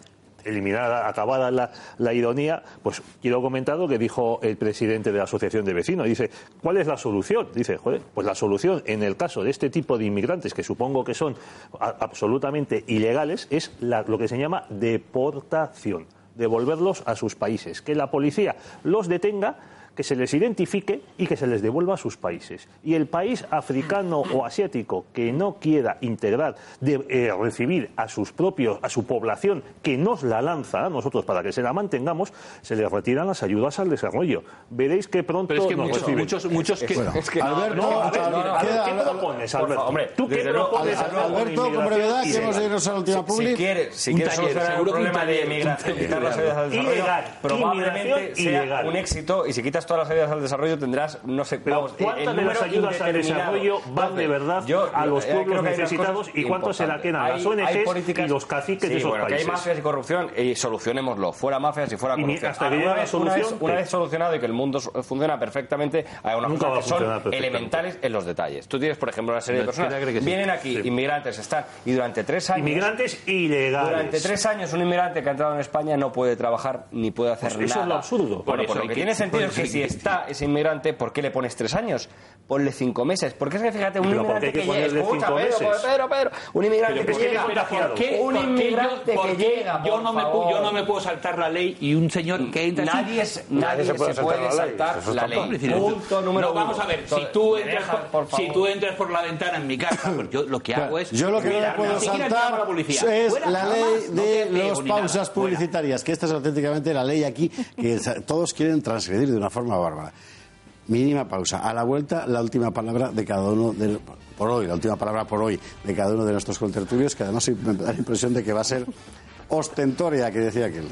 eliminada, acabada la, la ironía, pues quiero comentar lo que dijo el presidente de la Asociación de Vecinos. Dice, ¿cuál es la solución? Dice, joder, pues la solución en el caso de este tipo de inmigrantes, que supongo que son absolutamente ilegales, es la- lo que se llama deportación, devolverlos a sus países, que la policía los detenga que se les identifique y que se les devuelva a sus países. Y el país africano o asiático que no quiera integrar, de, eh, recibir a sus propios, a su población que nos la lanza a nosotros para que se la mantengamos, se les retiran las ayudas al desarrollo. Veréis que pronto Pero es que nos muchos- reciben. muchos- muchos que- Bueno, es que- Alberto, no, a ver, Alberto, a ver, queda- ¿qué Alberto, propones, Alberto? hombre, ¿Tú qué propones, Alberto, con brevedad, que hemos de irnos a la última Si quiere, si Un quiere taller, solucionar el problema de migración, quitar las ayudas al desarrollo, Ilegal, probablemente sea un éxito y si quitas todas las ayudas al desarrollo tendrás, no sé, Pero vamos, ¿cuántas el de las ayudas al desarrollo van de verdad yo- a los eh, pueblos necesitados y cuánto se la quedan a las Hay- ONGs hay políticas- y los caciques sí, de esos bueno, países? que hay mafias y corrupción y solucionémoslo, fuera mafias y fuera Y corrupción. hasta que una, vez, una, vez, una vez solucionado y que el mundo funciona perfectamente, hay unas Nunca cosas que son elementales en los detalles. Tú tienes, por ejemplo, una serie de personas, que sí. vienen aquí, Sí. inmigrantes, están, y durante tres años... Inmigrantes ilegales. Durante tres años un inmigrante que ha entrado en España no puede trabajar ni puede hacer Pues eso nada. es lo absurdo. Bueno, Por eso lo que que- tiene sentido es que eso si está ese inmigrante, ¿por qué le pones tres años? Ponle cinco meses. Porque es que fíjate, un Pero ¿por qué inmigrante que que llega... Escucha, cinco Pedro, meses? Pedro, Pedro, un inmigrante Pero que es que llega... Un ¿Por qué inmigrante yo, que llega, yo no me pu- favor? yo no me puedo saltar la ley y un señor que entra Nadie, es- nadie se puede saltar, la ley. Punto número no, vamos uno. a ver, si tú, ¿me entras por, por si tú entras por la ventana en mi casa, pues yo lo que hago es... Yo lo que no puedo saltar la policía. es Fuera, la ley de las pausas publicitarias, que esta es auténticamente la ley aquí que todos quieren transgredir de una forma forma bárbara. Mínima pausa. A la vuelta, la última palabra de cada uno de, por hoy, la última palabra por hoy de cada uno de nuestros contertulios, que además me da la impresión de que va a ser ostentoria, que decía aquel.